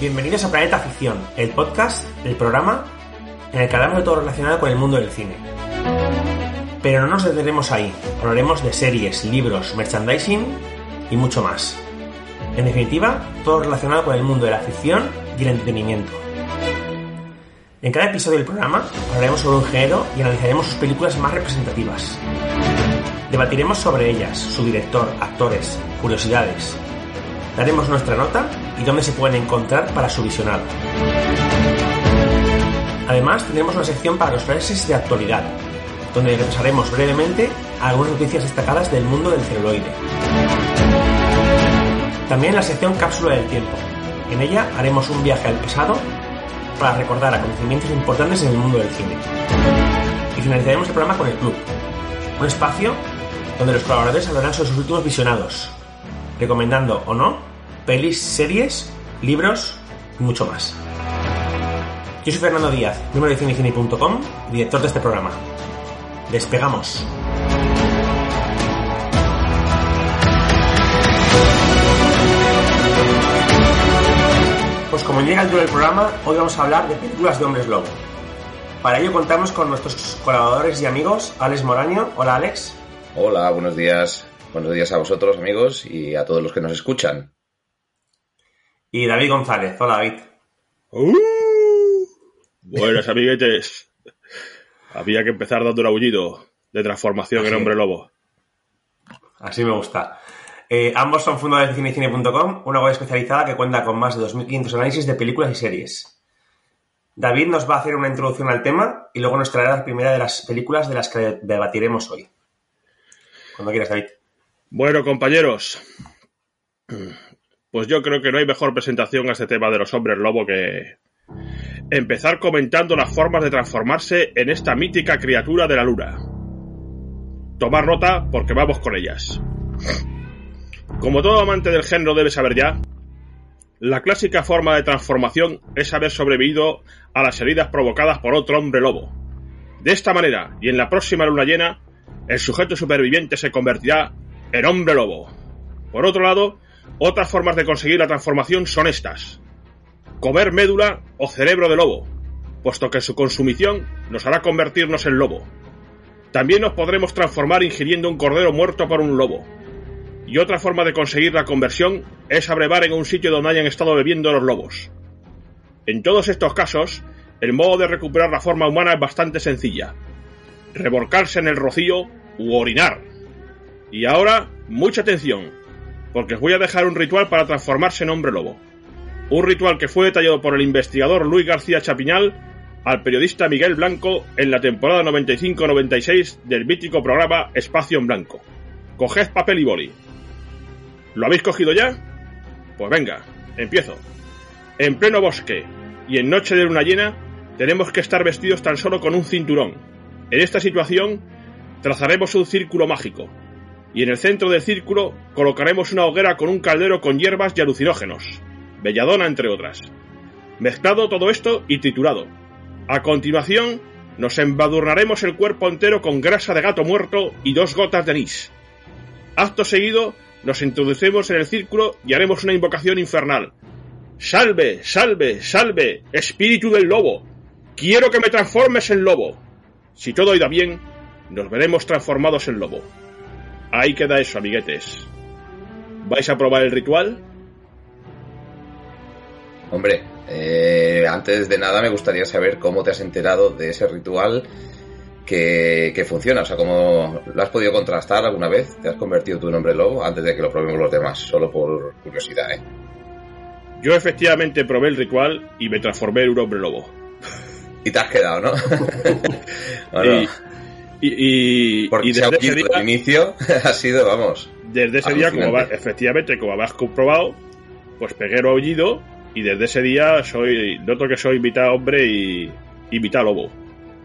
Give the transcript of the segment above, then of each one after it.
Bienvenidos a Planeta Ficción, el podcast, el programa en el que hablamos de todo relacionado con el mundo del cine. Pero no nos detenemos ahí, hablaremos de series, libros, merchandising y mucho más. En definitiva, todo relacionado con el mundo de la ficción y el entretenimiento. En cada episodio del programa hablaremos sobre un género y analizaremos sus películas más representativas. Debatiremos sobre ellas, su director, actores, curiosidades. Daremos nuestra nota y dónde se pueden encontrar para su visionado. Además, tendremos una sección para los flashes de actualidad, donde repasaremos brevemente algunas noticias destacadas del mundo del celuloide. También la sección Cápsula del Tiempo. En ella haremos un viaje al pasado para recordar acontecimientos importantes en el mundo del cine. Y finalizaremos el programa con el Club, un espacio donde los colaboradores hablarán sobre sus últimos visionados, recomendando o no pelis, series, libros y mucho más. Yo soy Fernando Díaz, miembro de cinecine.com director de este programa. ¡Despegamos! Pues como llega el duro del programa, hoy vamos a hablar de películas de hombres lobo. Para ello contamos con nuestros colaboradores y amigos, Alex Moraño. Hola Alex. Hola, buenos días. Buenos días a vosotros amigos y a todos los que nos escuchan. Y David González. Hola David. ¡Uh! Buenas amiguetes. Había que empezar dando un aullido de transformación en hombre lobo. Así me gusta. Eh, ambos son fundadores de cinecine.com, una web especializada que cuenta con más de 2.500 análisis de películas y series. David nos va a hacer una introducción al tema y luego nos traerá la primera de las películas de las que debatiremos hoy. Cuando quieras, David. Bueno, compañeros, pues yo creo que no hay mejor presentación a este tema de los hombres lobo que empezar comentando las formas de transformarse en esta mítica criatura de la luna. Tomar nota porque vamos con ellas. Como todo amante del género debe saber ya, la clásica forma de transformación es haber sobrevivido a las heridas provocadas por otro hombre lobo. De esta manera, y en la próxima luna llena, el sujeto superviviente se convertirá en hombre lobo. Por otro lado, otras formas de conseguir la transformación son estas. Comer médula o cerebro de lobo, puesto que su consumición nos hará convertirnos en lobo. También nos podremos transformar ingiriendo un cordero muerto por un lobo, y otra forma de conseguir la conversión es abrevar en un sitio donde hayan estado bebiendo los lobos. En todos estos casos, el modo de recuperar la forma humana es bastante sencilla. Revolcarse en el rocío u orinar. Y ahora, mucha atención, porque os voy a dejar un ritual para transformarse en hombre lobo. Un ritual que fue detallado por el investigador Luis García Chapiñal al periodista Miguel Blanco en la temporada 95-96 del mítico programa Espacio en Blanco. Coged papel y boli. ¿Lo habéis cogido ya? Pues venga, empiezo. En pleno bosque y en noche de luna llena, tenemos que estar vestidos tan solo con un cinturón. En esta situación, trazaremos un círculo mágico, y en el centro del círculo colocaremos una hoguera con un caldero con hierbas y alucinógenos, belladona entre otras. Mezclado todo esto y triturado. A continuación, nos embadurnaremos el cuerpo entero con grasa de gato muerto y dos gotas de anís. Acto seguido, nos introducimos en el círculo y haremos una invocación infernal. Salve, salve, salve, espíritu del lobo. Quiero que me transformes en lobo. Si todo irá bien, nos veremos transformados en lobo. Ahí queda eso, amiguetes. ¿Vais a probar el ritual? Hombre, eh, antes de nada me gustaría saber cómo te has enterado de ese ritual que, que, funciona. O sea, ¿cómo lo has podido contrastar alguna vez? ¿Te has convertido tu nombre lobo antes de que lo probemos los demás? Solo por curiosidad, ¿eh? Yo efectivamente probé el ritual y me transformé en un hombre lobo. Y te has quedado, ¿no? bueno, y, y, Porque y desde ese día, día, el inicio ha sido, vamos. Desde ese día, como va, efectivamente, como habéis comprobado, pues pegué el aullido y desde ese día soy noto que soy mitad hombre y, y mitad lobo.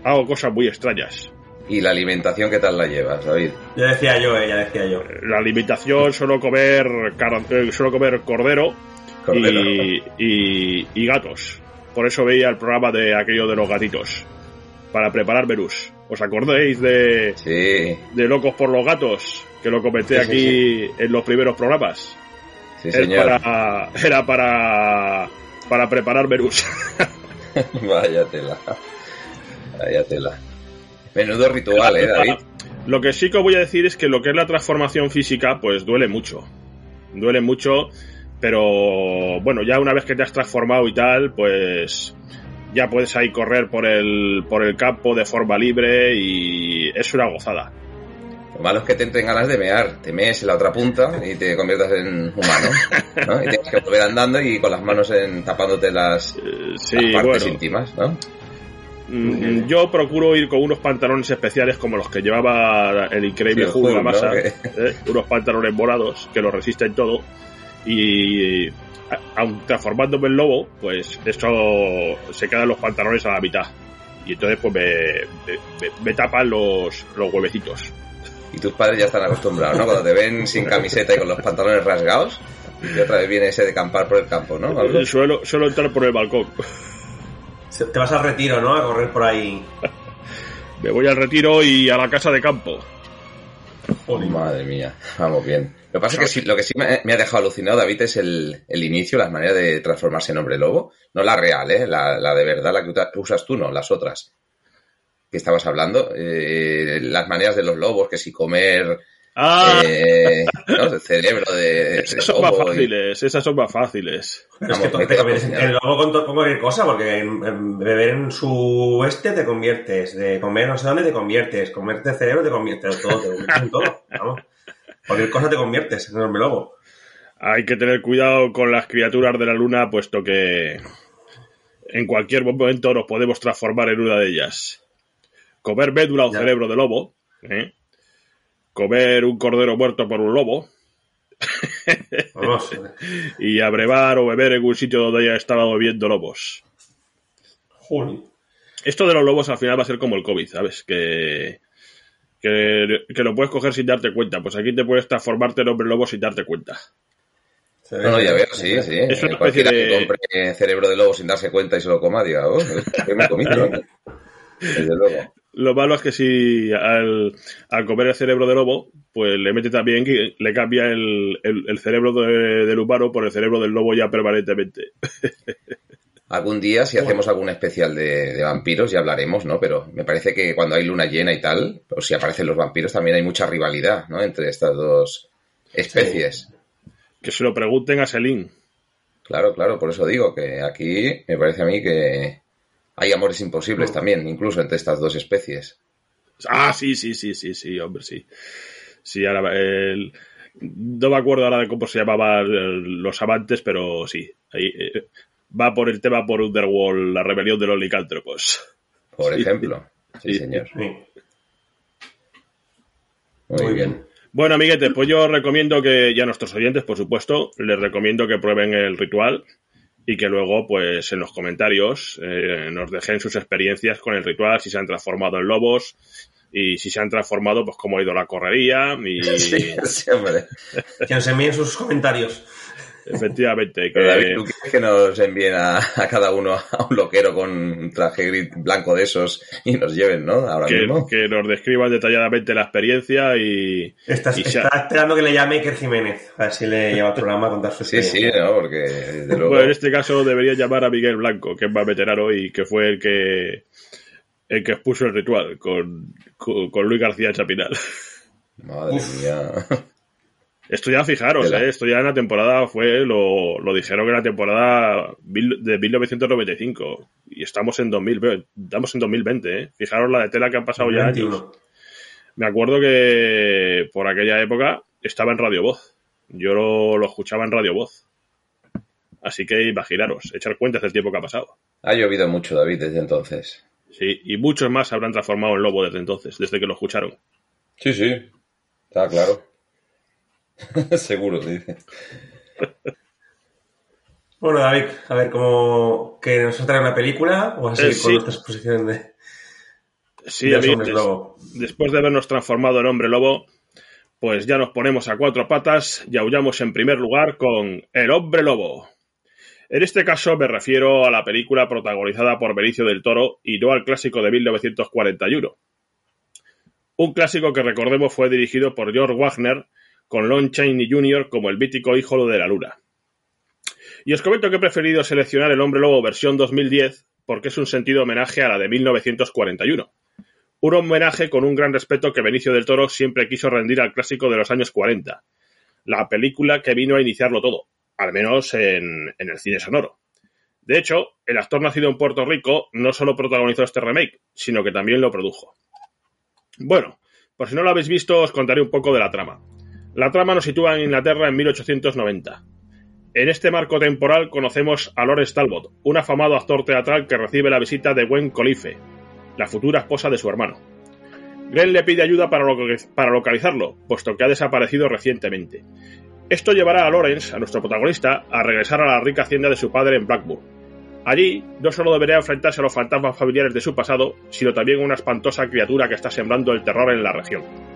Hago cosas muy extrañas. ¿Y la alimentación qué tal la llevas, David? Ya decía yo, eh, ya decía yo. La alimentación suelo comer, eh, suelo comer cordero, Cordero. Y, y, y, gatos. Por eso veía el programa de aquello de los gatitos. Para preparar menús. ¿Os acordáis de, sí. de Locos por los Gatos? Que lo comenté Sí, aquí sí, en los primeros programas. Señor. para, era para para preparar menús. Vaya tela. Vaya tela. Menudo ritual, ¿eh, David? Lo que sí que os voy a decir es que lo que es la transformación física, pues duele mucho. Duele mucho, pero bueno, ya una vez que te has transformado y tal, pues ya puedes ahí correr por el, por el campo de forma libre y es una gozada. Lo malo es que te entren ganas de mear, te mees en la otra punta y te conviertas en humano, ¿no? Y tienes que volver andando y con las manos en, tapándote las, Eh, sí, las partes bueno. íntimas, ¿no? Mm, Yo procuro ir con unos pantalones especiales como los que llevaba el increíble Sí, Hulk, Masa, ¿no? ¿eh? unos pantalones morados que lo resisten todo y aun transformándome en lobo, pues eso se quedan los pantalones a la mitad y entonces pues me, me- tapan los, los huevecitos. Y tus padres ya están acostumbrados, ¿no? Cuando te ven sin camiseta y con los pantalones rasgados, y otra vez viene ese de campar por el campo, ¿no? Pablo? Suelo, suelo entrar por el balcón. Te vas al retiro, ¿no? A correr por ahí. Me voy al retiro y a la casa de campo. Madre mía, vamos bien. Lo que pasa es que sí- lo que sí me, me ha dejado alucinado, David, es el, el inicio, las maneras de transformarse en hombre lobo. No la real, ¿eh? La, la de verdad, la que usas tú, no, las otras. Que estabas hablando. Eh, las maneras de los lobos, que si comer... ¡Ah! eh, ¿no? El cerebro de, esas son más y- fáciles, esas son más fáciles. Es que Vamos, tú me te quedo conviertes en lobo con, con cualquier cosa, porque en, en beber en su este te conviertes, de comer no sé dónde te conviertes, comerte cerebro te conviertes, todo, te conviertes en todo, vamos. Cualquier cosa te conviertes en hombre lobo. Hay que tener cuidado con las criaturas de la luna, puesto que en cualquier momento nos podemos transformar en una de ellas. Comer médula o Ya. cerebro de lobo, ¿eh? Comer un cordero muerto por un lobo y abrevar o beber en un sitio donde haya estado bebiendo lobos. Juli. Esto de los lobos al final va a ser como el COVID, ¿sabes? Que, que, que lo puedes coger sin darte cuenta. Pues aquí te puedes transformarte en hombre lobo sin darte cuenta. No, no, ya veo, sí, sí. Es una especie de- que compre cerebro de lobo sin darse cuenta y se lo coma, diga, oh, ¿qué me he comido? Desde luego. Lo malo es que si al, al comer el cerebro de lobo, pues le mete también, que le cambia el, el- el cerebro de- del humano por el cerebro del lobo ya permanentemente. Algún día, si hacemos algún especial de, de vampiros, ya hablaremos, ¿no? Pero me parece que cuando hay luna llena y tal, o si aparecen los vampiros, también hay mucha rivalidad, ¿no? Entre estas dos especies. Que se lo pregunten a Selin. Claro, claro, por eso digo que aquí me parece a mí que hay amores imposibles también, incluso entre estas dos especies. Ah, sí, sí, sí, sí, sí, hombre, sí. Sí, ahora el- no me acuerdo ahora de cómo se llamaban los amantes, pero sí. Ahí, eh, va por el tema por Underworld, la rebelión de los licántropos. Por Sí. ejemplo. Sí, Sí. señor. Sí. Muy, Muy bien. bien. Bueno, amiguetes, pues yo recomiendo que, y a nuestros oyentes, por supuesto, les recomiendo que prueben el ritual y que luego, pues, en los comentarios eh, nos dejen sus experiencias con el ritual, si se han transformado en lobos y si se han transformado, pues, cómo ha ido la correría y, Sí, sí, hombre. Que nos envíen sus comentarios. Efectivamente, Pero David, que... ¿tú quieres que nos envíen a, a cada uno a un loquero con un traje gris blanco de esos y nos lleven, ¿no? Ahora que, mismo. que nos describan detalladamente la experiencia y, Está, y se- está esperando que le llame Iker Jiménez. A ver si le lleva al programa a contar su Sí, sí, experiencia. ¿no? Porque desde luego. Bueno, en este caso debería llamar a Miguel Blanco, que es más veterano y que fue el que el que expuso el ritual con, con, con Luis García Chapinal. Madre Uf. mía. Esto ya, fijaros, eh, esto ya en la temporada fue, lo, lo dijeron en la temporada de 1995 y estamos en 2000, estamos en 2020, eh. Fijaros la de tela que han pasado ya años. 21. Me acuerdo que por aquella época estaba en Radio Voz. Yo lo, lo escuchaba en Radio Voz. Así que imaginaros, echar cuentas del tiempo que ha pasado. Ha llovido mucho, David, desde entonces. Sí, y muchos más se habrán transformado en lobo desde entonces, desde que lo escucharon. Sí, sí. Está claro. Seguro, dice. Bueno, David, a ver, ¿cómo que nos trae una película o vas a seguir Eh, con sí. nuestra exposición de, Sí, de lobo? después de habernos transformado en hombre lobo, pues ya nos ponemos a cuatro patas y aullamos en primer lugar con El hombre lobo. En este caso me refiero a la película protagonizada por Benicio del Toro y no al clásico de 1941. Un clásico que recordemos fue dirigido por George Wagner con Lon Chaney Jr. como el mítico hijo de la luna. Y os comento que he preferido seleccionar El Hombre Lobo versión 2010 porque es un sentido homenaje a la de 1941. Un homenaje con un gran respeto que Benicio del Toro siempre quiso rendir al clásico de los años 40, la película que vino a iniciarlo todo, al menos en, en el cine sonoro. De hecho, el actor nacido en Puerto Rico no solo protagonizó este remake, sino que también lo produjo. Bueno, por si no lo habéis visto, os contaré un poco de la trama. La trama nos sitúa en Inglaterra en 1890. En este marco temporal conocemos a Lawrence Talbot, un afamado actor teatral que recibe la visita de Gwen Colife, la futura esposa de su hermano. Glenn le pide ayuda para, para localizarlo, puesto que ha desaparecido recientemente. Esto llevará a Lawrence, a nuestro protagonista, a regresar a la rica hacienda de su padre en Blackburn. Allí, no solo deberá enfrentarse a los fantasmas familiares de su pasado, sino también a una espantosa criatura que está sembrando el terror en la región.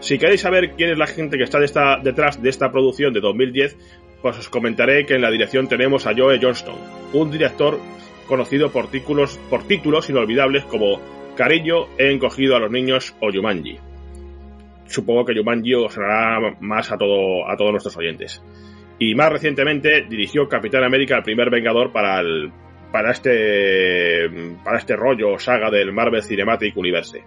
Si queréis saber quién es la gente que está detrás de esta producción de 2010, pues os comentaré que en la dirección tenemos a Joe Johnston, un director conocido por títulos, por títulos inolvidables como Cariño, He encogido a los niños o Yumanji. Supongo que Yumanji os sonará más a, a todos nuestros oyentes. Y más recientemente dirigió Capitán América, el primer Vengador para el, para este para este rollo saga del Marvel Cinematic Universe.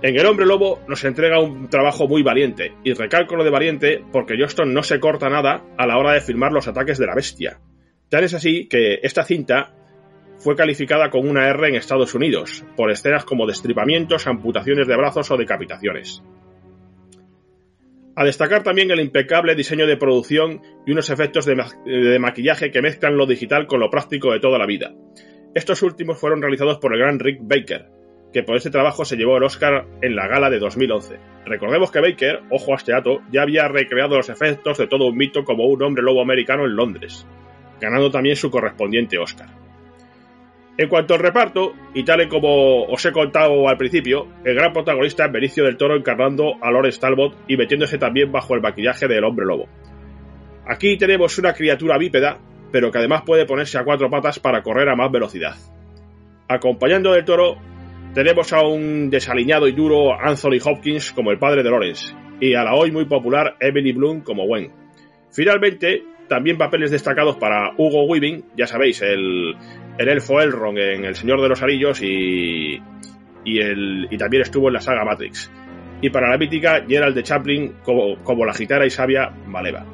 En El Hombre Lobo nos entrega un trabajo muy valiente, y recalco lo de valiente porque Johnston no se corta nada a la hora de filmar los ataques de la bestia. Tal es así que esta cinta fue calificada con una R en Estados Unidos, por escenas como destripamientos, amputaciones de brazos o decapitaciones. A destacar también el impecable diseño de producción y unos efectos de, de, maquillaje que mezclan lo digital con lo práctico de toda la vida. Estos últimos fueron realizados por el gran Rick Baker, que por este trabajo se llevó el Oscar en la gala de 2011. Recordemos que Baker, ojo a este dato, ya había recreado los efectos de todo un mito como un hombre lobo americano en Londres, ganando también su correspondiente Oscar. En cuanto al reparto, y tal y como os he contado al principio, el gran protagonista es Benicio del Toro encarnando a Lawrence Talbot y metiéndose también bajo el maquillaje del hombre lobo. Aquí tenemos una criatura bípeda, pero que además puede ponerse a cuatro patas para correr a más velocidad. Acompañando del toro, tenemos a un desaliñado y duro Anthony Hopkins como el padre de Lawrence, y a la hoy muy popular Emily Bloom como Gwen. Finalmente, también papeles destacados para Hugo Weaving, ya sabéis, el, el elfo Elrond en El Señor de los Anillos y, y, el, y también estuvo en la saga Matrix. Y para la mítica Gerald de Chaplin como, como la gitana y sabia Maleva.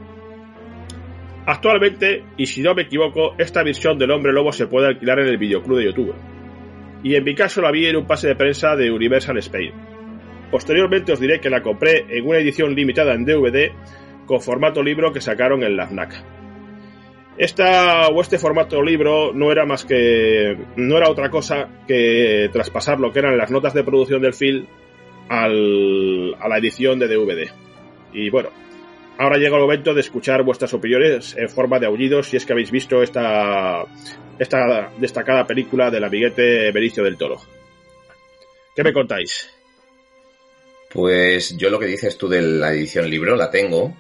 Actualmente, y si no me equivoco, esta visión del hombre lobo se puede alquilar en el videoclub de YouTube. Y en mi caso la vi en un pase de prensa de Universal Spain. Posteriormente os diré que la compré en una edición limitada en DVD con formato libro que sacaron en la FNAC. Esta o este formato libro no era más que no era otra cosa que traspasar lo que eran las notas de producción del film al, a la edición de DVD. Y bueno, ahora llega el momento de escuchar vuestras opiniones en forma de aullidos si es que habéis visto esta, esta destacada película del amiguete Benicio del Toro. ¿Qué me contáis? Pues yo lo que dices tú de la edición libro la tengo,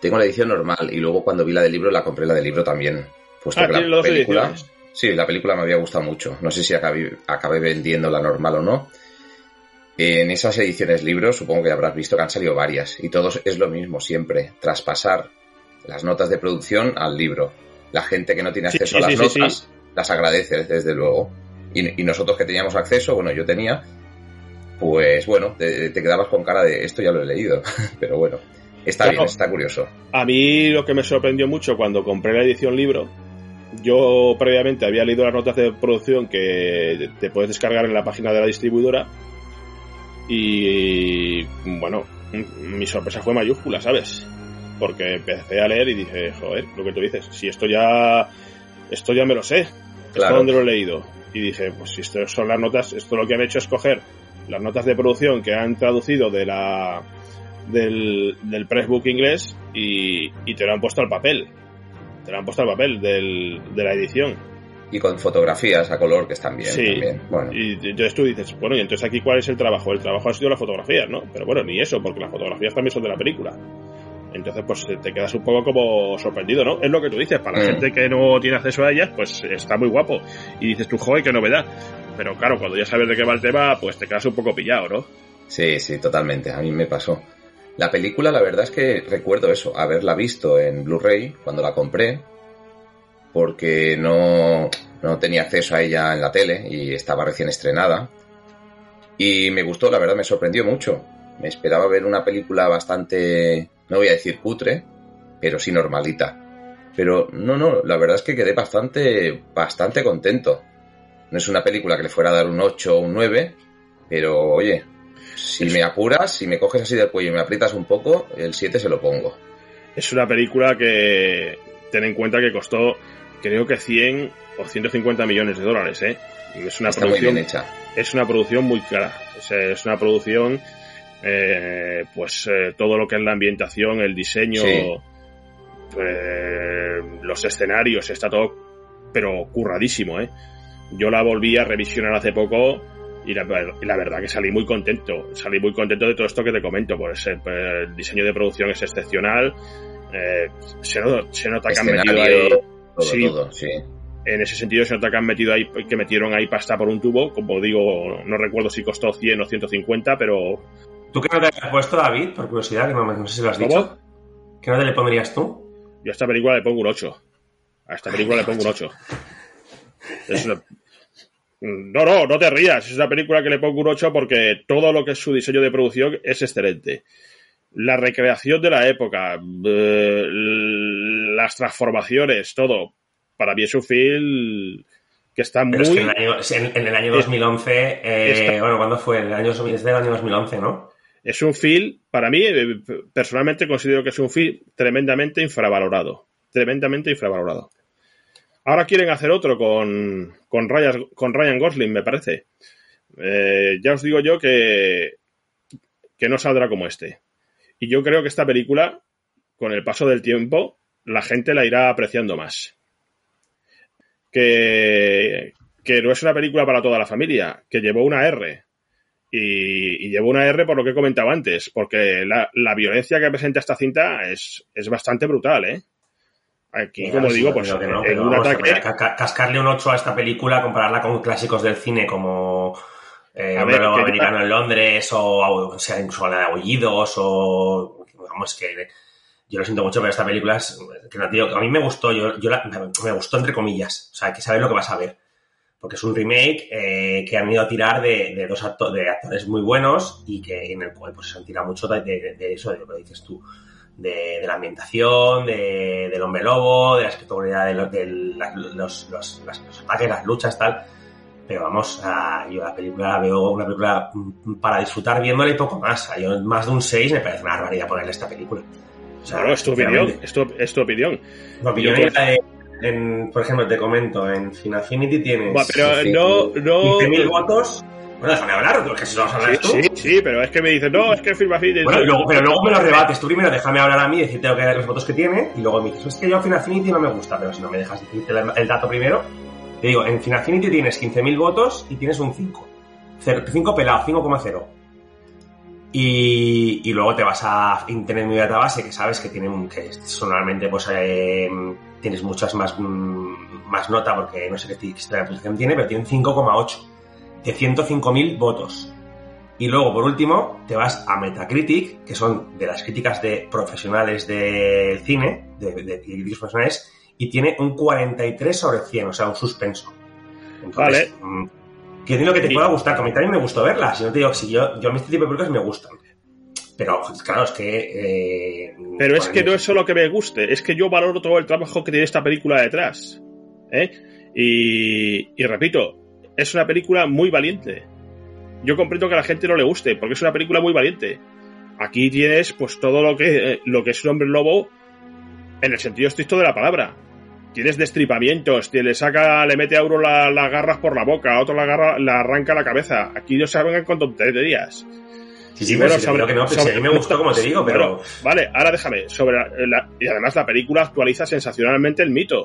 tengo la edición normal y luego cuando vi la del libro la compré la del libro también. Puesto Ah, que la película, sí, la película me había gustado mucho. No sé si acabé, acabé vendiendo la normal o no. En esas ediciones libros supongo que habrás visto que han salido varias y todos es lo mismo siempre, traspasar las notas de producción al libro. La gente que no tiene acceso sí, a las sí, notas las agradece desde luego. Y, y nosotros que teníamos acceso, bueno, yo tenía, pues bueno, te, te quedabas con cara de esto ya lo he leído, pero bueno, está Claro. bien, está curioso. A mí lo que me sorprendió mucho cuando compré la edición libro, yo previamente había leído las notas de producción que te puedes descargar en la página de la distribuidora y bueno, mi sorpresa fue mayúscula, ¿sabes? Porque empecé a leer y dije, joder, lo que tú dices, si esto ya esto ya me lo sé, ¿esto Claro. dónde lo he leído? Y dije, pues si esto son las notas, esto lo que han hecho es coger las notas de producción que han traducido de la del, del pressbook inglés y, y te lo han puesto al papel. Te lo han puesto al papel del, de la edición. Y con fotografías a color que están bien Sí. también. Bueno, Y entonces tú dices, bueno, y entonces aquí cuál es el trabajo? El trabajo ha sido las fotografías, ¿no? Pero bueno, ni eso, porque las fotografías también son de la película. Entonces, pues te quedas un poco como sorprendido, ¿no? Es lo que tú dices, para la Mm. gente que no tiene acceso a ellas, pues está muy guapo. Y dices tú, joder, qué novedad. Pero claro, cuando ya sabes de qué va el tema, pues te quedas un poco pillado, ¿no? sí, sí, totalmente. A mí me pasó. La película, la verdad es que recuerdo eso, haberla visto en Blu-ray cuando la compré, porque no, no tenía acceso a ella en la tele y estaba recién estrenada. Y me gustó, la verdad, me sorprendió mucho. Me esperaba ver una película bastante, no voy a decir cutre, pero sí normalita. Pero no, no, la verdad es que quedé bastante, bastante contento. No es una película que le fuera a dar un 8 o un 9, pero oye, si me apuras, si me coges así del cuello y me aprietas un poco, el 7 se lo pongo. Es una película que ten en cuenta que costó creo que 100 o 150 millones de dólares, ¿eh? Es una Está producción, muy bien hecha. Es una producción muy cara. Es, es una producción, eh, pues eh, todo lo que es la ambientación, el diseño, Sí. eh, los escenarios, está todo, pero curradísimo, ¿eh? Yo la volví a revisionar hace poco y la, y la verdad que salí muy contento. Salí muy contento de todo esto que te comento, pues el, el diseño de producción es excepcional. eh, se, no- se nota que han metido ahí todo, sí. todo, sí. en ese sentido se nota que han metido ahí, que metieron ahí pasta por un tubo, como digo, no recuerdo si costó 100 o 150, pero ¿Tú qué nota le has puesto, David? Por curiosidad, que no, no sé si lo has ¿Cómo? dicho. ¿Qué nota le pondrías tú? yo a esta película le pongo un 8. A esta película le pongo un 8. Es una- No, no, no te rías. Es una película que le pongo un 8 porque todo lo que es su diseño de producción es excelente. La recreación de la época, eh, las transformaciones, todo. Para mí es un film que está Pero es que muy... en el año, en, en el año 2011, eh, Está- bueno, ¿cuándo fue? En el año, es del año 2011, ¿no? Es un film, para mí, eh, personalmente considero que es un film tremendamente infravalorado. Tremendamente infravalorado. Ahora quieren hacer otro con, con, Ryan, con Ryan Gosling, me parece. Eh, ya os digo yo que, que no saldrá como este. Y yo creo que esta película, con el paso del tiempo, la gente la irá apreciando más. Que, que no es una película para toda la familia, que llevó una R. Y, y llevó una R por lo que he comentado antes, porque la, la violencia que presenta esta cinta es, es bastante brutal, ¿eh? Aquí, como sí, digo, pues que no, un ataque... ca- cascarle un 8 a esta película, compararla con clásicos del cine como eh, A ver, que- Americano en Londres o, o sea, incluso la de Aullidos o... Vamos, que yo lo siento mucho, pero esta película es... Tío, a mí me gustó, yo, yo la- me gustó entre comillas. O sea, hay que saber lo que vas a ver. Porque es un remake eh, que han ido a tirar de, de dos acto- de actores muy buenos y que en el cual pues, se han tirado mucho de, de- de eso, de lo que dices tú de, la ambientación, de, del hombre lobo, de la espectacularidad de, los, los, los, los ataques, las luchas, tal. Pero vamos, a, yo la película la veo una película mm, para disfrutar viéndola y poco más. Yo más de un 6 me parece una barbaridad ponerle esta película. O sea, Claro, es tu opinión, es tu, es tu opinión. Mi opinión Yo es la de- en, por ejemplo, te comento, en Finafinity tienes pero sí, no, no... 15.000 votos. Bueno, déjame hablar, porque si no vas a hablar Sí, tú. sí, sí, pero es que me dicen, no, es que Film Affinity... Bueno, luego, pero luego me lo rebates. Tú primero déjame hablar a mí, decirte lo que los votos que tiene, y luego me dices, es que yo Final Affinity no me gusta, pero si no me dejas decirte el, el dato primero, te digo, en Final Affinity tienes 15.000 votos y tienes un 5. 5 pelado, 5,0. Y, y luego te vas a Internet Media Database, que sabes que tienen, que sonalmente pues eh, tienes muchas más, mm, más nota, porque no sé qué puntuación tiene, pero tienen 5,8 de 105.000 votos. Y luego, por último, te vas a Metacritic, que son de las críticas de profesionales del cine, de, de críticos profesionales, y tiene un 43 sobre 100, o sea, un suspenso. Entonces, mm, que tiene lo que te pueda gustar, que a mí también me gustó verla, si no te digo, si yo, yo a mí este tipo de películas me gustan. Pero, claro, es que... eh, Pero es que el- no es solo que me guste, es que yo valoro todo el trabajo que tiene esta película detrás. ¿eh? Y, y repito, es una película muy valiente. Yo comprendo que a la gente no le guste, porque es una película muy valiente. Aquí tienes pues todo lo que, eh, lo que es un hombre lobo en el sentido estricto de la palabra. Tienes destripamientos, te le saca, le mete a uno la- las garras por la boca, a otro la, agarra, la arranca la cabeza. Aquí no se vengan con tonterías. Sí, sí, pero bueno, si sobre- que no, si sobre- a mí me gustó como te digo, pero... Vale, ahora déjame. Sobre la- la- y además la película actualiza sensacionalmente el mito.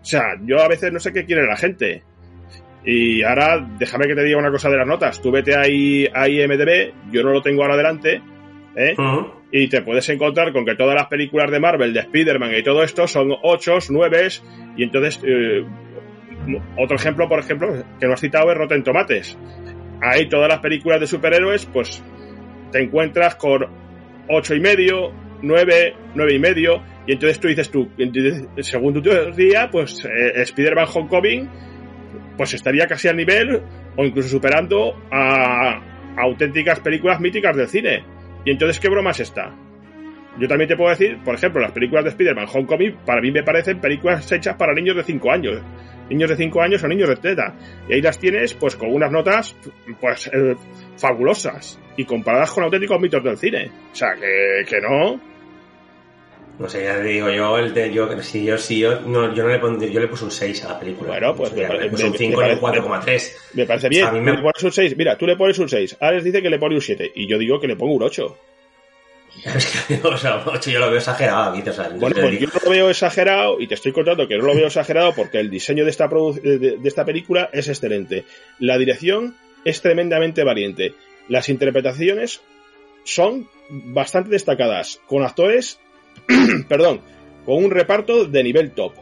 O sea, yo a veces no sé qué quiere la gente. Y ahora déjame que te diga una cosa de las notas. Tú vete ahí a IMDB, yo no lo tengo ahora delante, ¿eh? Y te puedes encontrar con que todas las películas de Marvel, de Spider-Man y todo esto son 8, 9 y entonces eh, otro ejemplo, por ejemplo, que no has citado es Rotten Tomates. Ahí todas las películas de superhéroes, pues te encuentras con ocho y medio, nueve, nueve y medio, y entonces tú dices tú, según tu teoría, pues eh, Spider-Man Homecoming pues estaría casi al nivel o incluso superando a, auténticas películas míticas del cine. Y entonces, ¿qué broma es esta? Yo también te puedo decir, por ejemplo, las películas de Spider-Man Homecoming, para mí me parecen películas hechas para niños de 5 años. Niños de 5 años o niños de teta. Y ahí las tienes, pues con unas notas, pues, eh, fabulosas. Y comparadas con auténticos mitos del cine. O sea, que, que no. No sé, ya te digo yo, el de, yo, si yo, si yo, no, yo no le pondría, yo le puse un 6 a la película. Bueno, pues me, le puse un 5 y un 4,3. Me parece bien. A mí me... pones un 6. Mira, tú le pones un 6. Alex dice que le pone un 7. Y yo digo que le pongo un 8. o sea, un 8 yo lo veo exagerado aquí, o sea, Bueno, pues yo no lo veo exagerado y te estoy contando que no lo veo exagerado porque el diseño de esta, de, de esta película es excelente. La dirección es tremendamente valiente. Las interpretaciones son bastante destacadas, con actores perdón, con un reparto de nivel top.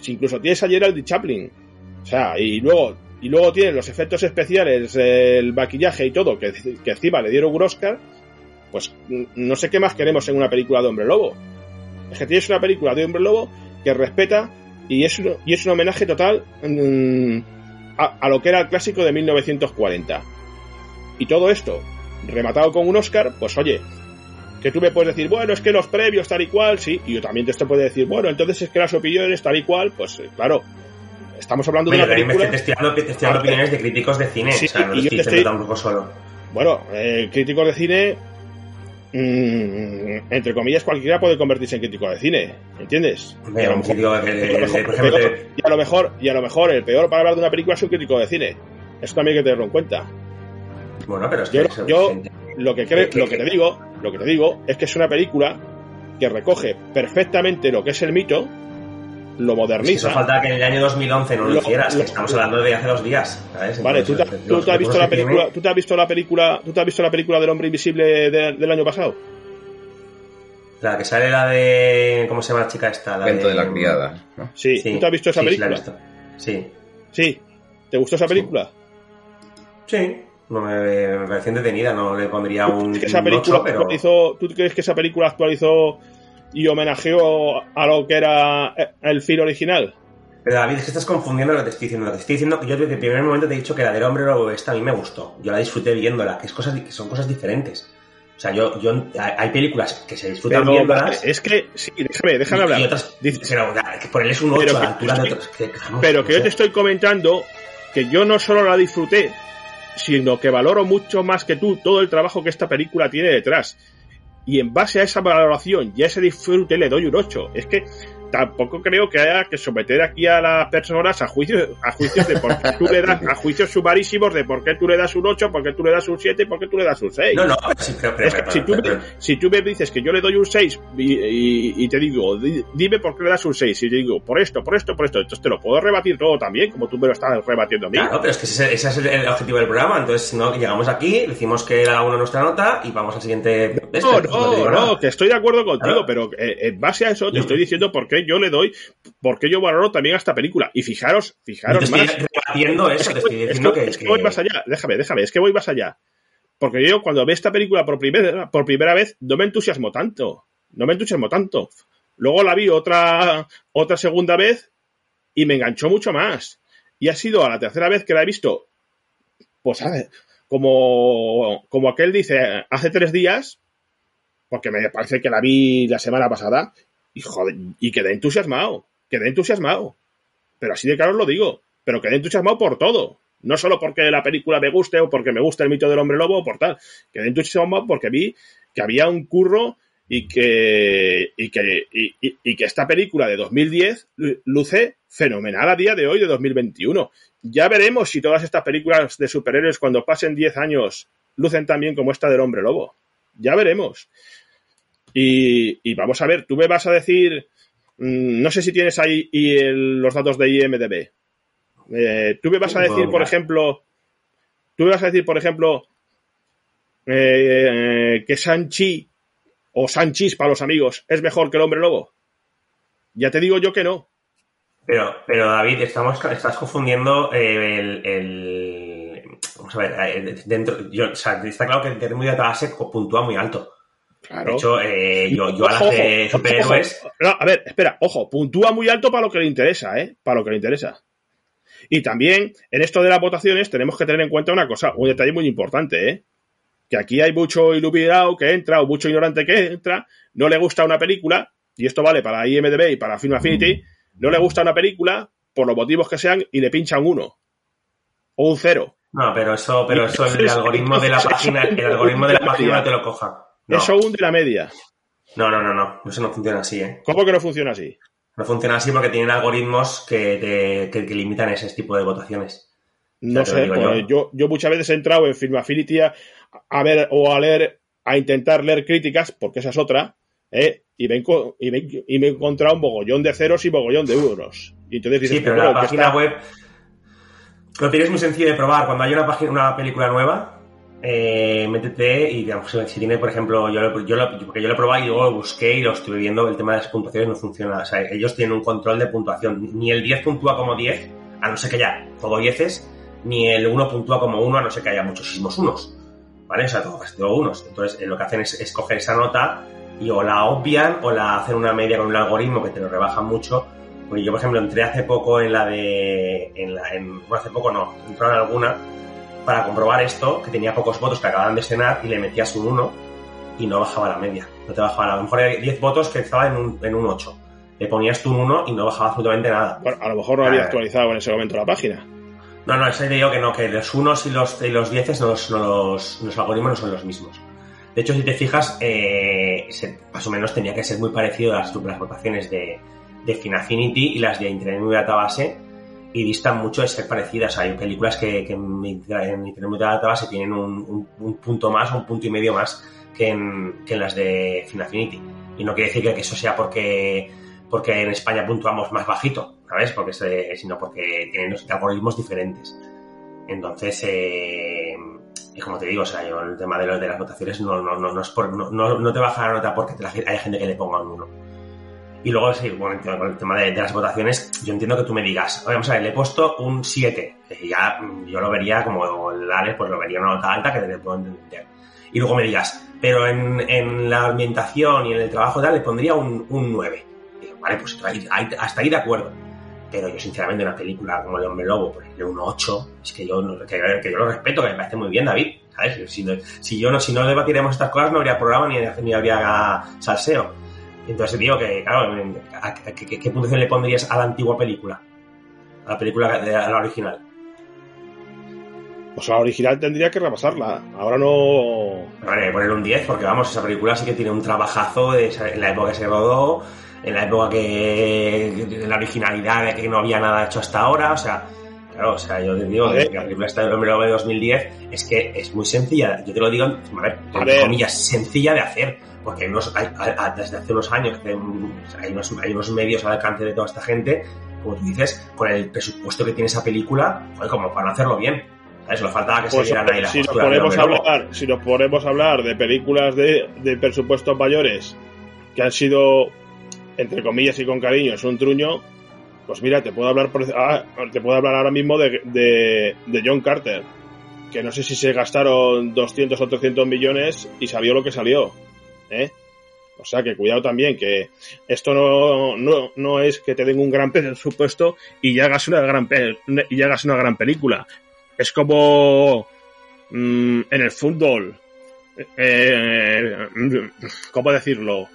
Si incluso tienes a Gerald Chaplin. O sea, y luego, y luego tienes los efectos especiales, el maquillaje y todo, que, que encima le dieron un Oscar, pues no sé qué más queremos en una película de Hombre Lobo. Es que tienes una película de Hombre Lobo que respeta y es un, y es un homenaje total mmm, a, a, lo que era el clásico de 1940. Y todo esto, rematado con un Oscar, pues oye, que tú me puedes decir, bueno, es que los previos tal y cual, sí, y yo también te esto puedo decir, bueno, entonces es que las opiniones tal y cual, pues eh, claro, estamos hablando de una película... Me estoy testando, testando opiniones de críticos de cine, Sí, o sea, no y yo estoy te estoy- tampoco solo. Bueno, eh, críticos de cine, mm, entre comillas, cualquiera puede convertirse en crítico de cine, ¿entiendes? Y a lo un mejor- y a lo mejor- el peor para hablar de una película es un crítico de cine. Eso también hay que tenerlo en cuenta. bueno, pero es que Yo, eso- yo gente- lo que lo que te digo, lo que te digo es que es una película que recoge perfectamente lo que es el mito, lo es que moderniza. eso falta que en el año 2011 no lo, Lo- hicieras, lo- que estamos hablando de hace dos días, ¿sabes? Vale, ¿tú te, Entonces, tú te has visto la tiene- película, tú te has visto la película, tú te has visto la película del hombre invisible de- del año pasado? La que sale la de... ¿Cómo se llama la chica esta? La Cuento de la criada, ¿no? Sí, Sí, ¿tú te has visto esa sí, sí, la he película? visto. Sí, Sí. ¿Te gustó esa película? sí. No me, me entretenida, no le pondría un, ¿Crees que esa película ocho, pero... actualizó, ¿Tú crees que esa película actualizó y homenajeó a lo que era el film original? Pero David, es que estás confundiendo lo que te estoy diciendo. Lo que te estoy diciendo que yo desde el primer momento te he dicho que la del hombre lobo esta a mí me gustó. Yo la disfruté viéndola, que, es cosas, que son cosas diferentes. O sea, yo, yo hay películas que se disfrutan Pero viéndolas. es que, sí, déjame, déjame y- hablar. Y otras, pero, que ponerles un 8 Pero a que la altura de estoy- otros. Que, vamos, Pero no que yo sé. te estoy comentando que yo no solo la disfruté, sino que valoro mucho más que tú todo el trabajo que esta película tiene detrás. Y en base a esa valoración y a ese disfrute le doy un 8. Es que tampoco creo que haya que someter aquí a las personas a juicios, a juicios de por qué tú le das, a juicios sumarísimos de por qué tú le das un 8, por qué tú le das un 7 y por qué tú le das un 6. No, no, pero pero, pero, Es que pero- si, tú me, si tú me dices que yo le doy un 6 y, y- y te digo, di- dime por qué le das un 6, y te digo, por esto, por esto, por esto, entonces te lo puedo rebatir todo también, como tú me lo estás rebatiendo a mí. Claro, pero es que ese, ese es el, objetivo del programa. Entonces, no, llegamos aquí, decimos que era uno nuestra nota y vamos al siguiente. este, No, pues no, no, que estoy de acuerdo contigo, Claro. pero eh, en base a eso te Yo- estoy diciendo por qué yo le doy, por qué yo valoro también a esta película. Y fijaros, Yo te fijaros estoy más. rebatiendo eso, te estoy Es diciendo que, que. es que voy más allá, déjame, déjame, es que voy más allá. Porque yo cuando ve esta película por primera, por primera vez no me entusiasmo tanto. No me entusiasmo tanto. Luego la vi otra, otra segunda vez y me enganchó mucho más. Y ha sido a la tercera vez que la he visto, pues como, como aquel dice, hace tres días, porque me parece que la vi la semana pasada, y joder, y quedé entusiasmado, quedé entusiasmado. Pero así de claro os lo digo, pero quedé entusiasmado por todo. No solo porque la película me guste o porque me gusta el mito del hombre lobo o por tal. Quedé entusiasmado porque vi que había un curro y que, y que, y, y- que esta película de 2010 lu- luce fenomenal a día de hoy, de 2021. Ya veremos si todas estas películas de superhéroes, cuando pasen 10 años, lucen tan bien como esta del hombre lobo. Ya veremos. Y, y vamos a ver, tú me vas a decir, mm, no sé si tienes ahí y el- los datos de IMDB. Eh, tú me vas a decir, por ejemplo, tú me vas a decir, por ejemplo, eh, que Sanchi o Sanchis para los amigos es mejor que el hombre lobo. Ya te digo yo que no. Pero, pero David, estamos, estás confundiendo eh, el, el- Vamos a ver, eh, dentro. Yo, o sea, está claro que el muy de base puntúa muy alto. De hecho, eh, yo, yo a las de superhéroes. a ver, espera, ojo, puntúa muy alto para lo que le interesa, ¿eh? Para lo que le interesa. Y también, en esto de las votaciones, tenemos que tener en cuenta una cosa, un detalle muy importante, ¿eh? Que aquí hay mucho iluminado que entra o mucho ignorante que entra, no le gusta una película, y esto vale para IMDB y para Film Affinity, no le gusta una película por los motivos que sean y le pinchan uno o un cero. No, pero eso, pero eso el algoritmo de la página, el algoritmo de la página te lo coja. Eso hunde la media. No, no, no, no. Eso no funciona así, ¿eh? ¿Cómo que no funciona así? No funciona así porque tienen algoritmos que, te, que, limitan ese tipo de votaciones. No sé, pues yo. yo. muchas veces he entrado en Film Affinity a, ver o a leer, a intentar leer críticas, porque esa es otra, ¿eh? y, me, y, me, y me he encontrado un bogollón de ceros y bogollón de euros. Y entonces dices, sí, pero la página web lo tienes muy sencillo de probar. Cuando hay una, página, una película nueva, eh, métete y digamos, si tiene, por ejemplo, yo, yo, lo, porque yo lo probé y luego lo busqué y lo estuve viendo, el tema de las puntuaciones no funciona. O sea, ellos tienen un control de puntuación. Ni el 10 puntúa como 10, a no ser que ya todo 10 es, ni el 1 puntúa como 1, a no ser que haya muchísimos unos. ¿Vale? O sea, todo, todo unos. Entonces, eh, lo que hacen es escoger esa nota y o la obvian o la hacen una media con un algoritmo que te lo rebaja mucho porque yo, por ejemplo, entré hace poco en la de. En la, en, bueno, hace poco no, entré en alguna para comprobar esto, que tenía pocos votos que acababan de cenar y le metías un 1 y no bajaba la media. No te bajaba. A lo mejor hay 10 votos que estaba en un, en un 8. Le ponías tú un 1 y no bajaba absolutamente nada. Bueno, a lo mejor no había actualizado en ese momento la página. No, no, eso te digo que no, que los unos y los, y los 10 no, los, los, algoritmos no son los mismos. De hecho, si te fijas, eh, más o menos tenía que ser muy parecido a las, las votaciones de, de Finafinity y las de Internet Database y distan mucho de ser parecidas. Hay películas que, en, Internet Database tienen un, punto más un punto y medio más que en, las de Finafinity. Y no quiere decir que eso sea porque, porque en España puntuamos más bajito, ¿sabes? Porque sino porque tienen algoritmos diferentes. Entonces, eh, y como te digo, o sea, yo el tema de, de las votaciones no, no, no, es por, no, no, te baja la nota porque hay gente que le ponga un 1 y luego, sí, bueno, con el tema de, las votaciones, yo entiendo que tú me digas, vamos a ver, le he puesto un 7, que ya mm, yo lo vería como el Alex, pues lo vería una nota alta que te puedo entender. Y luego me digas, pero en, en la ambientación y en el trabajo tal le pondría un, un 9. vale, pues hasta ahí de acuerdo. Pero yo, sinceramente, una película como El Hombre Lobo, ejemplo, un 8, es que yo, que, yo lo respeto, que me parece muy bien, David. ¿sabes? Si, si, yo no, si no debatiremos estas cosas, no habría programa ni, ni habría salseo entonces digo que, claro, qué, puntuación le pondrías a la antigua película? A la película, a la original. Pues a la original tendría que repasarla. Ahora no. Vale, poner un 10, porque vamos, esa película sí que tiene un trabajazo de en la época que se rodó, en la época que. de la originalidad, de que no había nada hecho hasta ahora, o sea. Claro, o sea, yo te digo que la película está del hombre de 2010 es que es muy sencilla. Yo te lo digo, a ver, entre comillas, sencilla de hacer porque hay unos, desde hace unos años que hay unos, hay unos medios al alcance de toda esta gente, como tú dices, con el presupuesto que tiene esa película, como para hacerlo bien. ¿Sabes? Lo faltaba que se pues, ahí si nos, ponemos a hablar, si nos ponemos a hablar de películas de, de presupuestos mayores que han sido, entre comillas y con cariño, es un truño, pues mira, te puedo hablar, ah, te puedo hablar ahora mismo de, de, de, John Carter, que no sé si se gastaron 200 o 300 millones y salió lo que salió. ¿Eh? O sea que cuidado también, que esto no, no, no es que te den un gran presupuesto y hagas una gran, y hagas una gran película. Es como mm, en el fútbol. Eh, ¿Cómo decirlo?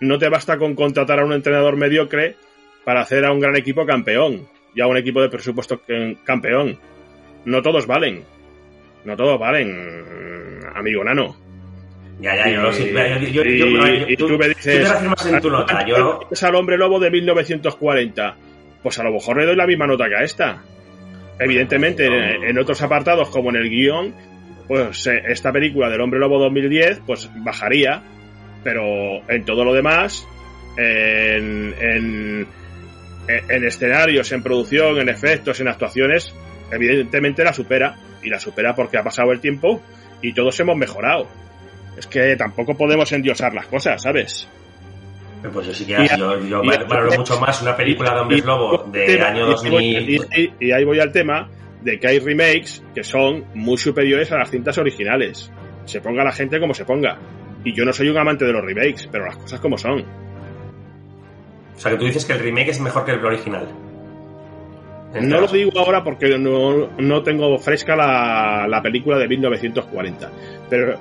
No te basta con contratar a un entrenador mediocre para hacer a un gran equipo campeón y a un equipo de presupuesto campeón. No todos valen. No todos valen, amigo nano. Ya, ya, yo, sí, yo, y, tú, me dices, tú en tu nota. Yo... Es al hombre lobo de 1940. Pues a lo mejor le doy la misma nota que a esta. Evidentemente, en, otros apartados, como en el guion, pues eh, esta película del hombre lobo 2010, pues bajaría. Pero en todo lo demás, en, en, en escenarios, en producción, en efectos, en actuaciones, evidentemente la supera. Y la supera porque ha pasado el tiempo y todos hemos mejorado. Es que tampoco podemos endiosar las cosas, ¿sabes? Pues yo sí que yo, yo valoro mucho más una película de hombres lobo de año 2000. Y, ahí voy al tema de que hay remakes que son muy superiores a las cintas originales. Se ponga la gente como se ponga. Y yo no soy un amante de los remakes, pero las cosas como son. O sea, que tú dices que el remake es mejor que el original. No lo digo ahora porque no, no tengo fresca la, la película de 1940. Pero,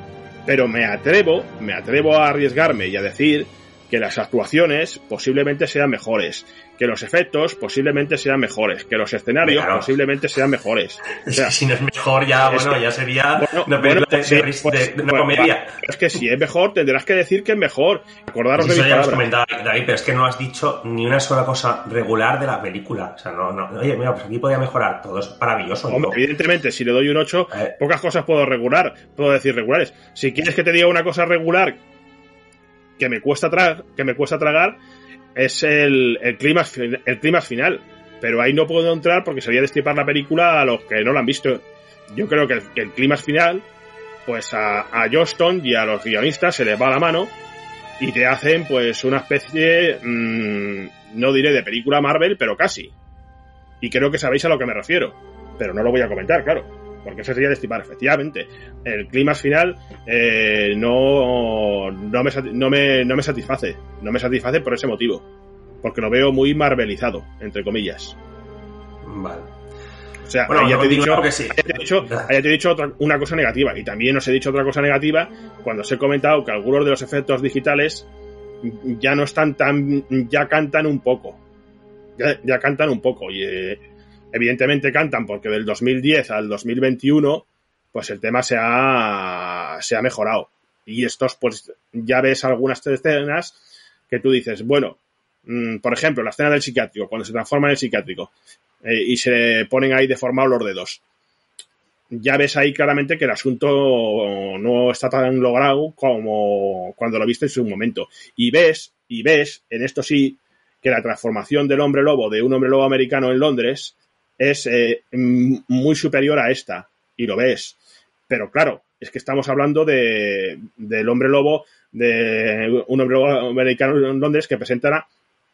pero me atrevo, me atrevo a arriesgarme y a decir que las actuaciones posiblemente sean mejores, que los efectos posiblemente sean mejores, que los escenarios Claro. posiblemente sean mejores. O sea, si no es mejor, ya, bueno, que- ya sería bueno, una película bueno, de, pues, de- de una comedia. Es que si es mejor, tendrás que decir que es mejor. Acordaros Sí, de eso mis ya lo has palabras. comentado, David, pero es que no has dicho ni una sola cosa regular de la película. O sea, no, no. Oye, mira, pues aquí podía mejorar. Todo es maravilloso. Hombre, evidentemente, si le doy un 8, Eh. pocas cosas puedo regular, puedo decir regulares. Si quieres que te diga una cosa regular que me cuesta tragar, es el, el clima el clima final. Pero ahí no puedo entrar porque sería destripar la película a los que no la han visto. Yo creo que el, que clima final, pues a, a Johnston y a los guionistas se les va la mano y te hacen pues una especie, mm, no diré de película Marvel, pero casi. Y creo que sabéis a lo que me refiero. Pero no lo voy a comentar, claro. Porque eso sería destripar, efectivamente. El clima final eh, no, no, me, no, me, no me satisface. No me satisface por ese motivo. Porque lo veo muy marvelizado, entre comillas. Vale. O sea, Bueno, ya te dicho, sí. ahí te he dicho, ahí ya te he dicho otra- una cosa negativa. Y también os he dicho otra cosa negativa cuando os he comentado que algunos de los efectos digitales ya no están tan. ya cantan un poco. Ya, ya cantan un poco. Y eh, evidentemente cantan porque del 2010 al 2021, pues el tema se ha, se ha mejorado. Y estos, pues ya ves algunas escenas que tú dices, bueno, mm, por ejemplo, la escena del psiquiátrico, cuando se transforma en el psiquiátrico eh, y se ponen ahí deformados los dedos. Ya ves ahí claramente que el asunto no está tan logrado como cuando lo viste en su momento. Y ves, y ves, en esto sí, que la transformación del hombre lobo de un hombre lobo americano en Londres es eh, muy superior a esta. Y lo ves. Pero claro, es que estamos hablando de, del hombre lobo, de un hombre lobo americano en Londres que presentará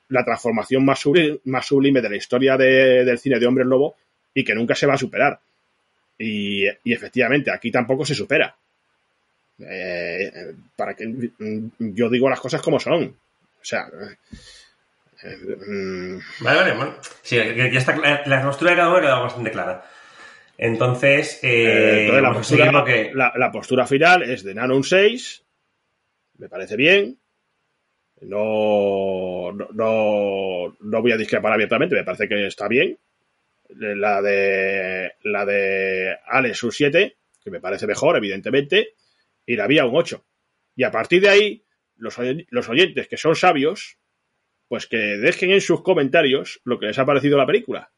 la transformación más sublime, de la historia de- del cine de hombres lobo y que nunca se va a superar. Y, y efectivamente, aquí tampoco se supera. Eh, para que yo digo las cosas como son. O sea, Vale, vale, bueno. Sí, ya está clara- la postura de cada uno bastante clara. Entonces, eh, entonces la, seguir postura, que- la, la postura final es de Nano un 6. Me parece bien. No, no, no, no voy a discrepar abiertamente, me parece que está bien. La de la de Alex un 7, que me parece mejor, evidentemente, y la vía un 8. Y a partir de ahí, los, los oyentes que son sabios, pues que dejen en sus comentarios lo que les ha parecido la película.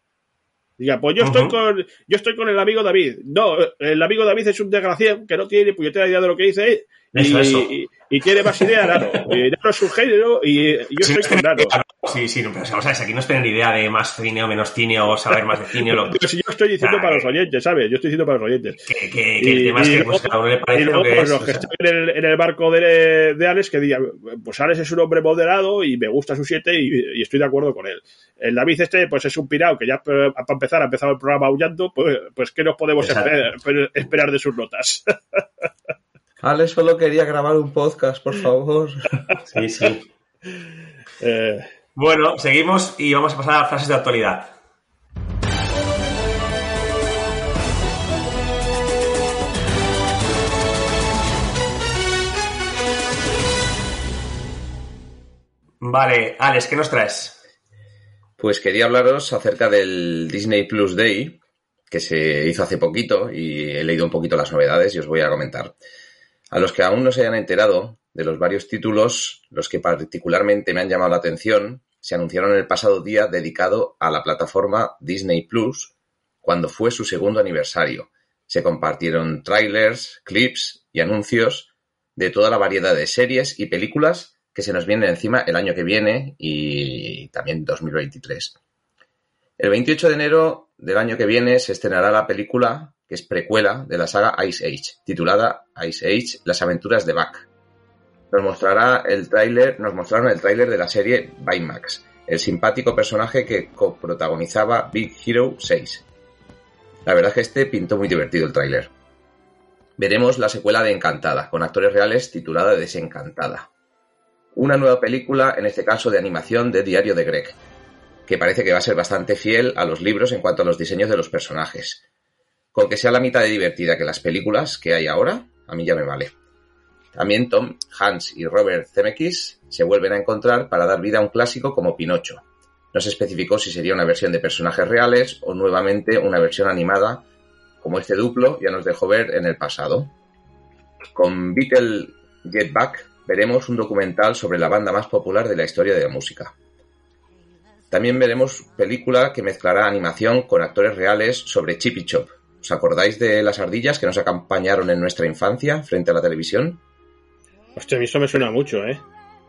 Diga, pues yo estoy con yo estoy con el amigo David. No, el amigo David es un desgraciado que no tiene ni puñetera idea de lo que dice y, Eso, eso. y- y tiene más idea. Y Nano es un género y, y yo Sí, estoy con Nano. Sí, sí, no, pero vamos a ver, si aquí no es tener idea de más cine o menos cine o saber más de cine o lo Pero si yo estoy diciendo Ah, para los eh. oyentes, ¿sabes? Yo estoy diciendo para los oyentes. que, que- que el tema es que pues, a uno le y parece luego, lo que pues, es. los o que sea, están en el, en el barco de, de Alex que digan, pues Alex es un hombre moderado y me gusta su 7 y, y estoy de acuerdo con él. El David este, pues es un pirado que ya para empezar ha empezado el programa aullando, pues, pues ¿qué nos podemos esperar de sus notas? Ale solo quería grabar un podcast, por favor. Sí, sí. Eh, Bueno, seguimos y vamos a pasar a frases de actualidad. Vale, Alex, ¿qué nos traes? Pues quería hablaros acerca del Disney Plus Day, que se hizo hace poquito y he leído un poquito las novedades y os voy a comentar. A los que aún no se hayan enterado de los varios títulos, los que particularmente me han llamado la atención, se anunciaron el pasado día dedicado a la plataforma Disney Plus, cuando fue su segundo aniversario. Se compartieron trailers, clips y anuncios de toda la variedad de series y películas que se nos vienen encima el año que viene y también 2023. El 28 de enero del año que viene se estrenará la película que es precuela de la saga Ice Age, titulada Ice Age: Las aventuras de Buck. Nos mostrará el tráiler, nos mostraron el tráiler de la serie Baymax, el simpático personaje que coprotagonizaba Big Hero 6. La verdad es que este pintó muy divertido el tráiler. veremos la secuela de Encantada, con actores reales titulada Desencantada. Una nueva película, en este caso de animación de Diario de Greg, que parece que va a ser bastante fiel a los libros en cuanto a los diseños de los personajes. Con que sea la mitad de divertida que las películas que hay ahora, a mí ya me vale. También Tom Hans y Robert Zemeckis se vuelven a encontrar para dar vida a un clásico como Pinocho. No se especificó si sería una versión de personajes reales o nuevamente una versión animada, como este duplo ya nos dejó ver en el pasado. Con Beatle Get Back veremos un documental sobre la banda más popular de la historia de la música. También veremos película que mezclará animación con actores reales sobre Chip y Chop. ¿Os acordáis de las ardillas que nos acompañaron en nuestra infancia frente a la televisión? Hostia, a mí eso me suena mucho, ¿eh?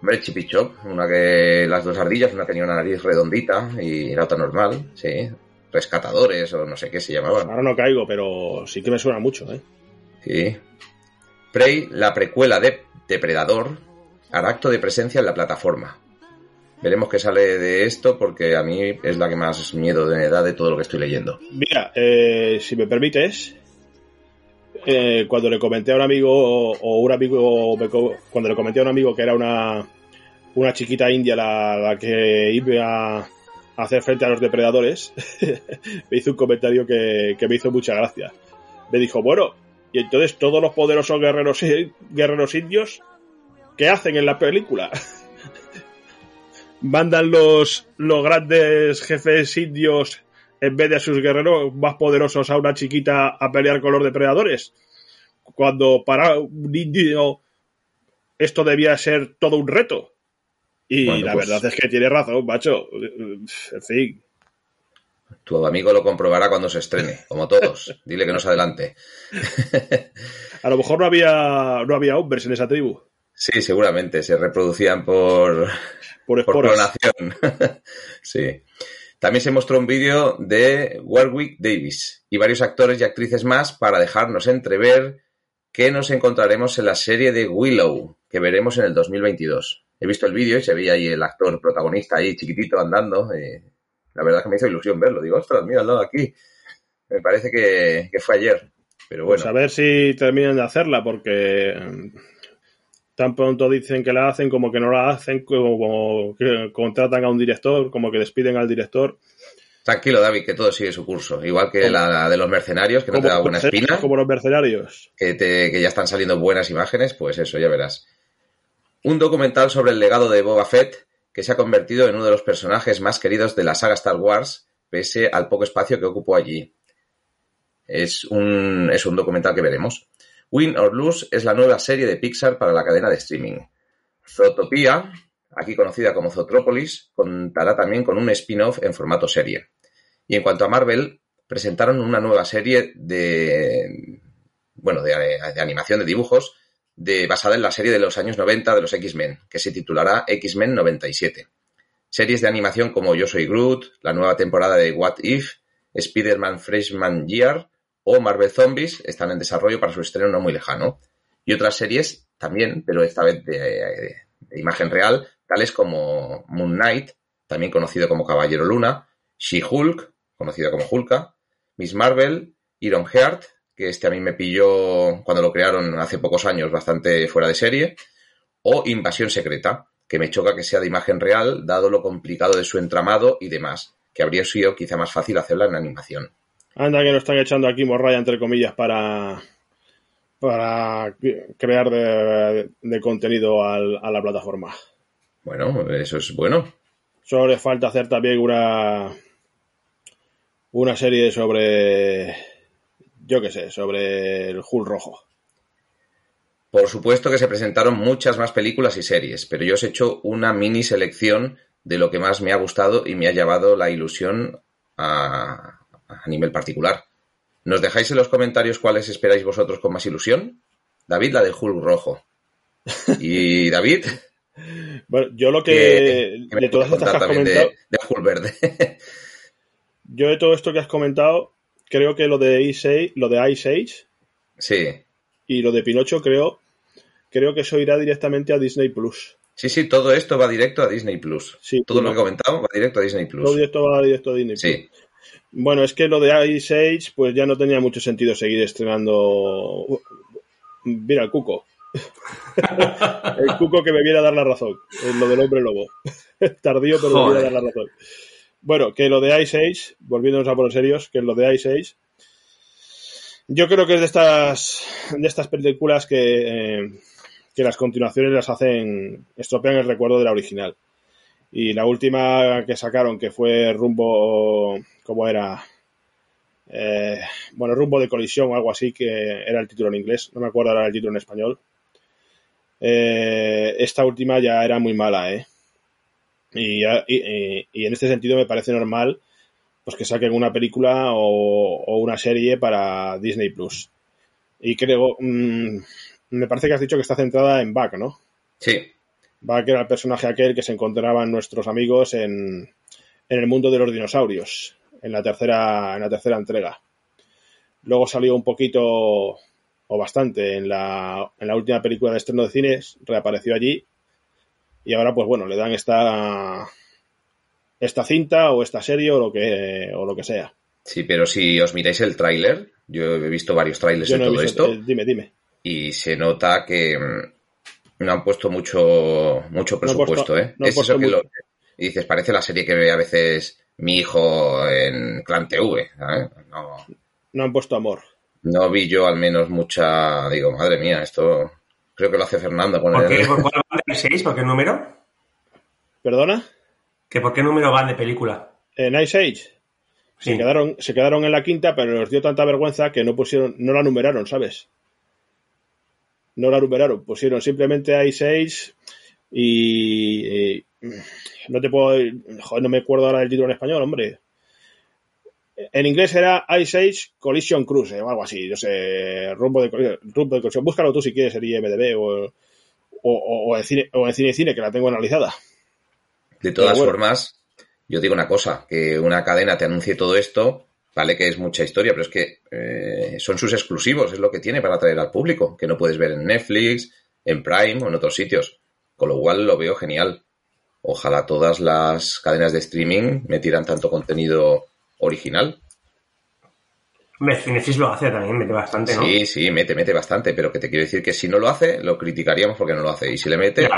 Hombre, Chip y Chop, una que las dos ardillas, una tenía una nariz redondita y la otra normal, sí. Rescatadores o no sé qué se llamaban. Ahora no caigo, pero sí que me suena mucho, ¿eh? Sí. Prey, la precuela de Depredador, hará acto de presencia en la plataforma. Veremos qué sale de esto porque a mí es la que más miedo me da de todo lo que estoy leyendo. Mira, eh, si me permites, eh, cuando le comenté a un amigo o, un amigo, cuando le comenté a un amigo que era una, una chiquita india la, la que iba a hacer frente a los depredadores, me hizo un comentario que, que me hizo mucha gracia. Me dijo, bueno, y entonces todos los poderosos guerreros, guerreros indios, ¿qué hacen en la película? mandan los, los grandes jefes indios en vez de a sus guerreros más poderosos a una chiquita a pelear con los depredadores. Cuando para un indio esto debía ser todo un reto. Y la pues verdad es que tiene razón, macho. En fin. Tu amigo lo comprobará cuando se estrene, como todos. Dile que no se adelante. a lo mejor no había, no había hombres en esa tribu. Sí, seguramente. Se reproducían por, por, clonación. sí. También se mostró un vídeo de Warwick Davis y varios actores y actrices más para dejarnos entrever que nos encontraremos en la serie de Willow, que veremos en el 2022. He visto el vídeo y se veía ahí el actor protagonista ahí chiquitito andando. la verdad es que me hizo ilusión verlo. Digo, ostras, míralo aquí. Me parece que, fue ayer. Pero pues bueno. Pues a ver si terminan de hacerla, porque tan pronto dicen que la hacen como que no la hacen, como, que contratan a un director, como que despiden al director. Tranquilo, David, que todo sigue su curso. Igual que la de los mercenarios, que no te da buena espina. Como los mercenarios. Que, que ya están saliendo buenas imágenes, pues eso, ya verás. Un documental sobre el legado de Boba Fett, que se ha convertido en uno de los personajes más queridos de la saga Star Wars, pese al poco espacio que ocupó allí. Es un, es un documental que veremos. Win or Lose es la nueva serie de Pixar para la cadena de streaming. Zootopia, aquí conocida como Zootropolis, contará también con un spin-off en formato serie. Y en cuanto a Marvel, presentaron una nueva serie de bueno, de, animación de dibujos de, basada en la serie de los años 90 de los X-Men, que se titulará X-Men 97. Series de animación como Yo Soy Groot, la nueva temporada de What If, Spider-Man Freshman Year o Marvel Zombies están en desarrollo para su estreno no muy lejano. Y otras series también, pero esta vez de, imagen real, tales como Moon Knight, también conocido como Caballero Luna, She-Hulk, conocida como Hulka, Miss Marvel, Iron Heart, que este a mí me pilló cuando lo crearon hace pocos años bastante fuera de serie, o Invasión Secreta, que me choca que sea de imagen real, dado lo complicado de su entramado y demás, que habría sido quizá más fácil hacerla en animación. Anda que nos están echando aquí morralla, entre comillas, para, para crear de, contenido a la plataforma. Bueno, eso es bueno. Solo le falta hacer también una, una serie sobre, yo qué sé, sobre el Hulk rojo. Por supuesto que se presentaron muchas más películas y series, pero yo os he hecho una mini selección de lo que más me ha gustado y me ha llevado la ilusión a, a nivel particular. ¿Nos dejáis en los comentarios cuáles esperáis vosotros con más ilusión? David, la de Hulk rojo. Y David. Bueno, yo lo que. de todas estas que has comentado. De, Hulk verde. yo de todo esto que has comentado, creo que lo de Ice lo de Ice Age. Sí. Y lo de Pinocho, creo. Creo que eso irá directamente a Disney Plus. Sí, sí, todo esto va directo a Disney Plus. Sí, todo lo que he comentado va directo a Disney Plus. Todo esto va directo a Disney Plus. Sí. Bueno, es que lo de Ice Age, pues ya no tenía mucho sentido seguir estrenando. mira, el cuco. el cuco que me viene a dar la razón. Lo del hombre lobo. Tardío, pero me viene a dar la razón. Bueno, que lo de Ice Age, volviéndonos a por serios, que lo de Ice Age, yo creo que es de estas, de estas películas que, eh, que las continuaciones las hacen, estropean el recuerdo de la original. Y la última que sacaron, que fue Rumbo, ¿cómo era? Eh, bueno, Rumbo de colisión o algo así, que era el título en inglés, no me acuerdo ahora el título en español. Eh, esta última ya era muy mala, ¿eh? Y, y, en este sentido me parece normal pues que saquen una película o, una serie para Disney Plus. Y creo, mm, me parece que has dicho que está centrada en Buck, ¿no? Sí. Buck era el personaje aquel que se encontraban nuestros amigos en, en el mundo de los dinosaurios, en la tercera, en la tercera entrega. Luego salió un poquito o bastante en la, en la última película de estreno de cines, reapareció allí y ahora pues bueno, le dan esta esta cinta o esta serie o lo que o lo que sea. Sí, pero si os miráis el tráiler, yo he visto varios trailers de todo esto. Eh, dime, dime. Y se nota que mm, no han puesto mucho mucho presupuesto, ¿eh? es eso que lo, y dices, parece la serie que ve a veces mi hijo en Clan TV, No, no han puesto amor. No vi yo al menos mucha, digo, madre mía, esto Creo que lo hace Fernando con ¿Por, qué, ¿Por cuál van de 6? ¿Por qué número? ¿Perdona? ¿Que ¿Por qué número van de película? En Ice Age. Sí. Se, quedaron, se quedaron en la quinta, pero les dio tanta vergüenza que no pusieron, no la numeraron, ¿sabes? No la numeraron, pusieron simplemente Ice Age y, y no te puedo, joder, no me acuerdo ahora del título en español, hombre. En inglés era Ice Age Collision Cruise o algo así, no sé, rumbo de, rumbo de colisión. Búscalo tú si quieres en IMDB o, o, o, en cine, o en cine y cine, que la tengo analizada. De todas formas, yo digo una cosa, que una cadena te anuncie todo esto, vale que es mucha historia, pero es que eh, son sus exclusivos, es lo que tiene para atraer al público, que no puedes ver en Netflix, en Prime o en otros sitios. Con lo cual lo veo genial. Ojalá todas las cadenas de streaming metieran tanto contenido original. Netflix lo hace también, mete bastante, ¿no? Sí, sí, mete, mete bastante, pero que te quiero decir que si no lo hace, lo criticaríamos porque no lo hace. Y si le mete,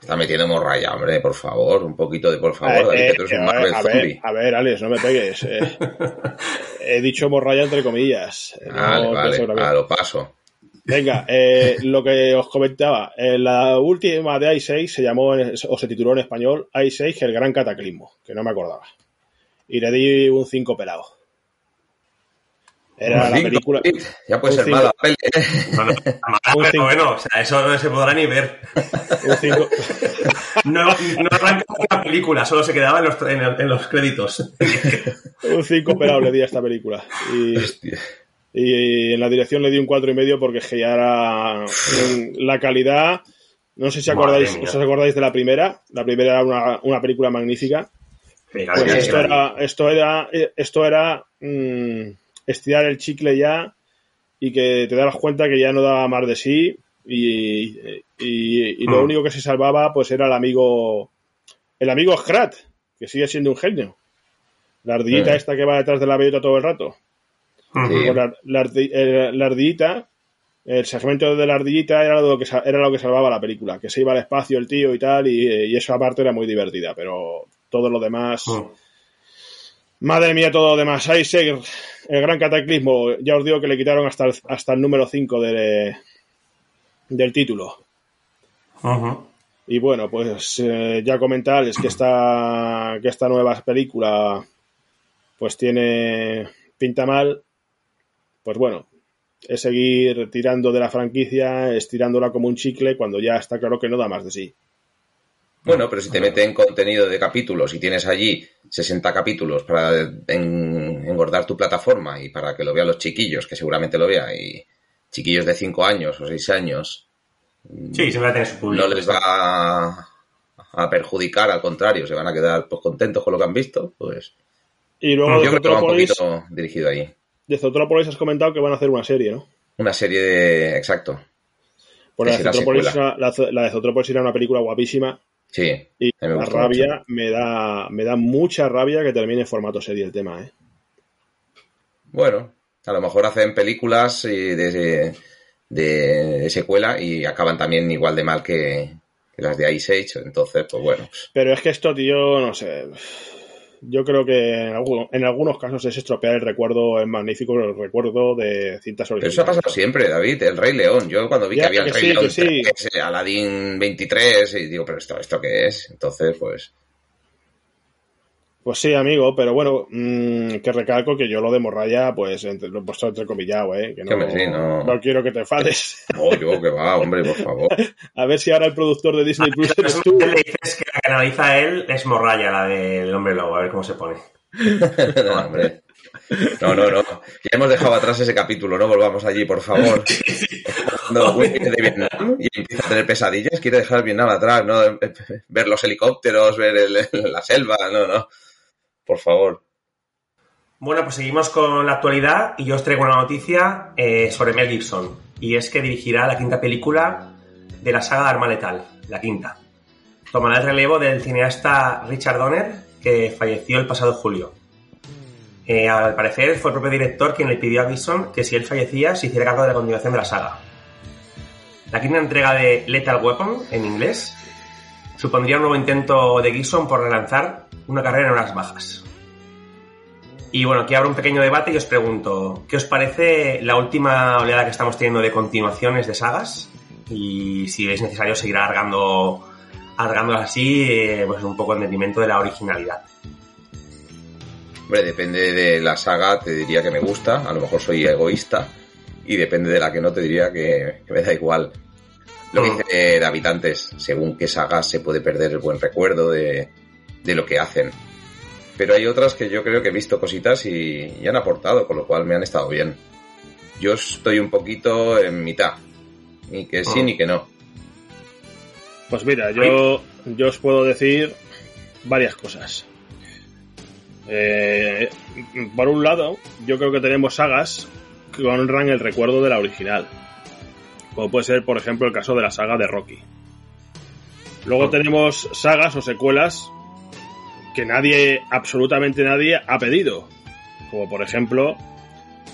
está metiendo morralla, hombre, por favor, un poquito de por favor, eh, que un Marvel a ver, a ver, Alex, no me pegues. Eh. He dicho morralla entre comillas. Vale, vale, a lo paso. Venga, eh, lo que os comentaba, la última de i6 se llamó, o se tituló en español, i6, el gran cataclismo, que no me acordaba y le di un 5 pelado. Era la película. Ya puede ser mala peli. No, no, pero bueno, o sea, eso no se podrá ni ver. Un 5. no, no arranca la película, solo se quedaba en los, en, los créditos. un 5 pelado le di a esta película. Y, y en la dirección le di un 4 y medio porque ya era la calidad. No sé si acordáis, os acordáis de la primera. La primera era una, una película magnífica. Pues esto, era, esto era, esto era mm, estirar el chicle ya y que te das cuenta que ya no daba más de sí y, y, lo hmm. único que se salvaba pues era el amigo el amigo Skrat, que sigue siendo un genio. La ardillita hmm. esta que va detrás de la bellota todo el rato. La, la, ardillita, el segmento de la ardillita era lo, que, era lo que salvaba la película, que se iba al espacio el tío y tal, y, y eso aparte era muy divertida, pero todo lo demás. Mm. Madre mía, todo lo demás. Ahí sigue el gran cataclismo. Ya os digo que le quitaron hasta el, hasta el número 5 de, del título. Y bueno, pues eh, ya comentarles que esta, que esta nueva película pues tiene pinta mal. Pues bueno, es seguir tirando de la franquicia, estirándola como un chicle cuando ya está claro que no da más de sí. Bueno, pero si te meten contenido de capítulos y tienes allí 60 capítulos para engordar tu plataforma y para que lo vean los chiquillos, que seguramente lo vean, y chiquillos de 5 años o 6 años, sí, se va a tener su público. no les va a, perjudicar, al contrario, se van a quedar pues, contentos con lo que han visto, pues... Y luego yo creo que va un poquito dirigido ahí. De Zotrópolis has comentado que van a hacer una serie, ¿no? Una serie de... exacto. Pues la, de la de Zotrópolis era una película guapísima Sí. Y la rabia me da, me da mucha rabia que termine en formato serie el tema, ¿eh? Bueno, a lo mejor hacen películas de, de secuela y acaban también igual de mal que, que las de Ice Age. Entonces, pues bueno. Pero es que esto, tío, no sé. Yo creo que en, alguno- en algunos casos es estropear el recuerdo, es magnífico el recuerdo de cintas Pero originales. eso ha pasado siempre, David, el Rey León. Yo cuando vi Ya, que había el que Rey sí, León sí. 3, Aladdin 23, y digo, pero esto, ¿esto qué es? Entonces, pues... Pues sí, amigo, pero bueno, mm, que recalco que yo lo de Morraya, pues entre, lo he puesto entrecomillado, ¿eh? Que no, sí, no. no quiero que te enfades. No, yo que va, hombre, por favor. A ver si ahora el productor de Disney Plus eres Tú le dices que la que analiza él es Morraya, la del hombre lobo, a ver cómo se pone. no, hombre. No, no, no. Ya hemos dejado atrás ese capítulo, no volvamos allí, por favor. Viene de Vietnam y empieza a tener pesadillas, quiere dejar Vietnam atrás, ¿no? Ver los helicópteros, ver el- la selva, no, no. Por favor. Bueno, pues seguimos con la actualidad y yo os traigo una noticia eh, sobre Mel Gibson. Y es que dirigirá la quinta película de la saga de Arma Letal, la quinta. Tomará el relevo del cineasta Richard Donner, que falleció el pasado julio. Eh, al parecer fue el propio director quien le pidió a Gibson que si él fallecía se hiciera cargo de la continuación de la saga. La quinta entrega de Lethal Weapon, en inglés, supondría un nuevo intento de Gibson por relanzar una carrera en horas bajas. Y bueno, aquí abro un pequeño debate y os pregunto, ¿qué os parece la última oleada que estamos teniendo de continuaciones de sagas? Y si es necesario seguir alargando, alargándolas así, eh, pues un poco en detrimento de la originalidad. Hombre, depende de la saga, te diría que me gusta, a lo mejor soy egoísta, y depende de la que no, te diría que, que me da igual. Lo que Mm. dice David antes, según qué saga se puede perder el buen recuerdo de, de lo que hacen. Pero hay otras que yo creo que he visto cositas y, y han aportado, con lo cual me han estado bien. Yo estoy un poquito en mitad, ni que sí Mm. ni que no. Pues mira, yo, yo os puedo decir varias cosas. Eh, por un lado, yo creo que tenemos sagas que honran el recuerdo de la original. Como puede ser, por ejemplo, el caso de la saga de Rocky. Luego tenemos sagas o secuelas que nadie, absolutamente nadie, ha pedido. Como por ejemplo,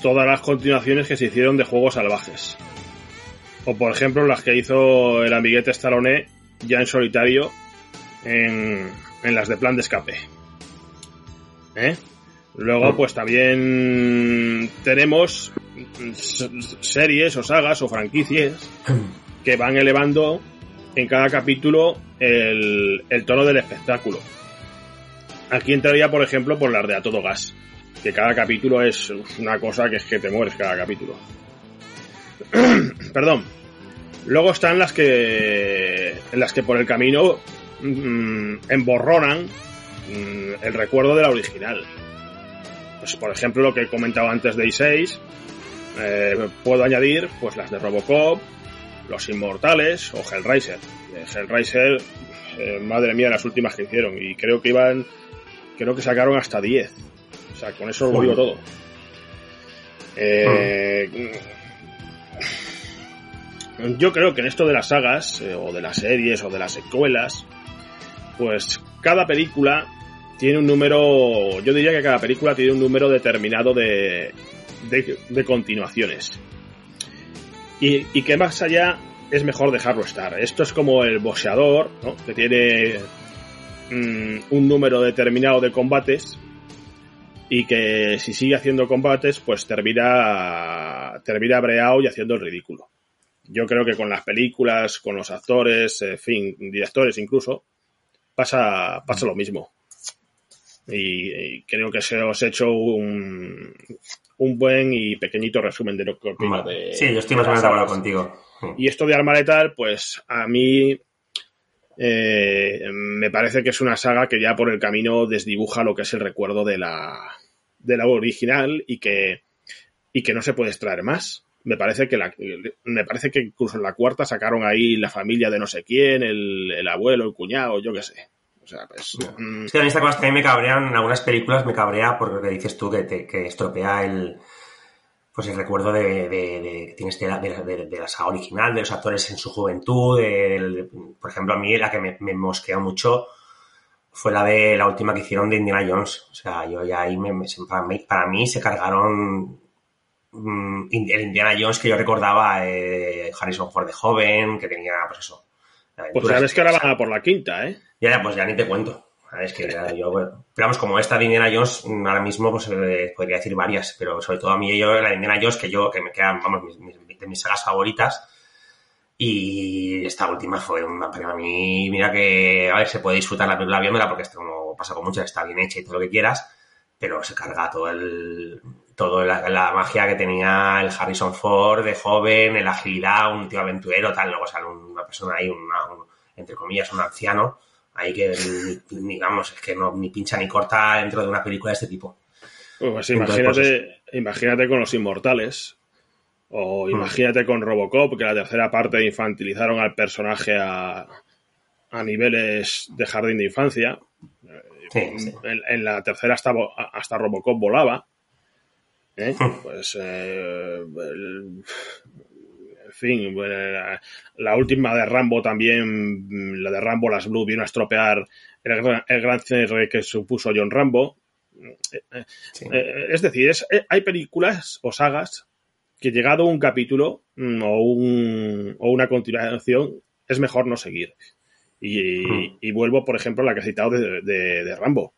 todas las continuaciones que se hicieron de Juegos Salvajes. O por ejemplo, las que hizo el amiguete Stallone ya en solitario en, en las de plan de escape. ¿Eh? Luego, pues también tenemos series o sagas o franquicias que van elevando en cada capítulo el, tono del espectáculo. Aquí entraría, por ejemplo, por las de A Todo Gas, que cada capítulo es una cosa que es que te mueres cada capítulo. Perdón. Luego están las que las que por el camino mm, emborronan mm, el recuerdo de la original. Pues por ejemplo lo que he comentado antes de I6, eh, puedo añadir pues las de Robocop, Los Inmortales o Hellraiser. Eh, Hellraiser, eh, madre mía, las últimas que hicieron y creo que iban, creo que sacaron hasta 10. O sea, con eso lo digo todo. Eh, yo creo que en esto de las sagas, eh, o de las series, o de las secuelas, pues cada película tiene un número, yo diría que cada película tiene un número determinado de, de, de continuaciones. Y, y que más allá es mejor dejarlo estar. Esto es como el boxeador, ¿no? que tiene mm, un número determinado de combates y que si sigue haciendo combates, pues termina, termina breado y haciendo el ridículo. Yo creo que con las películas, con los actores, en fin, directores incluso, pasa, pasa lo mismo. Y, creo que se os he hecho un, un buen y pequeñito resumen de lo que opino de. Sí, yo estoy más o menos de acuerdo contigo. Y esto de Arma Letal, pues a mí eh, me parece que es una saga que ya por el camino desdibuja lo que es el recuerdo de la, de la original y que, y que no se puede extraer más. Me parece que la, me parece que incluso en la cuarta sacaron ahí la familia de no sé quién, el, el abuelo, el cuñado, yo qué sé. Sea, pues. mm, Es que a mí estas cosas también me cabrean, en algunas películas me cabrea porque lo que dices tú, que, te, que estropea el pues el recuerdo de, de, de que tienes de la, de, de- de la saga original, de los actores en su juventud, del- por ejemplo, a mí la que me, me mosqueó mucho fue la de la última que hicieron de Indiana Jones. O sea, yo ya ahí me, me- para, mí, para mí se cargaron mm, el Indiana Jones que yo recordaba, eh, Harrison Ford de joven, que tenía, pues eso. Pues sabes que ahora van a por la quinta, ¿eh? Ya, pues ya ni te cuento. Es que yo, bueno, pero vamos, como esta de Indiana Jones, ahora mismo pues eh, podría decir varias, pero sobre todo a mí yo, la de Indiana Jones, que yo, que me quedan, vamos, de mis sagas favoritas, y esta última fue una, para mí, mira que, a ver, se puede disfrutar la película viéndola porque como pasa con muchas, está bien hecha y todo lo que quieras, pero se carga todo el, todo la, magia que tenía el Harrison Ford de joven, la agilidad, un tío aventurero, tal, luego sale una persona ahí, una, entre comillas, un anciano, ahí que, digamos, es que no, ni pincha ni corta dentro de una película de este tipo. Pues imagínate, pues imagínate con los inmortales, o hmm. imagínate con Robocop, que la tercera parte infantilizaron al personaje a, a niveles de jardín de infancia. En, la tercera hasta, hasta Robocop volaba. ¿Eh? Hmm. Pues, eh, en fin, la, última de Rambo también, la de Rambo, las Blue, vino a estropear el, el gran cierre que supuso John Rambo. Eh, es decir, hay películas o sagas que llegado un capítulo mm, o, un, o una continuación es mejor no seguir. Y, hmm. vuelvo, por ejemplo, a la que he citado de, Rambo.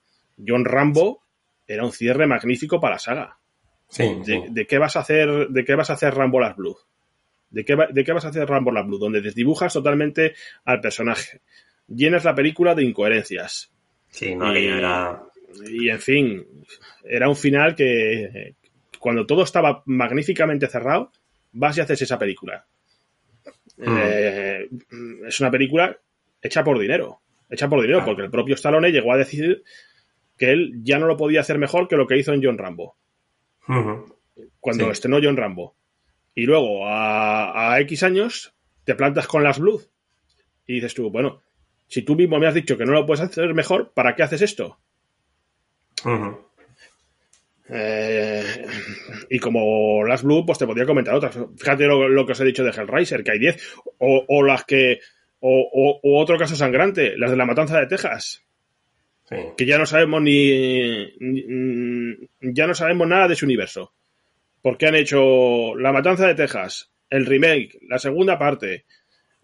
John Rambo era un cierre magnífico para la saga. De, qué vas a hacer, ¿De qué vas a hacer Rambo Las Blue? ¿De qué, ¿De qué vas a hacer Rambo Las Blue? Donde desdibujas totalmente al personaje. Llenas la película de incoherencias. Sí, no, y, era... y en fin, era un final que, cuando todo estaba magníficamente cerrado, vas y haces esa película. Hmm. Eh, es una película hecha por dinero. Hecha por dinero, porque el propio Stallone llegó a decir que él ya no lo podía hacer mejor que lo que hizo en John Rambo. Cuando estrenó John Rambo. Y luego, a, X años, te plantas con las Blues. Y dices tú, bueno, si tú mismo me has dicho que no lo puedes hacer mejor, ¿para qué haces esto? Eh, y como las Blue, pues te podría comentar otras. Fíjate lo, que os he dicho de Hellraiser, que hay 10. O, las que. O, otro caso sangrante, las de la matanza de Texas. Que ya no sabemos ni, Ya no sabemos nada de su universo. Porque han hecho La matanza de Texas, el remake, la segunda parte,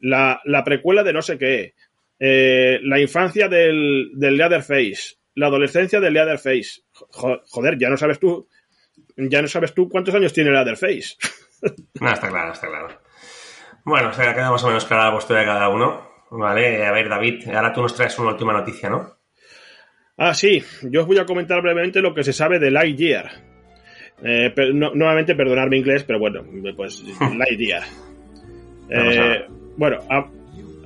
la, precuela de no sé qué, eh, la infancia del, del Leatherface, la adolescencia del Leatherface. Joder, ya no sabes tú, ya no sabes tú cuántos años tiene Leatherface. no, está claro, está claro. Bueno, o sea, queda más o menos clara la postura de cada uno. Vale, a ver, David, ahora tú nos traes una última noticia, ¿no? Ah, sí, yo os voy a comentar brevemente lo que se sabe de Lightyear. Eh, nuevamente, perdonarme inglés, pero bueno, pues Lightyear. Eh, bueno,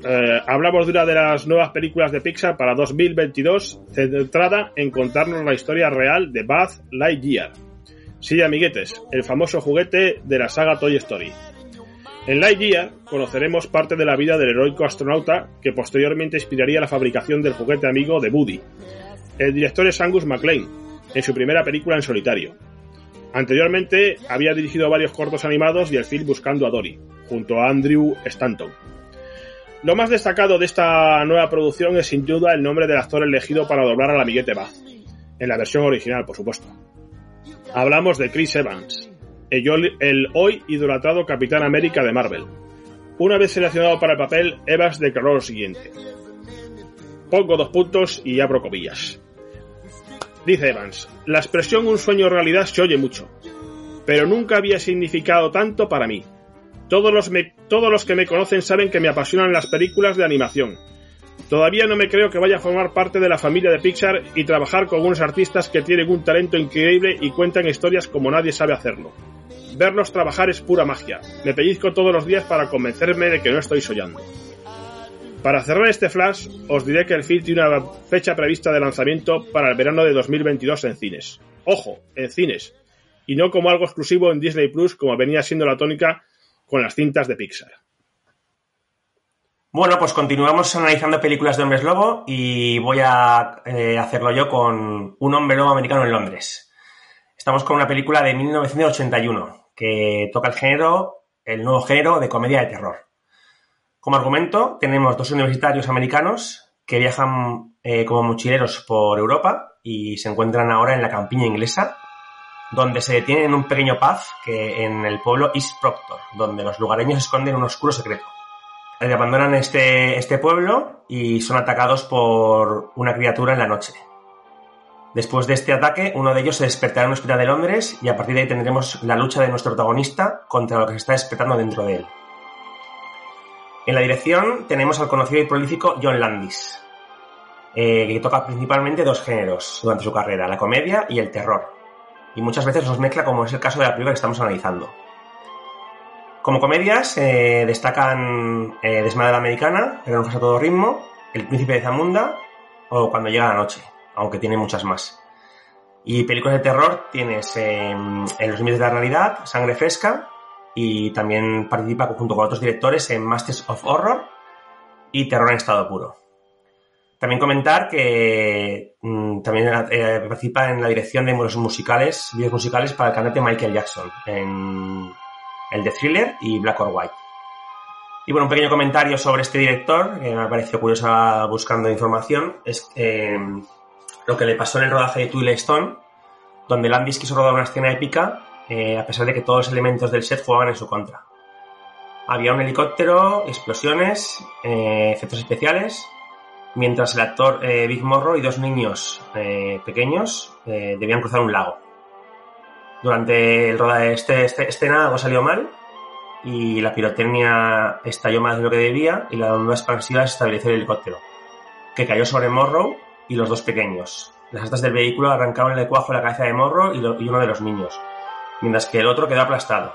eh, hablamos de una de las nuevas películas de Pixar para 2022, centrada en contarnos la historia real de Buzz Lightyear. Sí, amiguetes, el famoso juguete de la saga Toy Story. En Lightyear conoceremos parte de la vida del heroico astronauta que posteriormente inspiraría la fabricación del juguete amigo de Woody. El director es Angus MacLean, en su primera película en solitario. Anteriormente había dirigido varios cortos animados y el film Buscando a Dory, junto a Andrew Stanton. Lo más destacado de esta nueva producción es sin duda el nombre del actor elegido para doblar al amiguete Buzz, en la versión original, por supuesto. Hablamos de Chris Evans, el, hoy idolatrado Capitán América de Marvel. Una vez seleccionado para el papel, Evans declaró lo siguiente. Pongo dos puntos y abro comillas. Dice Evans, la expresión un sueño realidad se oye mucho, pero nunca había significado tanto para mí. Todos los, todos los que me conocen saben que me apasionan las películas de animación. Todavía no me creo que vaya a formar parte de la familia de Pixar y trabajar con unos artistas que tienen un talento increíble y cuentan historias como nadie sabe hacerlo. Verlos trabajar es pura magia. Me pellizco todos los días para convencerme de que no estoy soñando. Para cerrar este flash, os diré que el film tiene una fecha prevista de lanzamiento para el verano de 2022 en cines. Ojo, en cines. Y no como algo exclusivo en Disney Plus como venía siendo la tónica con las cintas de Pixar. Bueno, pues continuamos analizando películas de hombres lobo y voy a eh, hacerlo yo con un hombre lobo americano en Londres. Estamos con una película de 1981 que toca el género, el nuevo género de comedia de terror. Como argumento tenemos dos universitarios americanos que viajan eh, como mochileros por Europa y se encuentran ahora en la campiña inglesa donde se detienen en un pequeño pub que en el pueblo East Proctor, donde los lugareños esconden un oscuro secreto. Eh, abandonan este, este pueblo y son atacados por una criatura en la noche. Después de este ataque, uno de ellos se despertará en un hospital de Londres y a partir de ahí tendremos la lucha de nuestro protagonista contra lo que se está despertando dentro de él. En la dirección tenemos al conocido y prolífico John Landis, eh, que toca principalmente dos géneros durante su carrera, la comedia y el terror. Y muchas veces los mezcla como es el caso de la película que estamos analizando. Como comedias eh, destacan eh, Desmadre Americana, El a todo ritmo, El Príncipe de Zamunda o Cuando llega la noche, aunque tiene muchas más. Y películas de terror tienes En Los Límites de la Realidad, Sangre Fresca, y también participa junto con otros directores en Masters of Horror y Terror en Estado Puro. También comentar que mm, también eh, participa en la dirección de los musicales, videos musicales para el cantante Michael Jackson, en el de Thriller y Black or White. Y bueno, un pequeño comentario sobre este director, que me ha parecido curioso buscando información, es em, lo que le pasó en el rodaje de Twilight Stone, donde Landis quiso rodar una escena épica, eh, a pesar de que todos los elementos del set jugaban en su contra. Había un helicóptero, explosiones, eh, efectos especiales, mientras el actor eh, Big Morrow y dos niños eh, pequeños eh, debían cruzar un lago. Durante el rodaje de este, este, escena algo salió mal y la pirotecnia estalló más de lo que debía y la onda expansiva estabilizó el helicóptero, que cayó sobre Morrow y los dos pequeños. Las astas del vehículo arrancaron el cuajo de la cabeza de Morrow y uno de los niños, mientras que el otro quedó aplastado.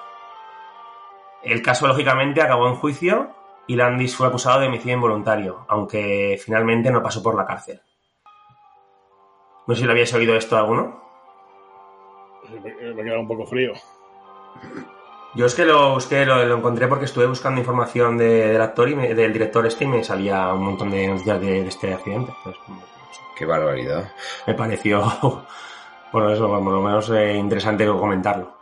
El caso, lógicamente, acabó en juicio y Landis fue acusado de homicidio involuntario, aunque finalmente no pasó por la cárcel. No sé si lo habíais oído esto alguno. Me, queda un poco frío. Yo es que lo lo, encontré porque estuve buscando información del actor y del director este y me salía un montón de noticias de, este accidente. Qué barbaridad. Me pareció, bueno, eso, por lo menos eh, interesante comentarlo.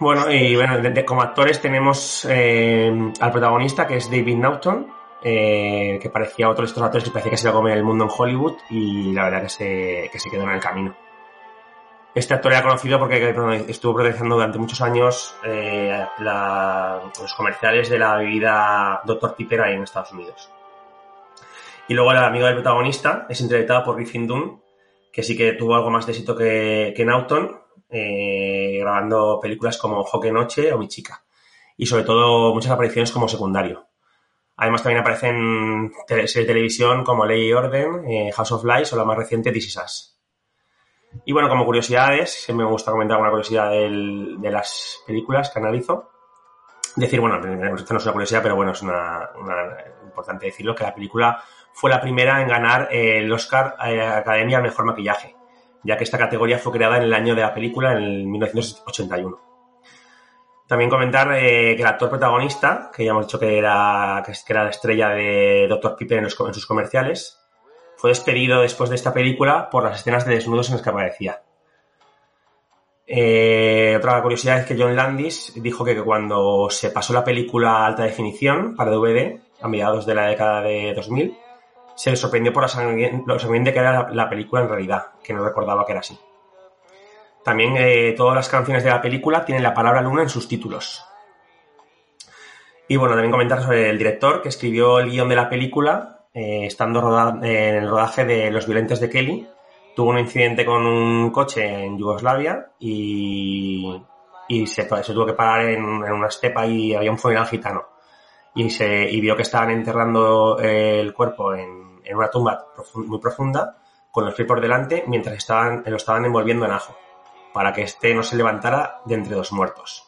Bueno, y bueno, como actores tenemos eh, al protagonista que es David Naughton, eh, que parecía otro de estos actores que parecía que se iba a comer el mundo en Hollywood y la verdad que se, que se quedó en el camino. Este actor era conocido porque estuvo protagonizando durante muchos años eh, los comerciales de la bebida Dr. Pepper ahí en Estados Unidos. Y luego el amigo del protagonista es interpretado por Griffin Dunn, que sí que tuvo algo más de éxito que, que Naughton, eh, grabando películas como Joque Noche o Mi Chica. Y sobre todo muchas apariciones como secundario. Además también aparecen series de televisión como Ley y Orden, eh, House of Lies o la más reciente This Is. Y bueno, como curiosidades, siempre me gusta comentar una curiosidad de las películas que analizo. Decir, bueno, esto no es una curiosidad, pero bueno, es una, importante decirlo, que la película fue la primera en ganar el Oscar eh, Academia al Mejor Maquillaje ya que esta categoría fue creada en el año de la película, en 1981. También comentar eh, que el actor protagonista, que ya hemos dicho que era, que era la estrella de Dr. Piper en, sus comerciales, fue despedido después de esta película por las escenas de desnudos en las que aparecía. Eh, otra curiosidad es que John Landis dijo que cuando se pasó la película a alta definición para DVD, a mediados de la década de 2000, se le sorprendió por lo sorprendente que era la, película en realidad, que no recordaba que era así. También eh, todas las canciones de la película tienen la palabra luna en sus títulos. Y bueno, también comentar sobre el director que escribió el guion de la película, eh, estando en el rodaje de Los Violentos de Kelly. Tuvo un incidente con un coche en Yugoslavia y, se, tuvo que parar en, en una estepa y había un funeral gitano y, se, y vio que estaban enterrando el cuerpo en, en una tumba muy profunda con los pies por delante mientras estaban, lo estaban envolviendo en ajo para que este no se levantara de entre dos muertos.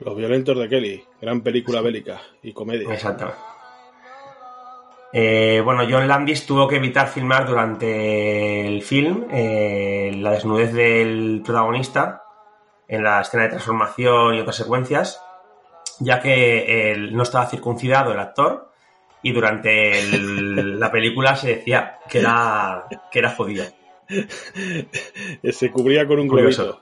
Los violentos de Kelly, gran película bélica y comedia. Exactamente. Eh, bueno, John Landis tuvo que evitar filmar durante el film eh, la desnudez del protagonista en la escena de transformación y otras secuencias ya que él no estaba circuncidado el actor y durante la película se decía que era, que era judío. Se cubría con un globito.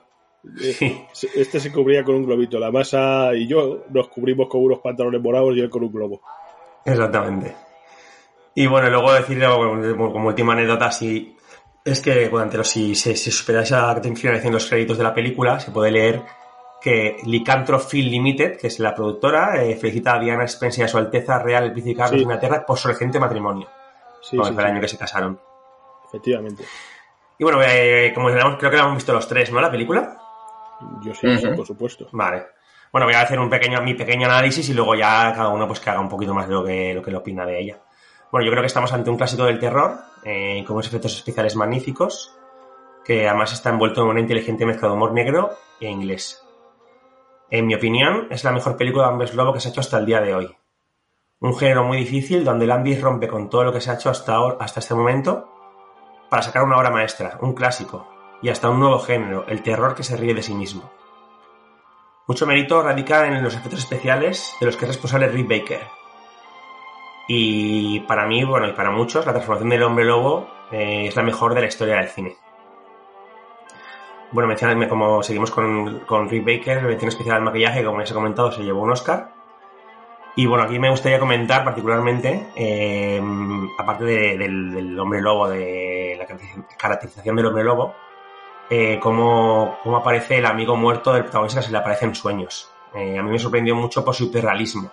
Este se cubría con un globito. La masa y yo nos cubrimos con unos pantalones morados y él con un globo. Exactamente. Y bueno, luego decir como última anécdota así es que durante los, si, si, si superáis a finalización los créditos de la película, se puede leer que Lycanthrope Film Limited, que es la productora, eh, felicita a Diana Spencer y a su Alteza Real el Príncipe Carlos Sí. de Inglaterra por su reciente matrimonio. Sí, sí, el sí, año que se casaron. efectivamente. Y bueno, eh, como hemos- creo que la hemos visto los tres, ¿no? La película. Yo sí, sí, Ujú. por supuesto. Vale. Bueno, voy a hacer un pequeño, mi pequeño análisis y luego ya cada uno pues que haga un poquito más de lo que, lo que le opina de ella. Bueno, yo creo que estamos ante un clásico del terror, eh, con unos efectos especiales magníficos, que además está envuelto en una inteligente mezcla de humor negro e inglés. En mi opinión, es la mejor película de hombres lobo que se ha hecho hasta el día de hoy. Un género muy difícil donde Lambis rompe con todo lo que se ha hecho hasta, ahora- hasta este momento para sacar una obra maestra, un clásico, y hasta un nuevo género, el terror que se ríe de sí mismo. Mucho mérito radica en los efectos especiales de los que es responsable Rick Baker. Y para mí, bueno, y para muchos, la transformación del hombre lobo eh, es la mejor de la historia del cine. Bueno, mencionadme como seguimos con, con Rick Baker, mención especial al maquillaje, como ya os he comentado, se llevó un Oscar. Y bueno, aquí me gustaría comentar particularmente, eh, aparte de- del, del hombre lobo, de la caracterización del hombre lobo, eh, cómo, cómo aparece el amigo muerto del protagonista que se le aparece en sueños. Eh, a mí me sorprendió mucho por su hiperrealismo.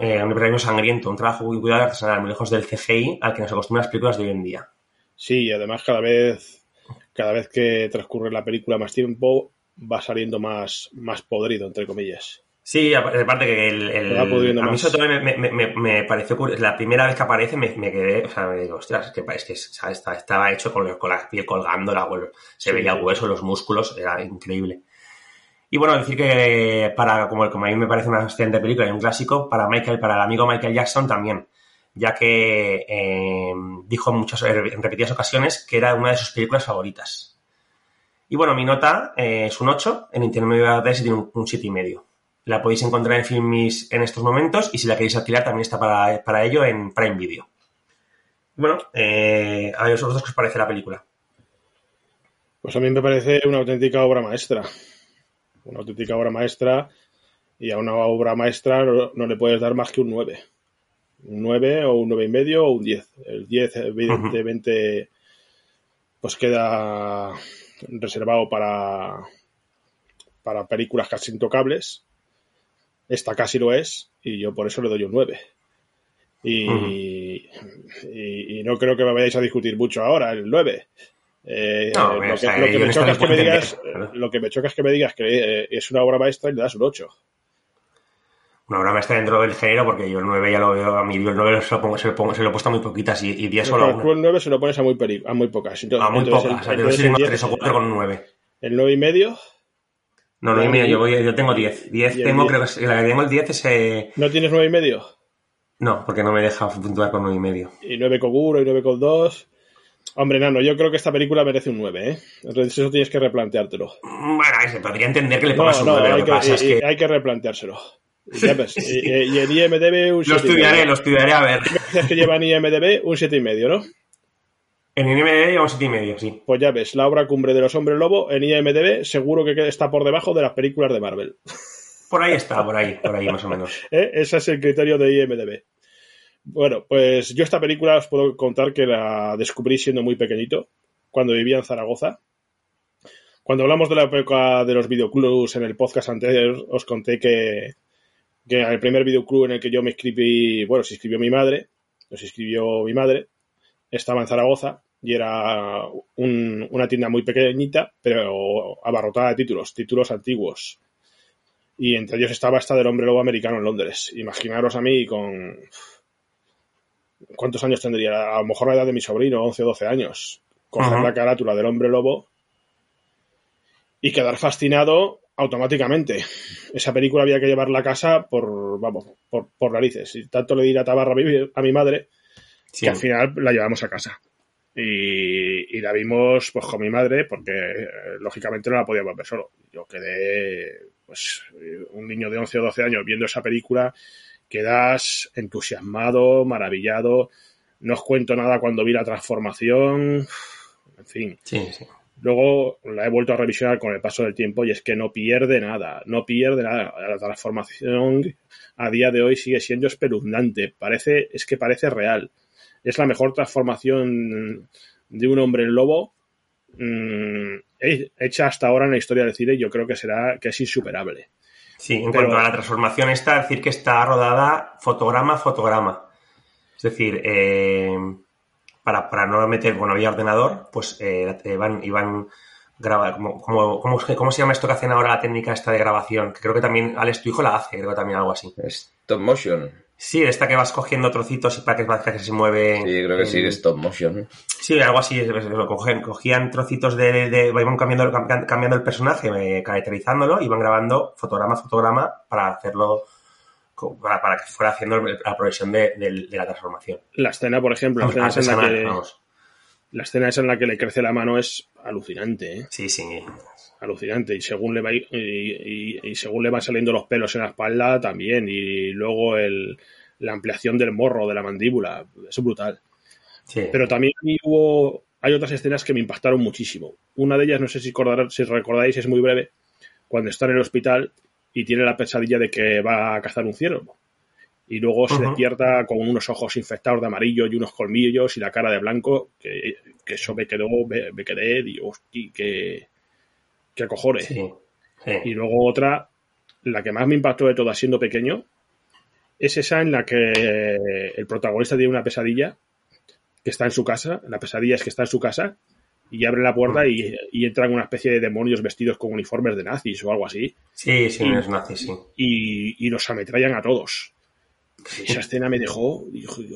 Eh, un hiperrealismo sangriento, un trabajo muy cuidado artesanal, muy lejos del CGI al que nos acostumbran las películas de hoy en día. Sí, y además cada vez, cada vez que transcurre la película más tiempo, va saliendo más, más podrido, entre comillas. Sí, aparte que el, el- a mí más. sobre todo me, me- me- me pareció curioso, la primera vez que aparece me, me quedé, o sea, me digo, ostras, es que, es que está- estaba hecho con, con la piel colgando, la, se Sí. veía el hueso, los músculos, era increíble. Y bueno, decir que para, como, como a mí me parece una excelente película y un clásico, para Michael, para el amigo Michael Jackson también, ya que eh, dijo en muchas, en repetidas ocasiones que era una de sus películas favoritas. Y bueno, mi nota eh, es un 8, en Internet tiene un, un 7,5. La podéis encontrar en Filmis en estos momentos y si la queréis alquilar también está para, para ello en Prime Video. Bueno, eh, a vosotros qué os parece la película. Pues a mí me parece una auténtica obra maestra. Una auténtica obra maestra. Y a una obra maestra no, no le puedes dar más que un 9. Un 9 o un 9 y medio o un 10. El 10 evidentemente pues queda reservado para, para películas casi intocables. Esta casi lo es y yo por eso le doy un 9. Y, y- y no creo que me vayáis a discutir mucho ahora el 9. Eh, No, lo, que, lo que me me digas, lo que me choca es que me digas que eh, es una obra maestra y le das un 8. Una obra maestra dentro del género porque yo el 9 ya lo veo, a mí yo el 9 se lo, pongo, se lo, pongo, se lo he puesto a muy poquitas y, y 10 solo Tú el 9 se lo pones a muy, peri- a muy pocas. Entonces, A muy entonces pocas, el- el 10 3 o 4 con un 9. El 9 y medio No, 9 y medio, yo, voy, yo tengo 10. 10 Y el tengo, 10. creo que es- la que tengo el 10 es... eh, ¿No tienes 9 y medio? no, porque no me deja puntuar con 9 y medio. Y 9 con 1 y 9 con 2. Hombre, Nano, yo creo que esta película merece un 9, ¿eh? Entonces eso tienes que replanteártelo. Bueno, se podría entender que le No, pongas un no, 9, lo que que, pasa es y- que... y hay que replanteárselo. Ya ves, y, y- y en IMDB un 7,5. Lo estudiaré, lo estudiaré a ver. Dices que lleva en IMDB un 7,5, ¿no? En IMDb llevamos 7 y medio, sí. Pues ya ves, la obra cumbre de los hombres lobo en IMDB seguro que está por debajo de las películas de Marvel. Por ahí está, por ahí, por ahí más o menos. ¿Eh? Ese es el criterio de IMDB. Bueno, pues yo esta película os puedo contar que la descubrí siendo muy pequeñito, cuando vivía en Zaragoza. Cuando hablamos de la época de los videoclubs en el podcast anterior, os conté que, que el primer videoclub en el que yo me inscribí, bueno, se inscribió mi madre, nos inscribió mi madre, estaba en Zaragoza y era un- una tienda muy pequeñita, pero abarrotada de títulos, títulos antiguos. Y entre ellos estaba esta del hombre lobo americano en Londres. Imaginaros a mí con... ¿Cuántos años tendría? A lo mejor la edad de mi sobrino, 11 o 12 años. Coger la carátula del hombre lobo y quedar fascinado automáticamente. Esa película había que llevarla a casa por, vamos, por, por narices. Y tanto le di la tabarra a mi, a mi madre Sí. que al final la llevamos a casa. Y, y la vimos pues con mi madre porque eh, lógicamente no la podíamos ver solo. Yo quedé pues un niño de 11 o 12 años viendo esa película, quedas entusiasmado, maravillado. No os cuento nada cuando vi la transformación. En fin, Sí, sí. Luego la he vuelto a revisionar con el paso del tiempo y es que no pierde nada, no pierde nada. La transformación a día de hoy sigue siendo espeluznante. Parece, es que parece real. Es la mejor transformación de un hombre lobo mmm, hecha hasta ahora en la historia del cine, yo creo que será que es insuperable. Sí, en Pero, cuanto a la transformación está, decir que está rodada fotograma a fotograma. Es decir, eh, para, para, no meter, bueno, había ordenador, pues eh, iban, iban grabar, como, como, ¿cómo, ¿cómo, se llama esto que hacen ahora la técnica esta de grabación? Que creo que también Alex, tu hijo la hace, creo que también algo así. Stop motion. Sí, esta que vas cogiendo trocitos y para que, que se mueve. Sí, creo que sí, stop motion. Sí, algo así, lo cogían, cogían trocitos de, de, iban cambiando, cambiando el personaje, eh, caracterizándolo, iban grabando fotograma a fotograma para hacerlo para, para, que fuera haciendo la progresión de, de, de, la transformación. La escena, por ejemplo, la escena, en la, que, vamos. la escena esa en la que le crece la mano es alucinante. ¿eh? Sí, sí. Alucinante. Y según le va y, y, y, según le van saliendo los pelos en la espalda también. Y luego el, la ampliación del morro, de la mandíbula. Es brutal. Sí. Pero también hubo. Hay otras escenas que me impactaron muchísimo. Una de ellas, no sé si, recordar, si recordáis, es muy breve. Cuando está en el hospital y tiene la pesadilla de que va a cazar un ciervo. Y luego uh -huh. se despierta con unos ojos infectados de amarillo y unos colmillos y la cara de blanco, que, que eso me quedó, me, me quedé, digo, hostia, que, que cojones. Sí, sí. Y luego otra, la que más me impactó de todas siendo pequeño, es esa en la que el protagonista tiene una pesadilla que está en su casa, la pesadilla es que está en su casa, y abre la puerta y, y, entran una especie de demonios vestidos con uniformes de nazis o algo así. Sí, sí, y, es nazi, sí. Y, y, los ametrallan a todos. Esa escena me dejó,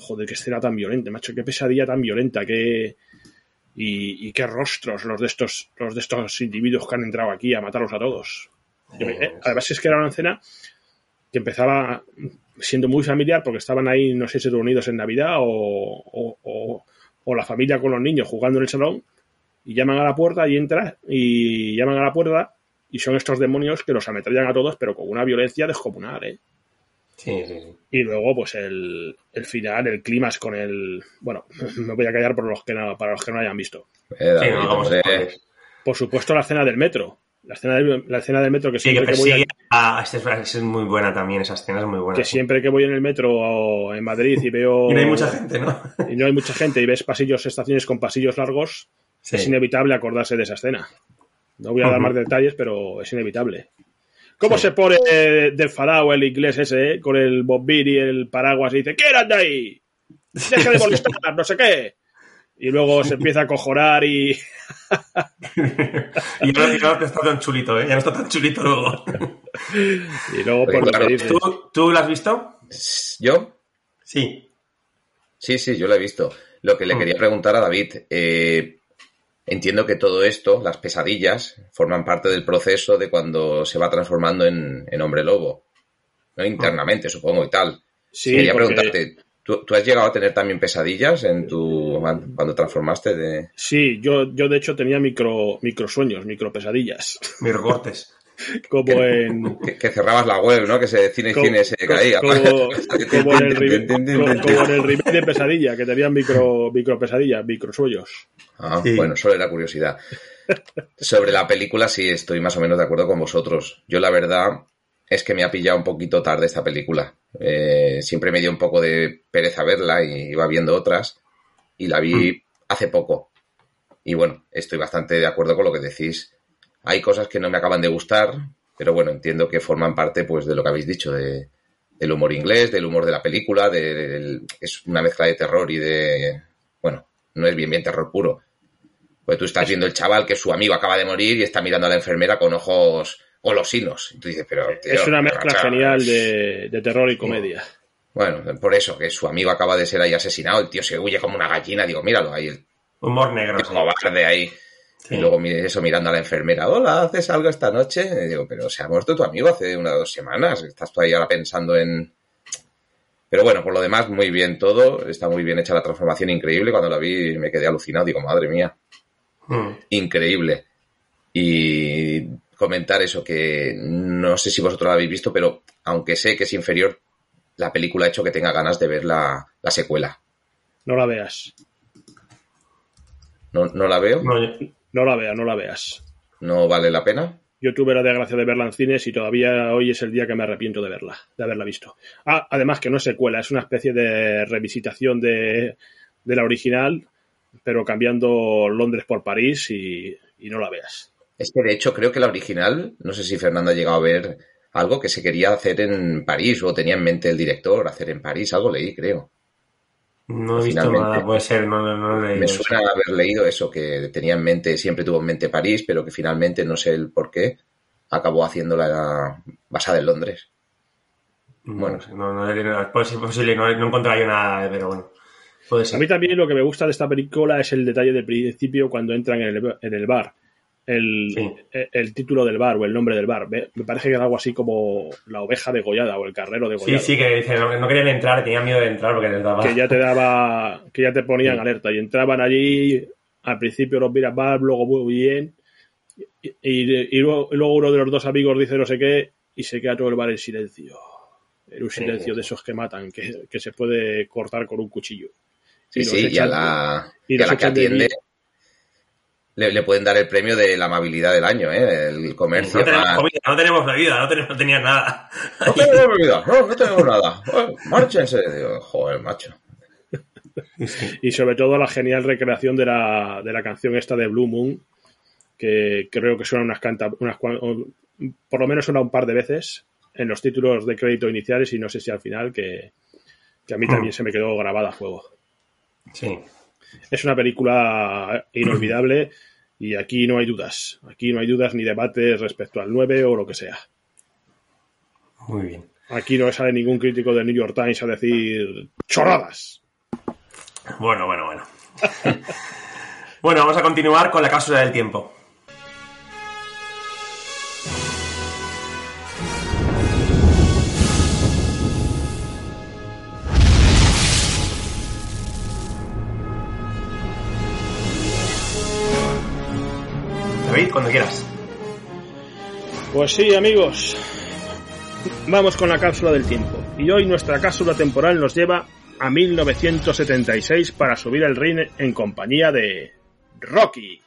joder, qué escena tan violenta, macho, qué pesadilla tan violenta, qué... Y, qué rostros los de estos los de estos individuos que han entrado aquí a matarlos a todos. Eh, además es que era una escena que empezaba siendo muy familiar porque estaban ahí, no sé si reunidos en Navidad o, o, o, o la familia con los niños jugando en el salón y llaman a la puerta y entra y llaman a la puerta y son estos demonios que los ametrallan a todos pero con una violencia descomunal, ¿eh? Sí, sí, sí. Y luego, pues el, el final, el clima con el. Bueno, me voy a callar por los que no, para los que no hayan visto. Eh, David, sí, no, vamos a por supuesto, la escena del metro. La escena del, la escena del metro que sí, siempre que, que voy. A, es, es, muy buena también, esa escena es muy buena. Que siempre que voy en el metro en Madrid y veo. y no hay mucha gente, ¿no? y no hay mucha gente y ves pasillos, estaciones con pasillos largos, sí. es inevitable acordarse de esa escena. No voy a dar uh -huh. más detalles, pero es inevitable. ¿Cómo sí. se pone de enfadado el inglés ese, eh? con el bombín y el paraguas y dice, ¿qué eran de ahí? Deja de molestar, no sé qué. Y luego se empieza a cojonar y... y no, y no está tan chulito, ¿eh? Ya no está tan chulito luego. y luego, por claro, dices... ¿Tú, ¿Tú lo has visto? ¿Yo? Sí. Sí, sí, yo lo he visto. Lo que le quería preguntar a David, eh, entiendo que todo esto, las pesadillas, forman parte del proceso de cuando se va transformando en, en hombre lobo. ¿no? Internamente, supongo, y tal. Sí, Quería porque... preguntarte, ¿tú, ¿tú, has llegado a tener también pesadillas en tu cuando transformaste de...? Sí, yo, yo de hecho tenía micro, micro sueños, micro pesadillas. Microcortes. Como en... Que, que, cerrabas la web, ¿no? Que se cine como, cine se caía. Como, como, en el remake, como, en el remake de Pesadilla, que tenían micro, micro pesadillas, micro sueños. Ah, sí. bueno, solo era curiosidad. Sobre la película sí estoy más o menos de acuerdo con vosotros. Yo la verdad es que me ha pillado un poquito tarde esta película. Eh, siempre me dio un poco de pereza verla y iba viendo otras y la vi mm. hace poco. Y bueno, estoy bastante de acuerdo con lo que decís. Hay cosas que no me acaban de gustar, pero bueno, entiendo que forman parte pues de lo que habéis dicho, de, del humor inglés, del humor de la película, de, de, es una mezcla de terror y de... Bueno, no es bien bien terror puro. Pues tú estás viendo el chaval que su amigo acaba de morir y está mirando a la enfermera con ojos golosinos. Y tú dices, pero, tío, es una mezcla genial de, de, terror y comedia. Bueno, por eso, que su amigo acaba de ser ahí asesinado, el tío se huye como una gallina, digo, míralo ahí. El, Humor negro. Como sí. de ahí. Sí. Y luego eso mirando a la enfermera, hola, ¿haces algo esta noche? Y digo, pero se ha muerto tu amigo hace una o dos semanas. Estás tú ahí ahora pensando en... Pero bueno, por lo demás, muy bien todo. Está muy bien hecha la transformación, increíble. Cuando la vi me quedé alucinado. Digo, madre mía. Mm. Increíble. Y comentar eso, que no sé si vosotros lo habéis visto, pero aunque sé que es inferior, la película ha hecho que tenga ganas de ver la, la secuela. No la veas. ¿No, ¿No, la veo? No, no la veas, no la veas. ¿No vale la pena? Yo tuve la desgracia de verla en cines y todavía hoy es el día que me arrepiento de verla, de haberla visto. Ah, además que no es secuela, es una especie de revisitación de, de la original pero cambiando Londres por París y, y no la veas. Es que de hecho creo que la original, no sé si Fernando ha llegado a ver algo que se quería hacer en París o tenía en mente el director hacer en París, algo leí, creo. No he visto Finalmente. nada, puede ser, no, no, no lo he leído Me eso. suena haber leído eso, que tenía en mente, siempre tuvo en mente París, pero que finalmente, no sé el por qué, acabó haciéndola basada en Londres. Bueno, no, no, no, puede ser posible, no, no he encontrado yo nada, pero bueno. Puede A ser. mí también lo que me gusta de esta película es el detalle del principio cuando entran en el, en el bar. El, Sí. el, el título del bar o el nombre del bar. Me, me parece que era algo así como la oveja degollada o el carrero Sí, degollado. sí, que dice, no, no querían entrar, tenían miedo de entrar porque les daba. que ya te daba, que ya te ponían Sí. alerta y entraban allí, al principio los miras mal, luego muy bien, y, y- y luego, y luego uno de los dos amigos dice no sé qué y se queda todo el bar en silencio. En un Sí. silencio de esos que matan, que, que se puede cortar con un cuchillo. Sí, sí, y a la, y y a la que atiende. Le, le pueden dar el premio de la amabilidad del año, ¿eh? El comercio. no tenemos más- comida, no tenemos bebida, no, tenemos, no tenían nada. No tenemos bebida, no, no tenemos nada. Márchense. Digo, joder, macho. Y sobre todo la genial recreación de la, de la canción esta de Blue Moon, que creo que suena unas canta, unas por lo menos suena un par de veces en los títulos de crédito iniciales y no sé si al final que, que a mí también se me quedó grabada a fuego. Sí. Es una película inolvidable y aquí no hay dudas. Aquí no hay dudas ni debates respecto al 9 o lo que sea. Muy bien. Aquí no sale ningún crítico del New York Times a decir chorradas. Bueno, bueno, bueno. bueno, vamos a continuar con la cápsula del tiempo. Cuando quieras. Pues sí, amigos. Vamos con la cápsula del tiempo. Y hoy nuestra cápsula temporal nos lleva a 1976 para subir el ring en compañía de Rocky.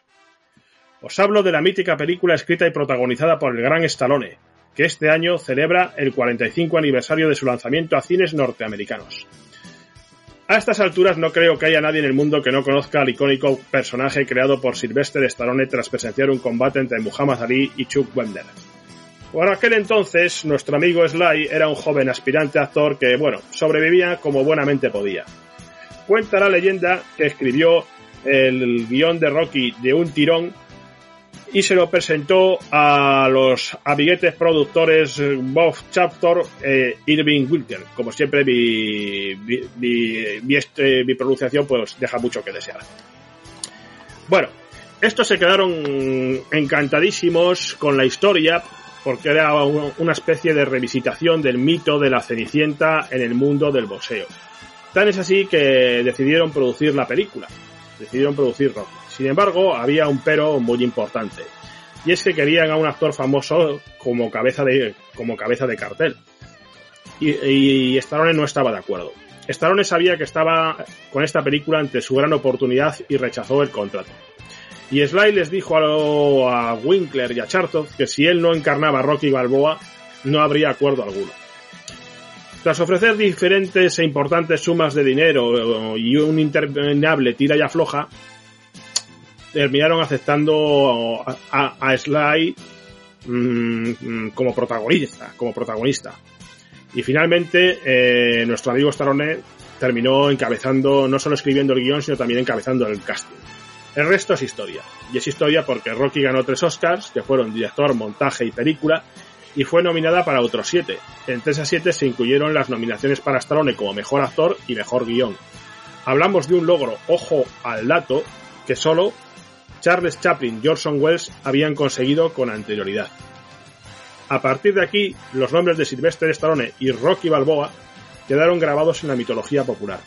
Os hablo de la mítica película escrita y protagonizada por el gran Stallone, que este año celebra el 45 aniversario de su lanzamiento a cines norteamericanos. A estas alturas no creo que haya nadie en el mundo que no conozca al icónico personaje creado por Sylvester Stallone tras presenciar un combate entre Muhammad Ali y Chuck Wender. Por aquel entonces, nuestro amigo Sly era un joven aspirante actor que, bueno, sobrevivía como buenamente podía. Cuenta la leyenda que escribió el guion de Rocky de un tirón y se lo presentó a los amiguetes productores eh, Bob Chapter e Irving Wilker. Como siempre, mi, mi, este- mi pronunciación pues deja mucho que desear. Bueno, estos se quedaron encantadísimos con la historia porque era un- una especie de revisitación del mito de la Cenicienta en el mundo del boxeo. Tan es así que decidieron producir la película, decidieron producir Rocky. Sin embargo, había un pero muy importante, y es que querían a un actor famoso como cabeza de, como cabeza de cartel. Y, y no estaba de acuerdo. Stallone sabía que estaba con esta película ante su gran oportunidad y rechazó el contrato. Y Sly les dijo a, lo- a Winkler y a Chartoff que si él no encarnaba a Rocky Balboa, no habría acuerdo alguno. Tras ofrecer diferentes e importantes sumas de dinero y un interminable tira y afloja, terminaron aceptando a, a- Sly mm, mm, como protagonista, como protagonista. Y finalmente, eh, nuestro amigo Stallone terminó encabezando, no solo escribiendo el guion, sino también encabezando el casting. El resto es historia. Y es historia porque Rocky ganó tres Oscars, que fueron director, montaje y película, y fue nominada para otros siete. Entre esas siete se incluyeron las nominaciones para Stallone como mejor actor y mejor guion. Hablamos de un logro, ojo al dato, que solo Charles Chaplin y Orson Welles habían conseguido con anterioridad. A partir de aquí, los nombres de Sylvester Stallone y Rocky Balboa quedaron grabados en la mitología popular.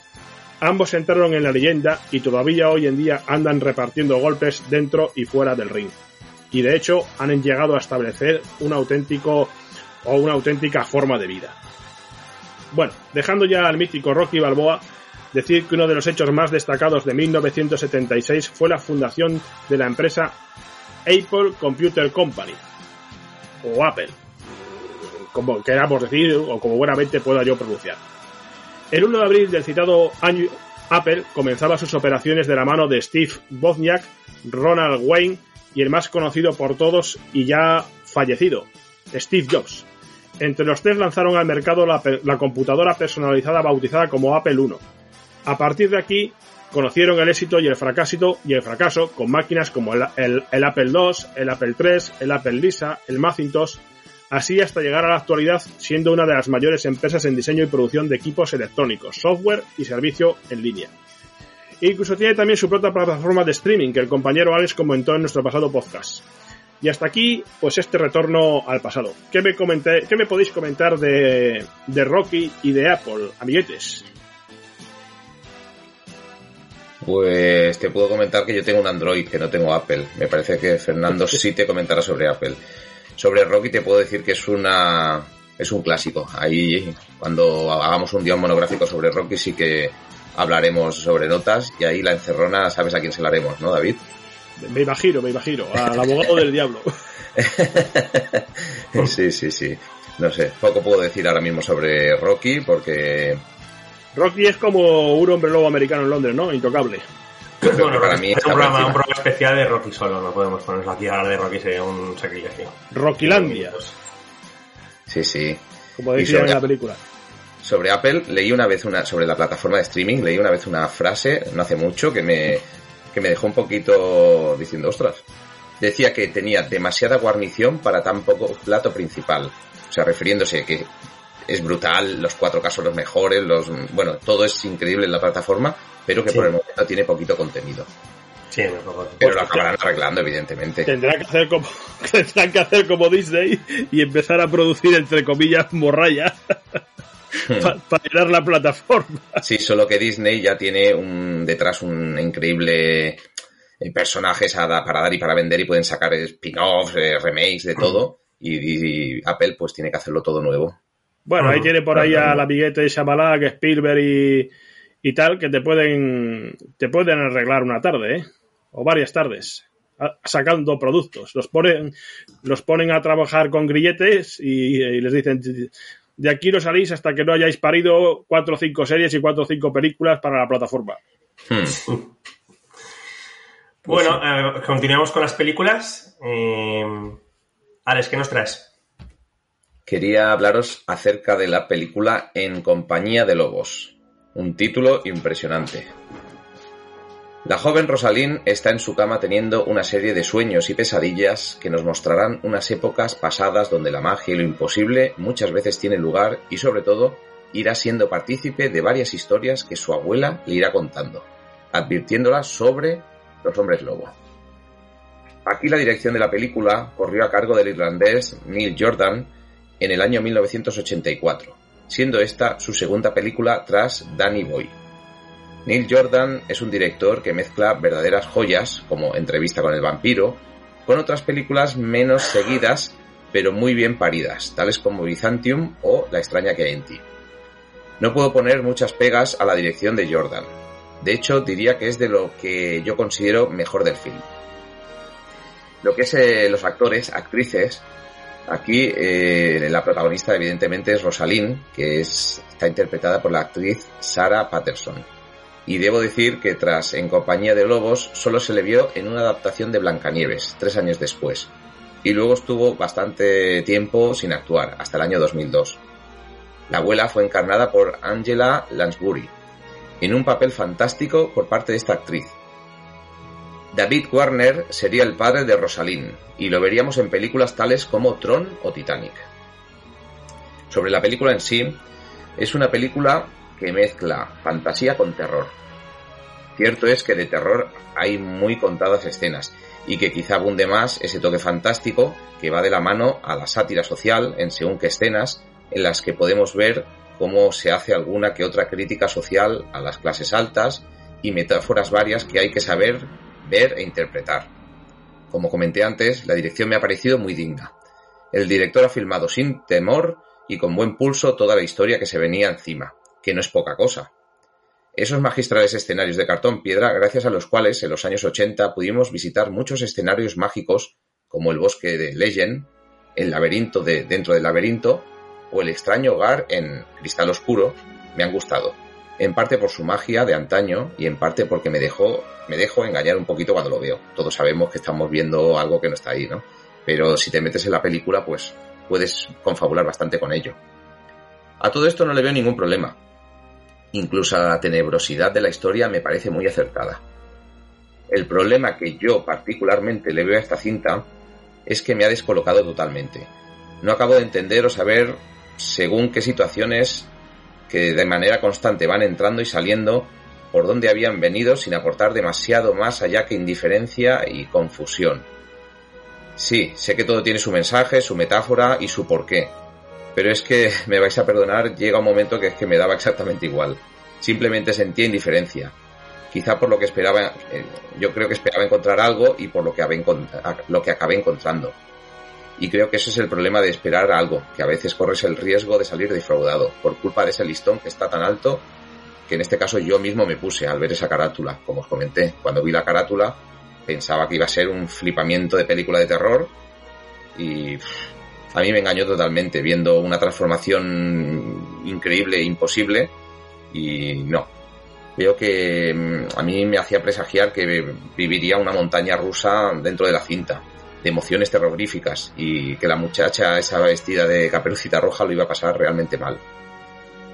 Ambos entraron en la leyenda y todavía hoy en día andan repartiendo golpes dentro y fuera del ring. Y de hecho han llegado a establecer un auténtico o una auténtica forma de vida. Bueno, dejando ya al mítico Rocky Balboa, decir que uno de los hechos más destacados de 1976 fue la fundación de la empresa Apple Computer Company, o Apple, como queramos decir, o como buenamente pueda yo pronunciar. El 1 de abril del citado año Apple comenzaba sus operaciones de la mano de Steve Wozniak, Ronald Wayne y el más conocido por todos y ya fallecido, Steve Jobs. Entre los tres lanzaron al mercado la, computadora personalizada bautizada como Apple I. A partir de aquí conocieron el éxito y el fracaso y el fracaso con máquinas como el, el, Apple II, el Apple III, el Apple Lisa, el Macintosh, así hasta llegar a la actualidad siendo una de las mayores empresas en diseño y producción de equipos electrónicos, software y servicio en línea. E incluso tiene también su propia plataforma de streaming que el compañero Alex comentó en nuestro pasado podcast. Y hasta aquí, pues este retorno al pasado. ¿Qué me, comenté, qué me podéis comentar de, de Rocky y de Apple, amiguetes? Pues te puedo comentar que yo tengo un Android, que no tengo Apple. Me parece que Fernando sí te comentará sobre Apple. Sobre Rocky te puedo decir que es una es un clásico. Ahí cuando hagamos un día monográfico sobre Rocky sí que hablaremos sobre notas y ahí la encerrona sabes a quién se la haremos, ¿no, David? Me imagino, me imagino, al abogado del diablo. sí, sí, sí. No sé, poco puedo decir ahora mismo sobre Rocky porque Rocky es como un hombre lobo americano en Londres, ¿no? Intocable. Bueno, para mí es un programa, un programa, especial de Rocky solo, no podemos ponerlo aquí a hablar de Rocky, sería un sacrilegio. Rockylandia. Sí, sí. Como decía en la película. Sobre Apple, leí una vez una, sobre la plataforma de streaming, leí una vez una frase, no hace mucho, que me, que me dejó un poquito diciendo, ostras. Decía que tenía demasiada guarnición para tan poco plato principal. O sea, refiriéndose que es brutal, los cuatro casos los mejores, los bueno, todo es increíble en la plataforma, pero que por el momento tiene poquito contenido. Sí, pero lo acabarán arreglando, evidentemente. Tendrán que hacer como tendrán que hacer como Disney y empezar a producir entre comillas morralla para llenar la plataforma. Sí, solo que Disney ya tiene un detrás un increíble eh, personajes para dar y para vender y pueden sacar spin-offs, eh, remakes, de todo. y, Apple pues tiene que hacerlo todo nuevo. Bueno, ahí tiene por ahí al amiguete de Shyamalan, que Spielberg y, y tal, que te pueden, te pueden arreglar una tarde, ¿eh? O varias tardes, sacando productos. Los ponen, los ponen a trabajar con grilletes y, les dicen, de aquí no salís hasta que no hayáis parido cuatro o cinco series y cuatro o cinco películas para la plataforma. Hmm. Bueno, eh, continuamos con las películas. Eh, Alex, ¿qué nos traes? quería hablaros acerca de la película En compañía de lobos, un título impresionante. La joven Rosalind está en su cama teniendo una serie de sueños y pesadillas que nos mostrarán unas épocas pasadas donde la magia y lo imposible muchas veces tiene lugar y sobre todo irá siendo partícipe de varias historias que su abuela le irá contando, advirtiéndola sobre los hombres lobo. Aquí la dirección de la película corrió a cargo del irlandés Neil Jordan, en el año 1984, siendo esta su segunda película tras Danny Boy. Neil Jordan es un director que mezcla verdaderas joyas, como Entrevista con el vampiro, con otras películas menos seguidas, pero muy bien paridas, tales como Byzantium o La extraña que hay en ti. No puedo poner muchas pegas a la dirección de Jordan. De hecho, diría que es de lo que yo considero mejor del film. Lo que es eh, los actores, actrices, Aquí eh, la protagonista evidentemente es Rosalind, que es, está interpretada por la actriz Sarah Patterson. Y debo decir que tras En compañía de lobos solo se le vio en una adaptación de Blancanieves, tres años después. Y luego estuvo bastante tiempo sin actuar, hasta el año 2002. La abuela fue encarnada por Angela Lansbury, en un papel fantástico por parte de esta actriz, David Warner sería el padre de Rosalind, y lo veríamos en películas tales como Tron o Titanic. Sobre la película en sí, es una película que mezcla fantasía con terror. Cierto es que de terror hay muy contadas escenas, y que quizá abunde más ese toque fantástico que va de la mano a la sátira social en según qué escenas en las que podemos ver cómo se hace alguna que otra crítica social a las clases altas y metáforas varias que hay que saber ver e interpretar. Como comenté antes, la dirección me ha parecido muy digna. El director ha filmado sin temor y con buen pulso toda la historia que se venía encima, que no es poca cosa. Esos magistrales escenarios de cartón piedra gracias a los cuales en los años 80 pudimos visitar muchos escenarios mágicos como el bosque de Legend, el laberinto de Dentro del laberinto o el extraño hogar en Cristal Oscuro, me han gustado. en parte por su magia de antaño y en parte porque me dejó, me dejo engañar un poquito cuando lo veo. Todos sabemos que estamos viendo algo que no está ahí, ¿no? Pero si te metes en la película, pues puedes confabular bastante con ello. A todo esto no le veo ningún problema. Incluso la tenebrosidad de la historia me parece muy acertada. El problema que yo particularmente le veo a esta cinta es que me ha descolocado totalmente. No acabo de entender o saber según qué situaciones que de manera constante van entrando y saliendo por donde habían venido sin aportar demasiado más allá que indiferencia y confusión. Sí, sé que todo tiene su mensaje, su metáfora y su porqué, pero es que, me vais a perdonar, llega un momento que es que me daba exactamente igual. Simplemente sentía indiferencia. Quizá por lo que esperaba, eh, yo creo que esperaba encontrar algo y por lo que, lo que acabé encontrando. Y creo que ese es el problema de esperar algo, que a veces corres el riesgo de salir defraudado por culpa de ese listón que está tan alto que en este caso yo mismo me puse al ver esa carátula, como os comenté. Cuando vi la carátula pensaba que iba a ser un flipamiento de película de terror y a mí me engañó totalmente viendo una transformación increíble e imposible y no. Veo que mm, a mí me hacía presagiar que viviría una montaña rusa dentro de la cinta de emociones terroríficas y que la muchacha esa vestida de caperucita roja lo iba a pasar realmente mal.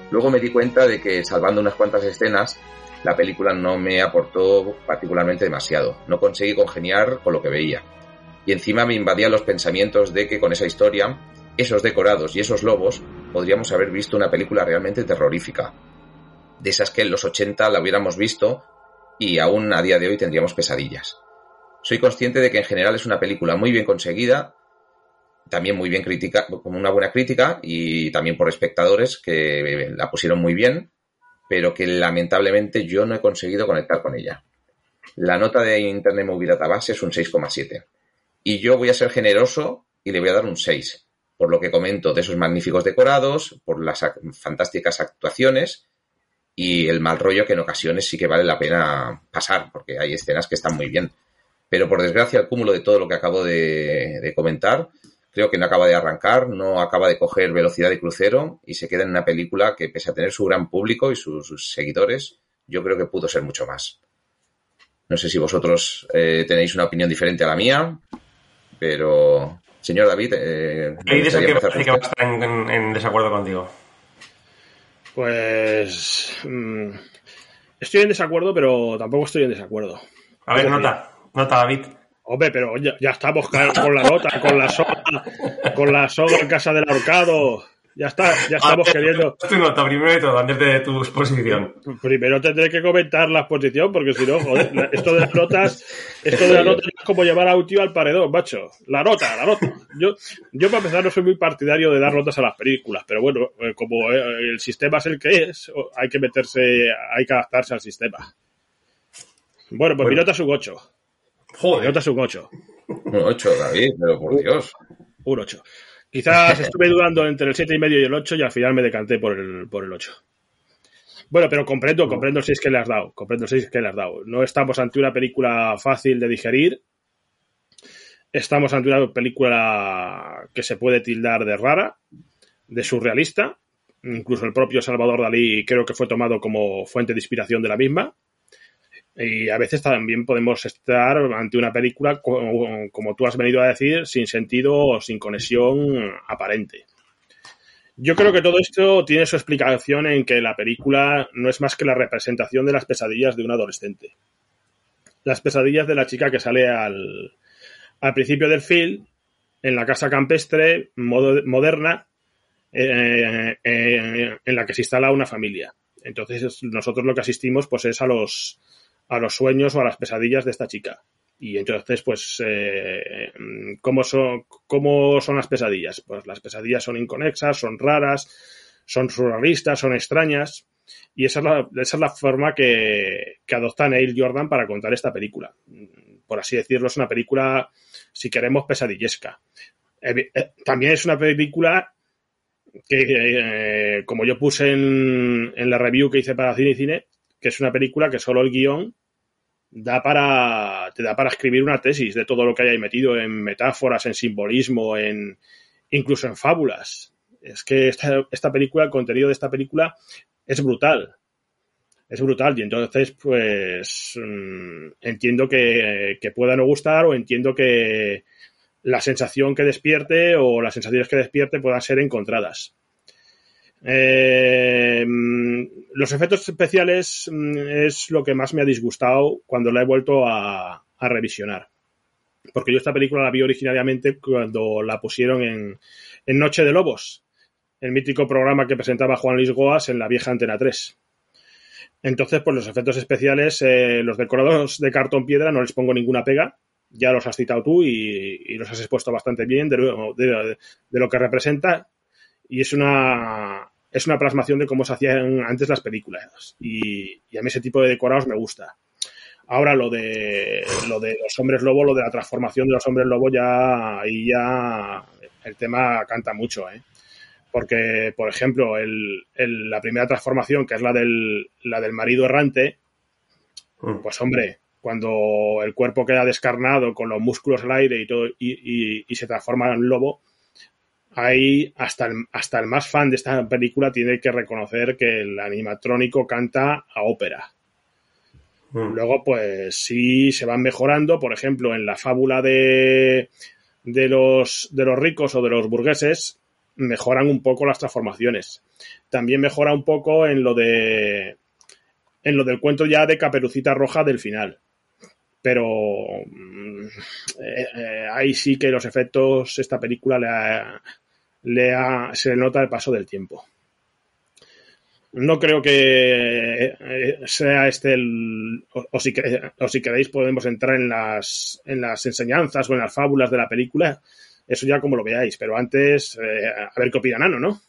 Luego me di cuenta de que salvando unas cuantas escenas, la película no me aportó particularmente demasiado. No conseguí congeniar con lo que veía. Y encima me invadían los pensamientos de que con esa historia, esos decorados y esos lobos, podríamos haber visto una película realmente terrorífica. De esas que en los 80 la hubiéramos visto y aún a día de hoy tendríamos pesadillas. Soy consciente de que en general es una película muy bien conseguida, también muy bien crítica, como una buena crítica y también por espectadores que la pusieron muy bien, pero que lamentablemente yo no he conseguido conectar con ella. La nota de Internet Movie Database es un 6,7. Y yo voy a ser generoso y le voy a dar un 6, por lo que comento de esos magníficos decorados, por las fantásticas actuaciones y el mal rollo que en ocasiones sí que vale la pena pasar, porque hay escenas que están muy bien. Pero por desgracia, el cúmulo de todo lo que acabo de, comentar, creo que no acaba de arrancar, no acaba de coger velocidad de crucero y se queda en una película que, pese a tener su gran público y sus, seguidores, yo creo que pudo ser mucho más. No sé si vosotros eh, tenéis una opinión diferente a la mía, pero, señor David, eh, que, que a estar en, desacuerdo contigo. Pues mm, estoy en desacuerdo, pero tampoco estoy en desacuerdo. A ver, nota. Nota, David. Hombre, pero ya, estamos con la nota, con la soga, con la soga en casa del ahorcado. Ya está, ya estamos queriendo. Tu nota primero de todo, antes de tu exposición. Primero tendré que comentar la exposición, porque si no, joder, esto de las notas, esto de las notas es como llevar a un tío al paredón, macho. La nota, la nota. Yo, yo para empezar no soy muy partidario de dar notas a las películas, pero bueno, eh, como eh, el sistema es el que es, hay que meterse, hay que adaptarse al sistema. Bueno, pues mi nota es un 8. Joder. Nota es un 8. Un 8, David, pero por Dios. Un 8. Quizás estuve dudando entre el 7,5 y el 8 y al final me decanté por el, por el 8. Bueno, pero comprendo, comprendo el 6 que le has dado. Comprendo el 6 que le has dado. No estamos ante una película fácil de digerir. Estamos ante una película que se puede tildar de rara, de surrealista. Incluso el propio Salvador Dalí creo que fue tomado como fuente de inspiración de la misma. Y a veces también podemos estar ante una película, como, tú has venido a decir, sin sentido o sin conexión aparente. Yo creo que todo esto tiene su explicación en que la película no es más que la representación de las pesadillas de un adolescente. Las pesadillas de la chica que sale al, al principio del film, en la casa campestre moderna, eh, eh, en la que se instala una familia. Entonces nosotros lo que asistimos pues es a los a los sueños o a las pesadillas de esta chica. Y entonces, pues, eh, ¿cómo, son, ¿cómo son las pesadillas? Pues las pesadillas son inconexas, son raras, son surrealistas, son extrañas. Y esa es la, esa es la forma que, que adopta Neil Jordan para contar esta película. Por así decirlo, es una película, si queremos, pesadillesca. Eh, también es una película que, eh, como yo puse en, en la review que hice para Cine y Cine, que es una película que solo el guion da para, te da para escribir una tesis de todo lo que hay metido en metáforas, en simbolismo, en incluso en fábulas. Es que esta, esta película, el contenido de esta película es brutal. es brutal. Y entonces, pues, mm, entiendo que, que pueda no gustar o entiendo que la sensación que despierte o las sensaciones que despierte puedan ser encontradas. Eh, mm, los efectos especiales mm, es lo que más me ha disgustado cuando la he vuelto a, revisionar. Porque yo esta película la vi originariamente cuando la pusieron en, en Noche de Lobos, el mítico programa que presentaba Juan Luis Goas en la vieja Antena 3. Entonces, pues los efectos especiales, eh, los decorados de cartón piedra no les pongo ninguna pega, ya los has citado tú y, los has expuesto bastante bien de, lo que representa y es una es una plasmación de cómo se hacían antes las películas y, y a mí ese tipo de decorados me gusta. Ahora lo de lo de los hombres lobo, lo de la transformación de los hombres lobo ya ahí ya el tema canta mucho, ¿eh? Porque, por ejemplo, el, el, la primera transformación, que es la del, la del marido errante, pues hombre, cuando el cuerpo queda descarnado con los músculos al aire y todo y, y, y se transforma en lobo, ahí hasta el, hasta el más fan de esta película tiene que reconocer que el animatrónico canta a ópera. Mm. Luego, pues sí se van mejorando, por ejemplo, en la fábula de, de, los, de los ricos o de los burgueses, mejoran un poco las transformaciones. También mejora un poco en lo de en lo del cuento ya de Caperucita Roja del final. Pero eh, eh, ahí sí que los efectos, esta película le, ha, le se nota el paso del tiempo. No creo que eh, sea este el. O, si, queréis, podemos entrar en las, en las enseñanzas o en las fábulas de la película. Eso ya como lo veáis. Pero antes, a ver qué opina Nano, ¿no?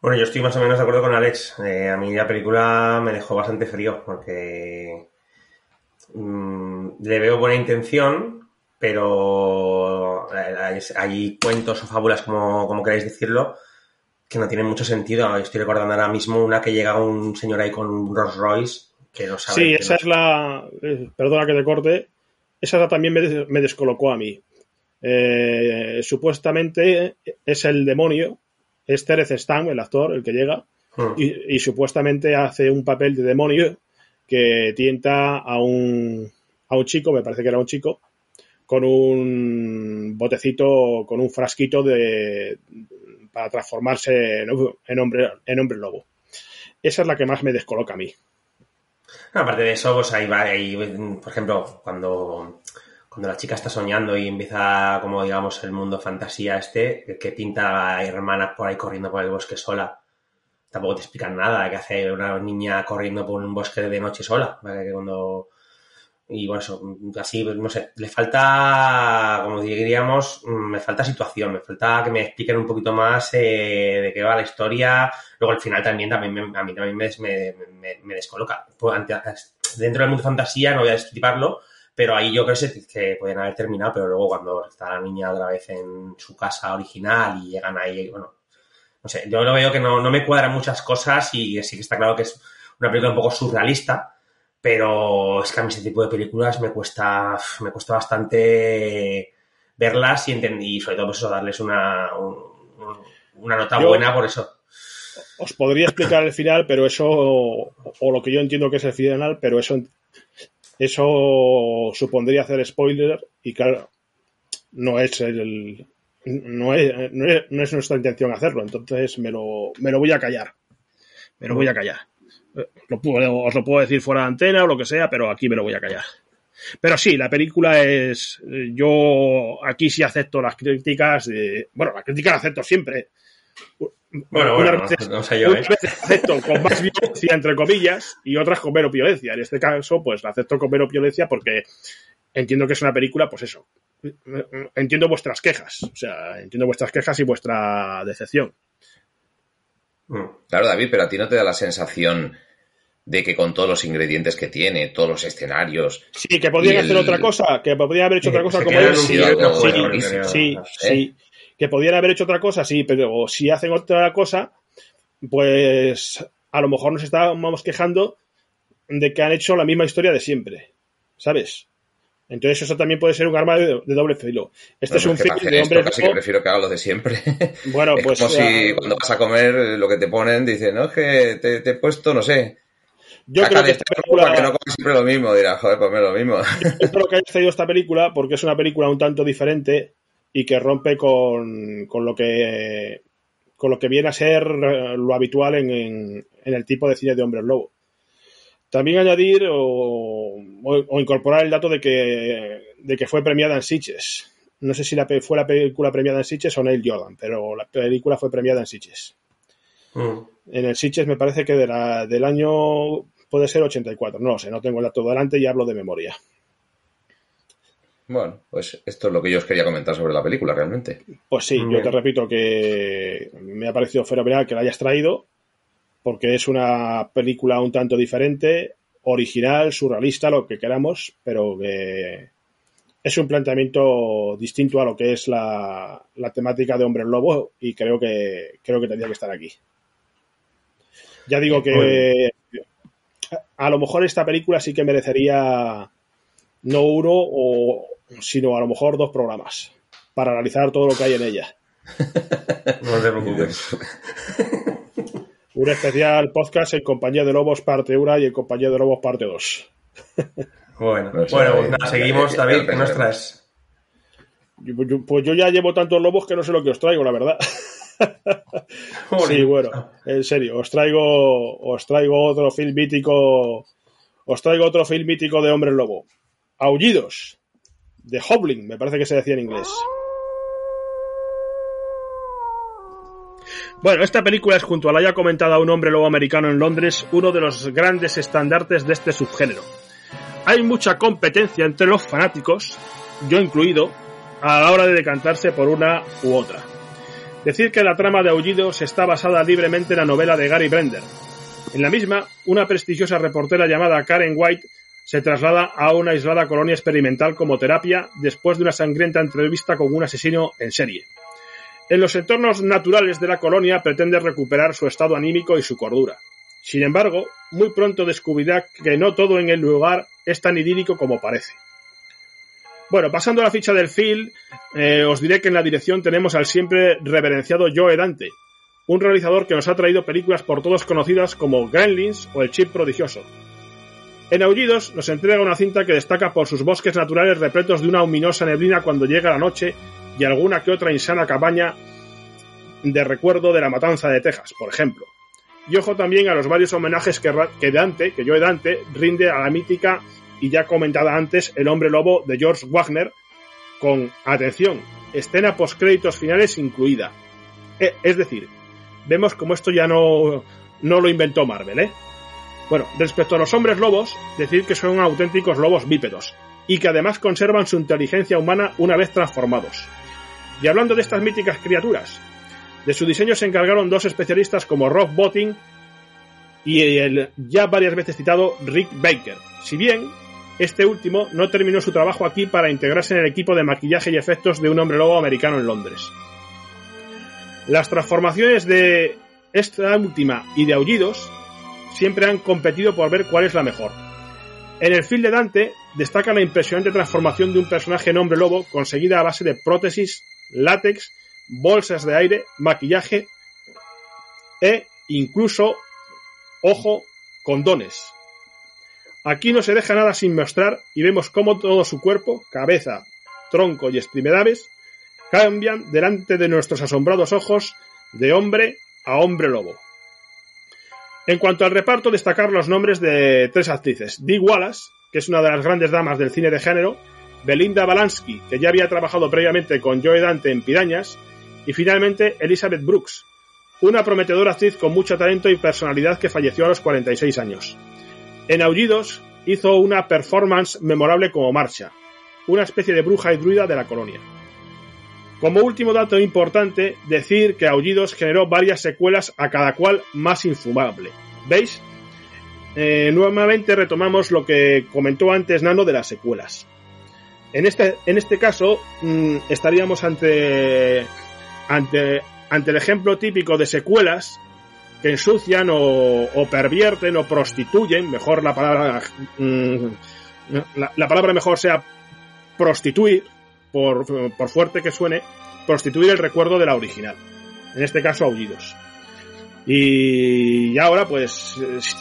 Bueno, yo estoy más o menos de acuerdo con Alex. A mí la película me dejó bastante frío porque mmm, le veo buena intención, pero hay, hay, cuentos o fábulas, como, como queráis decirlo, que no tienen mucho sentido. Estoy recordando ahora mismo una que llega un señor ahí con un Rolls Royce que no sabe. Sí, esa no... es la. Eh, perdona que te corte. Esa también me, me descolocó a mí. Eh, supuestamente es el demonio es Terez Stam, el actor, el que llega, hmm. y, y, supuestamente hace un papel de demonio que tienta a un, a un chico, me parece que era un chico, con un botecito, con un frasquito de, para transformarse en, hombre, en hombre lobo. Esa es la que más me descoloca a mí. Aparte de eso, pues ahí va, por ejemplo, cuando cuando la chica está soñando y empieza, como digamos, el mundo fantasía este, que pinta a hermanas por ahí corriendo por el bosque sola. Tampoco te explican nada, que hace una niña corriendo por un bosque de noche sola. ¿vale? Que cuando... Y bueno, eso, así, no sé, le falta, como diríamos, me falta situación, me falta que me expliquen un poquito más eh, de qué va la historia. Luego al final también, también me, a mí también me, me, me descoloca. Pues, dentro del mundo fantasía, no voy a destriparlo, pero ahí yo creo que, que podían haber terminado, pero luego cuando está la niña otra vez en su casa original y llegan ahí, bueno, no sé, yo lo veo que no, no me cuadran muchas cosas y sí que está claro que es una película un poco surrealista, pero es que a mí ese tipo de películas me cuesta, me cuesta bastante verlas y, entendí, y sobre todo pues eso, darles una, un, una nota yo, buena por eso. Os podría explicar el final, pero eso, o lo que yo entiendo que es el final, pero eso eso supondría hacer spoiler y claro, no es el no es, no es, nuestra intención hacerlo, entonces me lo, me lo voy a callar. Me lo voy a callar. Lo puedo, os lo puedo decir fuera de antena o lo que sea, pero aquí me lo voy a callar. Pero sí, la película es. Yo aquí sí acepto las críticas. Bueno, las críticas las acepto siempre. Bueno, bueno, veces, no, no sé yo, ¿eh? veces acepto con más violencia, entre comillas, y otras con menos violencia. En este caso, pues la acepto con menos violencia porque entiendo que es una película, pues eso. Entiendo vuestras quejas. O sea, entiendo vuestras quejas y vuestra decepción. Mm. Claro, David, pero a ti no te da la sensación de que con todos los ingredientes que tiene, todos los escenarios. Sí, que podrían el... hacer otra cosa, que podrían haber hecho otra cosa como. Sí, sí, sí, sí, que podían haber hecho otra cosa, sí, pero si hacen otra cosa, pues a lo mejor nos estábamos quejando de que han hecho la misma historia de siempre, ¿sabes? Entonces eso también puede ser un arma de, doble filo. Este es un film de hombres Casi que prefiero que haga lo de siempre. Bueno, pues... como si cuando vas a comer lo que te ponen, dicen, no, es que te, he puesto, no sé... Yo creo que esta película... que no comes siempre lo mismo, dirás, joder, pues lo mismo. Yo creo que hayas traído esta película porque es una película un tanto diferente y que rompe con, con lo que con lo que viene a ser eh, lo habitual en, en, el tipo de cine de hombres lobo. También añadir o, o, incorporar el dato de que, de que fue premiada en Sitges. No sé si la, fue la película premiada en Sitges o Neil Jordan, pero la película fue premiada en Sitges. Mm. En el Sitges me parece que de la, del año puede ser 84. No lo sé, no tengo el dato delante y hablo de memoria. Bueno, pues esto es lo que yo os quería comentar sobre la película, realmente. Pues sí, yo te repito que me ha parecido fenomenal que la hayas traído, porque es una película un tanto diferente, original, surrealista, lo que queramos, pero que es un planteamiento distinto a lo que es la, temática de Hombre Lobo y creo que creo que tendría que estar aquí. Ya digo que a lo mejor esta película sí que merecería no uno o, sino a lo mejor dos programas para analizar todo lo que hay en ella. No te preocupes. Un especial podcast en Compañía de Lobos parte 1 y en Compañía de Lobos parte 2. Bueno, bueno pues nada, seguimos, David, ¿qué nos traes? Pues yo ya llevo tantos lobos que no sé lo que os traigo, la verdad. sí, bueno, en serio, os traigo, os traigo otro film mítico, os traigo otro film mítico de Hombre Lobo. Aullidos de Hobling, me parece que se decía en inglés. Bueno, esta película es junto a la ya comentada Un hombre lobo americano en Londres, uno de los grandes estandartes de este subgénero. Hay mucha competencia entre los fanáticos, yo incluido, a la hora de decantarse por una u otra. Decir que la trama de Aullidos está basada libremente en la novela de Gary Brender. En la misma, una prestigiosa reportera llamada Karen White se traslada a una aislada colonia experimental como terapia después de una sangrienta entrevista con un asesino en serie. En los entornos naturales de la colonia pretende recuperar su estado anímico y su cordura. Sin embargo, muy pronto descubrirá que no todo en el lugar es tan idílico como parece. Bueno, pasando a la ficha del film, eh, os diré que en la dirección tenemos al siempre reverenciado Joe Dante, un realizador que nos ha traído películas por todos conocidas como Gremlins o El Chip Prodigioso, en Aullidos nos entrega una cinta que destaca por sus bosques naturales repletos de una ominosa neblina cuando llega la noche y alguna que otra insana cabaña de recuerdo de la matanza de Texas, por ejemplo. Y ojo también a los varios homenajes que, que Dante, que Joe Dante, rinde a la mítica y ya comentada antes El hombre lobo de George Wagner, con, atención, escena post créditos finales incluida. E, es decir, vemos como esto ya no, no lo inventó Marvel, ¿eh? Bueno, respecto a los hombres lobos, decir que son auténticos lobos bípedos, y que además conservan su inteligencia humana una vez transformados. Y hablando de estas míticas criaturas, de su diseño se encargaron dos especialistas como Rob Botting y el ya varias veces citado Rick Baker. Si bien este último no terminó su trabajo aquí para integrarse en el equipo de maquillaje y efectos de un hombre lobo americano en Londres. Las transformaciones de esta última y de aullidos siempre han competido por ver cuál es la mejor. En el film de Dante destaca la impresionante transformación de un personaje en hombre lobo conseguida a base de prótesis, látex, bolsas de aire, maquillaje e incluso, ojo, condones. Aquí no se deja nada sin mostrar y vemos cómo todo su cuerpo, cabeza, tronco y extremidades cambian delante de nuestros asombrados ojos de hombre a hombre lobo. En cuanto al reparto, destacar los nombres de tres actrices. Dee Wallace, que es una de las grandes damas del cine de género, Belinda Balansky, que ya había trabajado previamente con Joe Dante en Pirañas, y finalmente Elizabeth Brooks, una prometedora actriz con mucho talento y personalidad que falleció a los 46 años. En Aullidos hizo una performance memorable como Marcha, una especie de bruja y druida de la colonia. Como último dato importante, decir que Aullidos generó varias secuelas a cada cual más infumable. ¿Veis? Eh, nuevamente retomamos lo que comentó antes Nano de las secuelas. En este, en este caso, mm, estaríamos ante, ante, ante el ejemplo típico de secuelas que ensucian o, pervierten o prostituyen, mejor la palabra, mm, la palabra mejor sea prostituir, por, por fuerte que suene, prostituir el recuerdo de la original. En este caso, Aullidos. Y ahora, pues,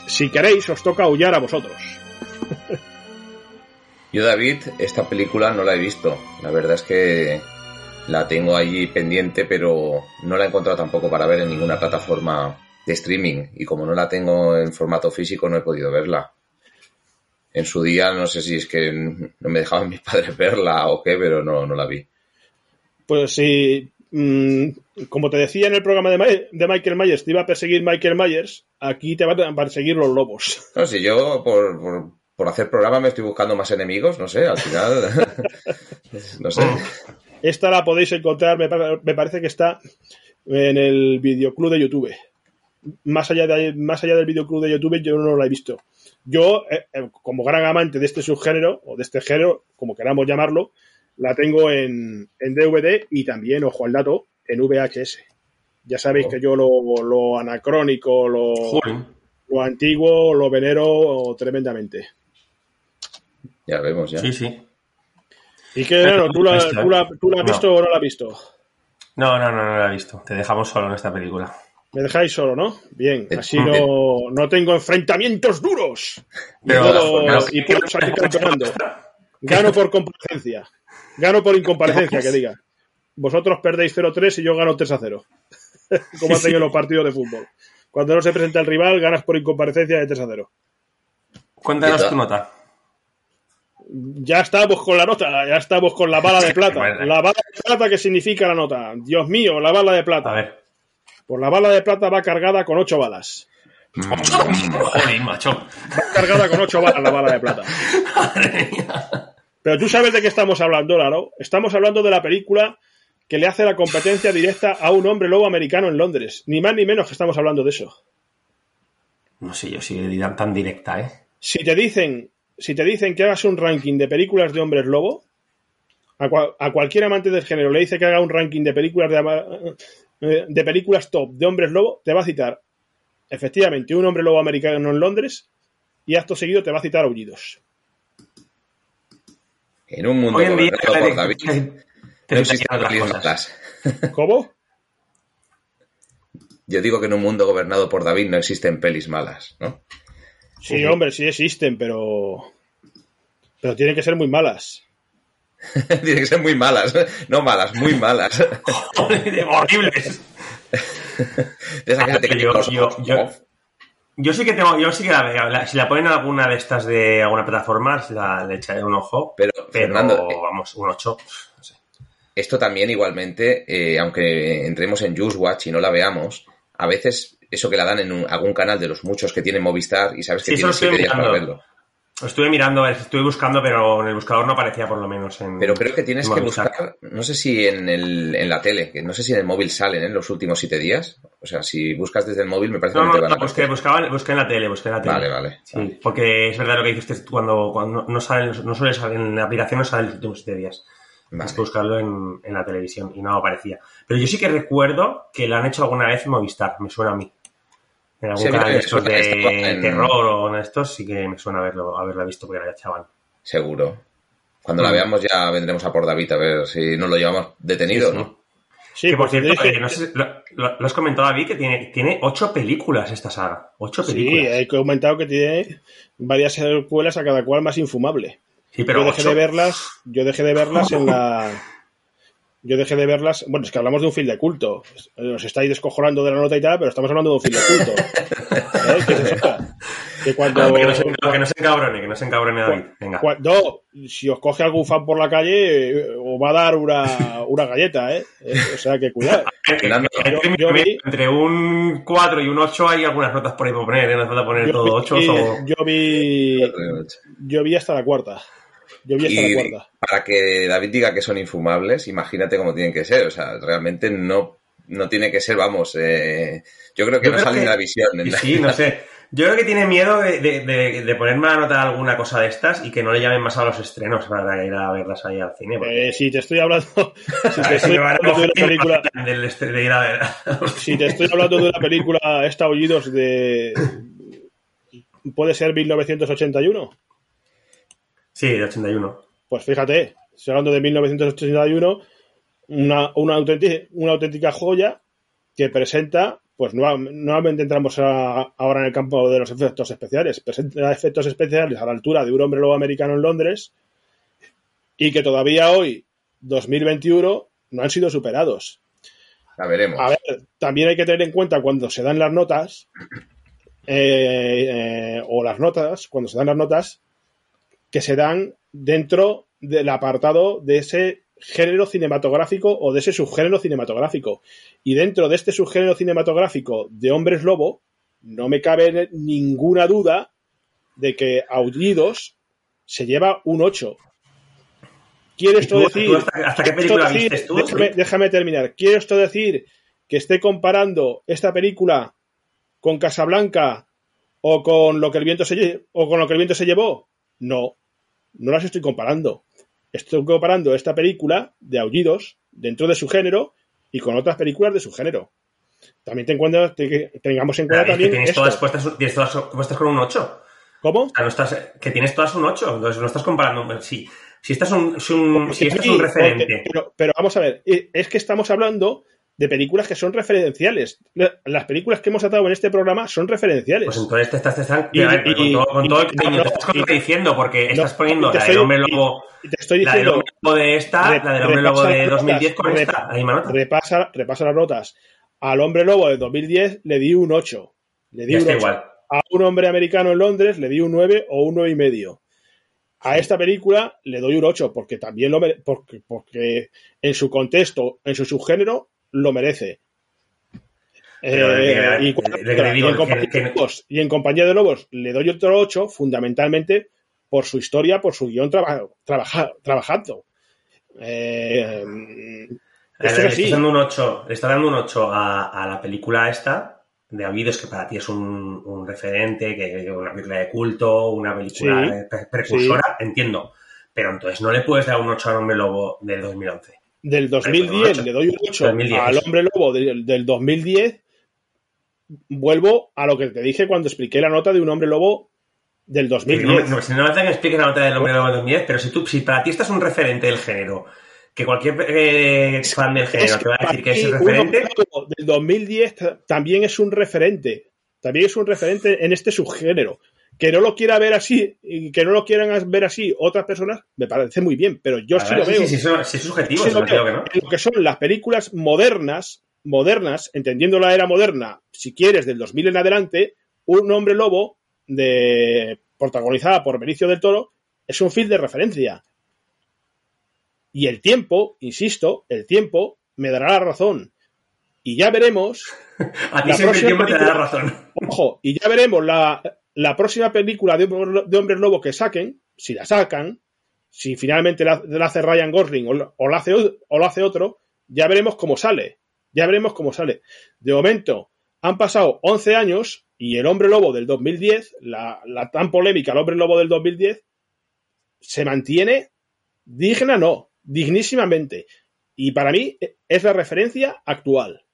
si queréis, os toca aullar a vosotros. Yo, David, esta película no la he visto. La verdad es que la tengo allí pendiente, pero no la he encontrado tampoco para ver en ninguna plataforma de streaming. Y como no la tengo en formato físico, no he podido verla. En su día, no sé si es que no me dejaban mis padres verla o qué, pero no, no la vi. Pues sí, mm, como te decía en el programa de, de, Michael Myers, te iba a perseguir Michael Myers, aquí te van a perseguir los lobos. No, si yo por, por, por, hacer programa me estoy buscando más enemigos, no sé, al final. no sé. Esta la podéis encontrar, me, me, parece que está en el videoclub de YouTube. Más allá, de, más allá del videoclub de YouTube, yo no la he visto. Yo, eh, eh, como gran amante de este subgénero, o de este género, como queramos llamarlo, la tengo en, en DVD y también, ojo al dato, en VHS. Ya sabéis oh. que yo lo, lo anacrónico, lo, lo, antiguo, lo venero tremendamente. Ya vemos, ya. Sí, sí. ¿Y qué, no, ¿tú, la, ¿tú, la, ¿tú la has visto no. o no la has visto? No, no, no, no la he visto. Te dejamos solo en esta película. Me dejáis solo, ¿no? Bien, así no, no tengo enfrentamientos duros. Pero, y, puedo salir campeonando. Gano por comparecencia. Gano por incomparecencia, que diga. Vosotros perdéis 0-3 y yo gano 3-0. Como hacen en los partidos de fútbol. Cuando no se presenta el rival, ganas por incomparecencia de 3-0. Cuéntanos tu nota. Ya estamos con la nota, ya estamos con la bala de plata. La bala de plata, ¿qué significa la nota? Dios mío, la bala de plata. A ver. Pues la bala de plata va cargada con 8 balas. Joder, macho. Va cargada con 8 balas la bala de plata. Madre mía. Pero tú sabes de qué estamos hablando, ¿no? Estamos hablando de la película que le hace la competencia directa a un hombre lobo americano en Londres. Ni más ni menos que estamos hablando de eso. No sé yo si tan directa, ¿eh? Si te dicen, si te dicen que hagas un ranking de películas de hombres lobo, a, cual, a cualquier amante del género le dice que haga un ranking de películas de, de películas top de hombres lobo, te va a citar efectivamente un hombre lobo americano en Londres y acto seguido te va a citar aullidos. En un mundo en día, gobernado por David, te no existen cosas. malas. ¿Cómo? Yo digo que en un mundo gobernado por David no existen pelis malas, ¿no? Sí, hombre, sí existen, pero. Pero tienen que ser muy malas. Tienen que ser muy malas, no malas, muy malas. Joder, horribles. De esa que te Yo- yo- yo- Yo sí que tengo, yo sí que la veo. La- si la ponen en alguna de estas de alguna plataforma, la, le echaré un ojo. Pero, Pero, Fernando, eh, vamos, un 8. No sé. esto también igualmente, eh, aunque entremos en Watch y no la veamos, a veces eso que la dan en un- algún canal de los muchos que tiene Movistar y sabes que Sí, tienes siete estoy días para verlo. Estuve mirando, estuve buscando, pero en el buscador no aparecía por lo menos. En, Pero creo que tienes en que buscar, no sé si en, el, en la tele, que no sé si en el móvil salen en los últimos siete días. O sea, si buscas desde el móvil me parece No, que no, te van no, a busqué, buscaba, busqué en la tele, busqué en la tele. Vale, vale. Sí, porque es verdad lo que dices, cuando, cuando no sale, no suele salir en la aplicación, no sale en los últimos siete días. Vale. Tienes que buscarlo en, en la televisión y no aparecía. Pero yo sí que recuerdo que lo han hecho alguna vez en Movistar, me suena a mí. En algún Sí, canal de estos de en- terror o en estos, sí que me suena haberlo, haberla visto porque la echaban. Seguro. Cuando la Mm. veamos ya vendremos a por David a ver si nos lo llevamos detenido, Sí, sí. ¿no? Sí, que por cierto, dije- eh, no sé, lo, lo- lo has comentado David que tiene, tiene ocho películas esta saga. Ocho Sí, películas. he comentado que tiene varias secuelas a cada cual más infumable. Sí, pero yo dejé ocho. de verlas, yo dejé de verlas en la. Yo dejé de verlas. Bueno, es que hablamos de un film de culto. Os estáis descojonando de la nota y tal, pero estamos hablando de un film de culto. ¿Eh? Que se sepa. Que cuando. No, que no se, que no se encabrone, que no se encabrone David. Venga. Cuando, si os coge algún fan por la calle, eh, os va a dar una, una galleta, ¿eh? Eh, O sea que cuidado. Yo- yo vi- Entre un 4 y un 8 hay algunas notas por ahí por poner, ¿eh? No hace falta poner todo 8 vi, o... yo vi, yo vi hasta la cuarta. Yo vi hasta Y la cuarta. para que David diga que son infumables, imagínate cómo tienen que ser. O sea, realmente no, no tiene que ser, vamos, eh, yo creo que Yo no creo sale que- en la visión. en la- Sí, no sé. Yo creo que tiene miedo de, de, de- de ponerme a anotar alguna cosa de estas y que no le llamen más a los estrenos para ir a verlas ahí al cine. porque- Eh, si te estoy hablando, si te estoy de una película, de ir a ver. si te estoy hablando de una película esta Aullidos de puede ser 1981, Sí, de 81. pues fíjate, estoy hablando de 1981, una, una, auténtica, una auténtica joya que presenta, pues nuevamente entramos ahora en el campo de los efectos especiales, presenta efectos especiales a la altura de un hombre lobo americano en Londres y que todavía hoy, 2021, no han sido superados. La veremos. A ver, también hay que tener en cuenta cuando se dan las notas, eh, eh, o las notas, cuando se dan las notas, que se dan dentro del apartado de ese género cinematográfico o de ese subgénero cinematográfico. Y dentro de este subgénero cinematográfico de hombres lobo, no me cabe ninguna duda de que Aullidos se lleva un 8. ¿Quiere esto decir... hasta, qué película viste tú? Déjame, terminar. ¿Quiere esto decir que esté comparando esta película con Casablanca o con lo que el viento se o con lo que el viento se llevó? No, no las estoy comparando. Estoy comparando esta película de aullidos dentro de su género y con otras películas de su género. También te encuentras, tengamos en cuenta también. Que tienes, todas puestas, tienes todas puestas con un 8. ¿Cómo? no estás, que tienes todas un 8. Entonces no estás comparando. Sí, si estás un, si, un, si un referente. pero, vamos a ver, eh, es que estamos hablando de películas que son referenciales. Las películas que hemos tratado en este programa son referenciales. Pues entonces te estás, con, todo, el diciendo porque estás poniendo la del hombre lobo, la del hombre lobo de esta, la del hombre lobo de 2010 con esta, Repasa, repasa las notas. Al hombre lobo de 2010 le di un 8. Le di un 8. Igual. A un hombre americano en Londres le di un 9 o un 9 y medio. A esta película le doy un 8 porque también lo porque, porque en su contexto, en su subgénero, lo merece. y, en compañía de lobos le doy otro 8 fundamentalmente por su historia, por su guion trabajando. Eh, le, está dando un 8, le está dando un 8 a, a la película esta de Avidos, que para ti es un, referente, que una película de culto, una película precursora, entiendo. Pero entonces no le puedes dar un 8 al Hombre Lobo del 2011. Del 2010 le doy un 8 al Hombre Lobo del, del 2010. Vuelvo a lo que te dije cuando expliqué la nota de un Hombre Lobo del 2010. No, no, no me expliques la nota del Hombre Lobo del 2010, pero si, tú, si para ti estás un referente del género que cualquier eh, fan del género te va a decir que es el referente. Del 2010 también es un referente. También es un referente en este subgénero. Que no lo quiera ver así y que no lo quieran ver así otras personas, me parece muy bien, pero yo sí lo veo. Sí, sí, sí, es subjetivo, lo, que no. lo que son las películas modernas, modernas, entendiendo la era moderna, si quieres, del 2000 en adelante, un hombre lobo de protagonizada por Benicio del Toro es un film de referencia y el tiempo, insisto, el tiempo me dará la razón. Y ya veremos. A ti siempre el tiempo te dará razón. Ojo, y ya veremos la, próxima película de, Hombres Lobo que saquen, si la sacan, si finalmente la, hace Ryan Gosling o, la hace, o lo hace otro, ya veremos cómo sale. Ya veremos cómo sale. De momento, han pasado 11 años y el Hombre Lobo del 2010, la, la tan polémica El Hombre Lobo del 2010, se mantiene digna, no, dignísimamente. Y para mí es la referencia actual.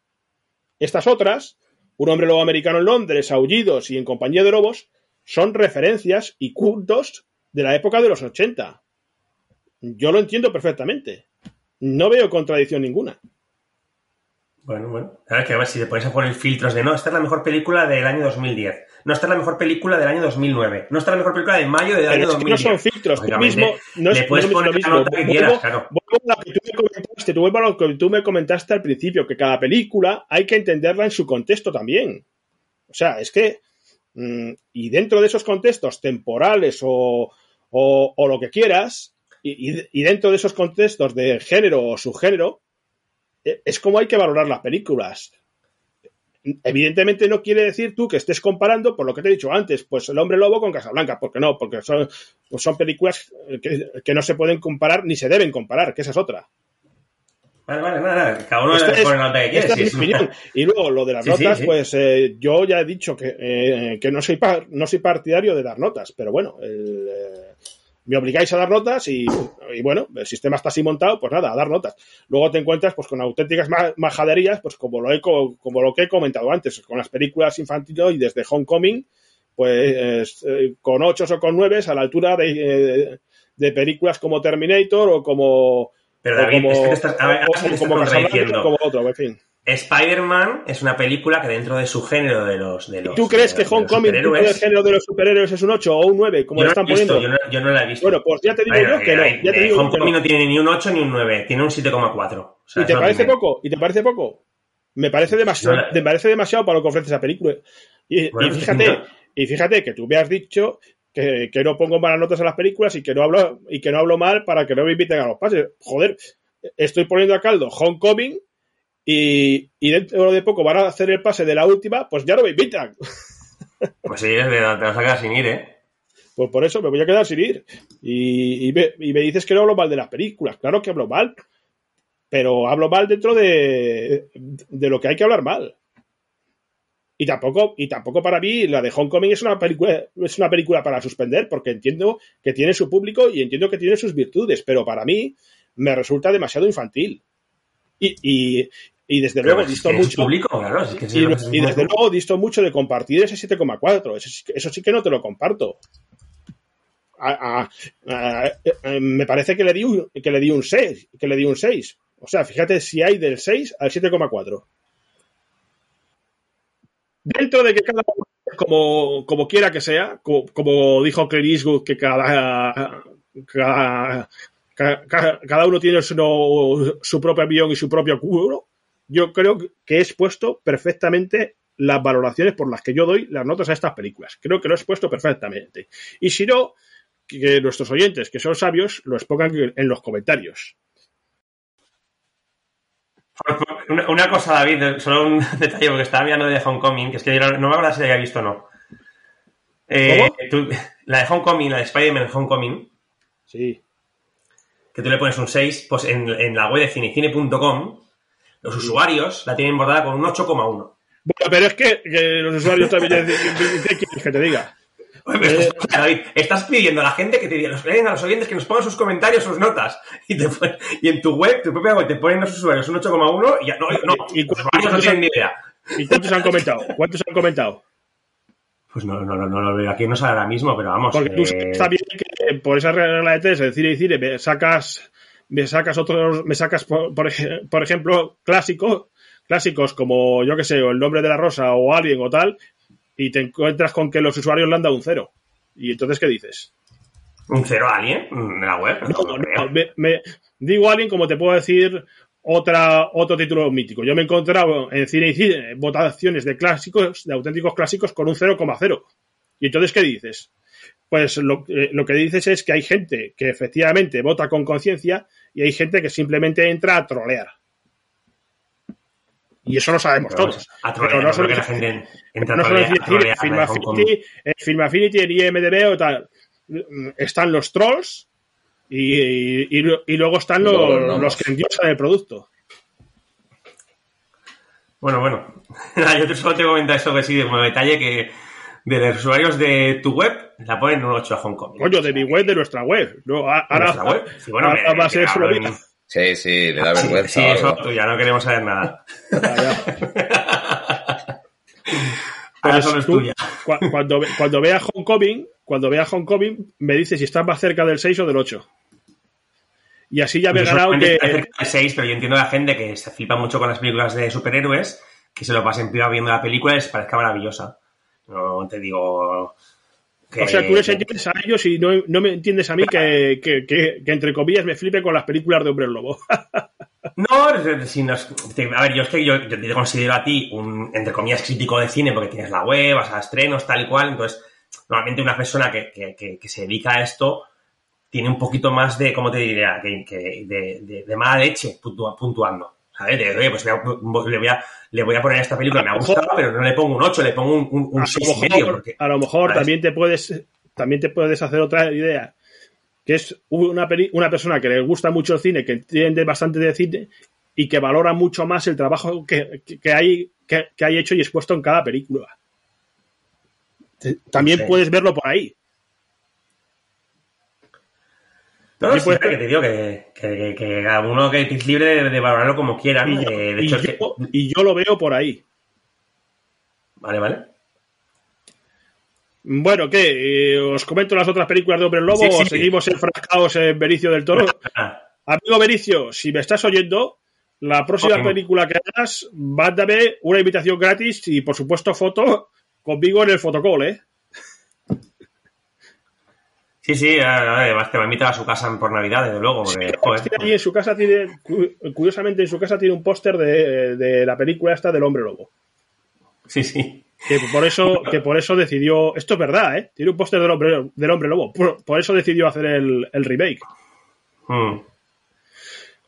Estas otras, Un hombre lobo americano en Londres, Aullidos y En compañía de lobos, son referencias y cultos de la época de los 80. Yo lo entiendo perfectamente. No veo contradicción ninguna. Bueno, bueno. Claro que a ver si te pones a poner filtros de no, esta es la mejor película del año 2010. No, esta es la mejor película del año 2009. No, está la mejor película de mayo del año 2010. no son filtros, tú mismo. No le puedes poner la nota que quieras, claro. Vuelvo a lo que tú me comentaste, vuelvo a lo que tú me comentaste al principio, que cada película hay que entenderla en su contexto también. O sea, es que. Mm, y dentro de esos contextos temporales o, o, lo que quieras, y, y dentro de esos contextos de género o subgénero, es como hay que valorar las películas. Evidentemente no quiere decir tú que estés comparando, por lo que te he dicho antes, pues El Hombre Lobo con Casablanca, porque no, porque son, pues son películas que, no se pueden comparar ni se deben comparar, que esa es otra. Vale, vale, vale, cada uno le pone la nota que quiere. es mi opinión. Y luego lo de las notas, pues eh, yo ya he dicho que, eh, que no, soy no soy partidario de dar notas, pero bueno, el, eh, me obligáis a dar notas y, bueno, el sistema está así montado, pues nada, a dar notas. Luego te encuentras pues con auténticas majaderías, pues como lo, he, como lo que he comentado antes, con las películas infantiles y desde Homecoming, pues eh, con ocho o con nueve a la altura de, de películas como Terminator o como. Pero o David, como, es que te estás, a ver, o- ahora sí o te estás como contradiciendo. como otro, en fin. Spider-Man es una película que dentro de su género de los. De los ¿Tú crees de- que Homecoming dentro del género de los superhéroes es un 8 o un 9, como yo no, están visto, poniendo? yo, no, yo no la he visto. Bueno, pues ya te digo Bueno, yo que no. Ya te eh, digo Homecoming no. no tiene ni un 8 ni un 9, tiene un 7,4. O sea, ¿Y te lo parece poco? ¿Y te parece poco? Me parece demasiado, la- me parece demasiado para lo que ofrece esa película. Y, Bueno, y fíjate, y fíjate que tú me has dicho que, que no pongo malas notas a las películas y que no hablo y que no hablo mal para que no me inviten a los pases. Joder, estoy poniendo a caldo Homecoming y, y dentro de poco van a hacer el pase de la última, pues ya no me invitan. Pues sí, te te vas a quedar sin ir, ¿eh? Pues por eso me voy a quedar sin ir. Y, y me, y me dices que no hablo mal de las películas. Claro que hablo mal. Pero hablo mal dentro de, de lo que hay que hablar mal. Y tampoco, y tampoco para mí la de Homecoming es una película, es una película para suspender, porque entiendo que tiene su público y entiendo que tiene sus virtudes, pero para mí me resulta demasiado infantil. Y, y, y desde Pero luego es mucho. público, claro. es que sí, Y, desde luego disto mucho de compartir ese 7,4. Eso, eso sí que no te lo comparto. A- a- a- eh, me parece que le di un, que le di un 6, que le di un 6. O sea, fíjate si hay del 6 al 7,4. Dentro de que cada uno, como, como quiera que sea, como, como dijo Clint Eastwood, que cada, cada, cada, cada uno tiene su, su propio avión y su propio culo, yo creo que he expuesto perfectamente las valoraciones por las que yo doy las notas a estas películas. Creo que lo he expuesto perfectamente. Y si no, que nuestros oyentes, que son sabios, lo expongan en los comentarios. Una, una cosa, David, solo un detalle, porque estaba mirando de Homecoming, que es que no, no me acuerdo si la había visto o no. Eh, la de Homecoming, la de Spider-Man Homecoming, Sí. que tú le pones un 6, pues en, en la web de cinecine.com, los usuarios la tienen bordada con un 8,1. Bueno, pero es que, que los usuarios también ¿qué quieres que te diga? Oye, pero Eh. David, estás pidiendo a la gente que te diga, los, a los oyentes que nos pongan sus comentarios, sus notas. Y, te pon- y en tu web, tu propia web, te ponen los usuarios un 8,1 y ya no, no, ¿Y los usuarios no tienen ni idea. ¿Y cuántos han comentado? ¿Cuántos han comentado? Pues no, no, no, no lo veo aquí, no sale ahora mismo, pero vamos. Porque tú eh, bien que por esa regla de tres, de cine y me sacas, me sacas otros, me sacas, por, por por ejemplo, clásicos, clásicos como, yo que sé, o El nombre de la rosa o Alien o tal, y te encuentras con que los usuarios le han dado un cero. ¿Y entonces qué dices? un cero alien en la web. No, no, creo. me, me- digo Alien como te puedo decir otra, otro título mítico. Yo me he encontrado en cine y cine votaciones de clásicos, de auténticos clásicos con un 0,0. ¿Y entonces qué dices? Pues lo, eh, lo que dices es que hay gente que efectivamente vota con conciencia y hay gente que simplemente entra a trolear. Y eso lo sabemos Pero, todos. a trolear, Pero no no solo que la gente entra solo decir, trolear Film. Affinity, Film Affinity, en IMDB o tal. Están los trolls y, y, luego están los, los que endiosan el producto. Bueno, bueno. Yo solo te comento eso que sí, como detalle que de los usuarios de tu web la ponen un 8 a Hong Kong. Coño, de mi web, de nuestra web. No, a- ¿De ahora, nuestra web? Sí, bueno, ahora me- va a ser en-. Sí, sí, le da Sí, vergüenza. sí, o eso algo. tú ya no queremos saber nada. Ahora Pues solo es tú, tuya. cua- Cuando, ve- cuando vea Homecoming, cuando vea Homecoming, me dice si estás más cerca del 6 o del 8. Y así ya me he ganado que. cerca del 6, pero yo entiendo a la gente que se flipa mucho con las películas de superhéroes, que se lo pasen privado viendo la película y les parezca maravillosa. No te digo. que- O sea, tú les entiendes a ellos y no, no me entiendes a mí que, que, entre comillas, me flipe con las películas de Hombre Lobo. No, si nos- a ver, yo es que yo, yo te considero a ti un, entre comillas, crítico de cine porque tienes la web, vas a estrenos, tal y cual. Entonces, normalmente una persona que, que- que- que se dedica a esto tiene un poquito más de, ¿cómo te diría? De, de- de mala leche puntua- puntuando. ¿Sabes? De, oye, pues le, voy a, le voy a poner esta película, me ha gustado, pero no le pongo un 8, le pongo un, un, un a, 6 lo y medio. Porque, a lo mejor ¿sabes? también te puedes también te puedes hacer otra idea que es una, peli- una persona que le gusta mucho el cine que entiende bastante de cine y que valora mucho más el trabajo que, que- hay que, que hay hecho y expuesto en cada película también puedes verlo por ahí no, sí, que te digo que, que, que cada uno que es libre de, de valorarlo como quieran. y, yo, eh, de y hecho, yo- y yo lo veo por ahí Vale, vale. Bueno, ¿qué? Eh, ¿Os comento las otras películas de Hombre Lobo o seguimos enfrascados en Bericio del Toro? Amigo Bericio, si me estás oyendo, la próxima película que hagas, mándame una invitación gratis y, por supuesto, foto conmigo en el fotocall, ¿eh? Sí, sí, además te va a invitar a su casa por Navidad, desde luego. Porque, en su casa tiene, curiosamente, en su casa tiene un póster de, de la película esta del Hombre Lobo. Sí, sí. Que por eso, que por eso decidió. Esto es verdad, ¿eh? Tiene un póster del hombre, del hombre lobo. Por, eso decidió hacer el, el remake. Hmm.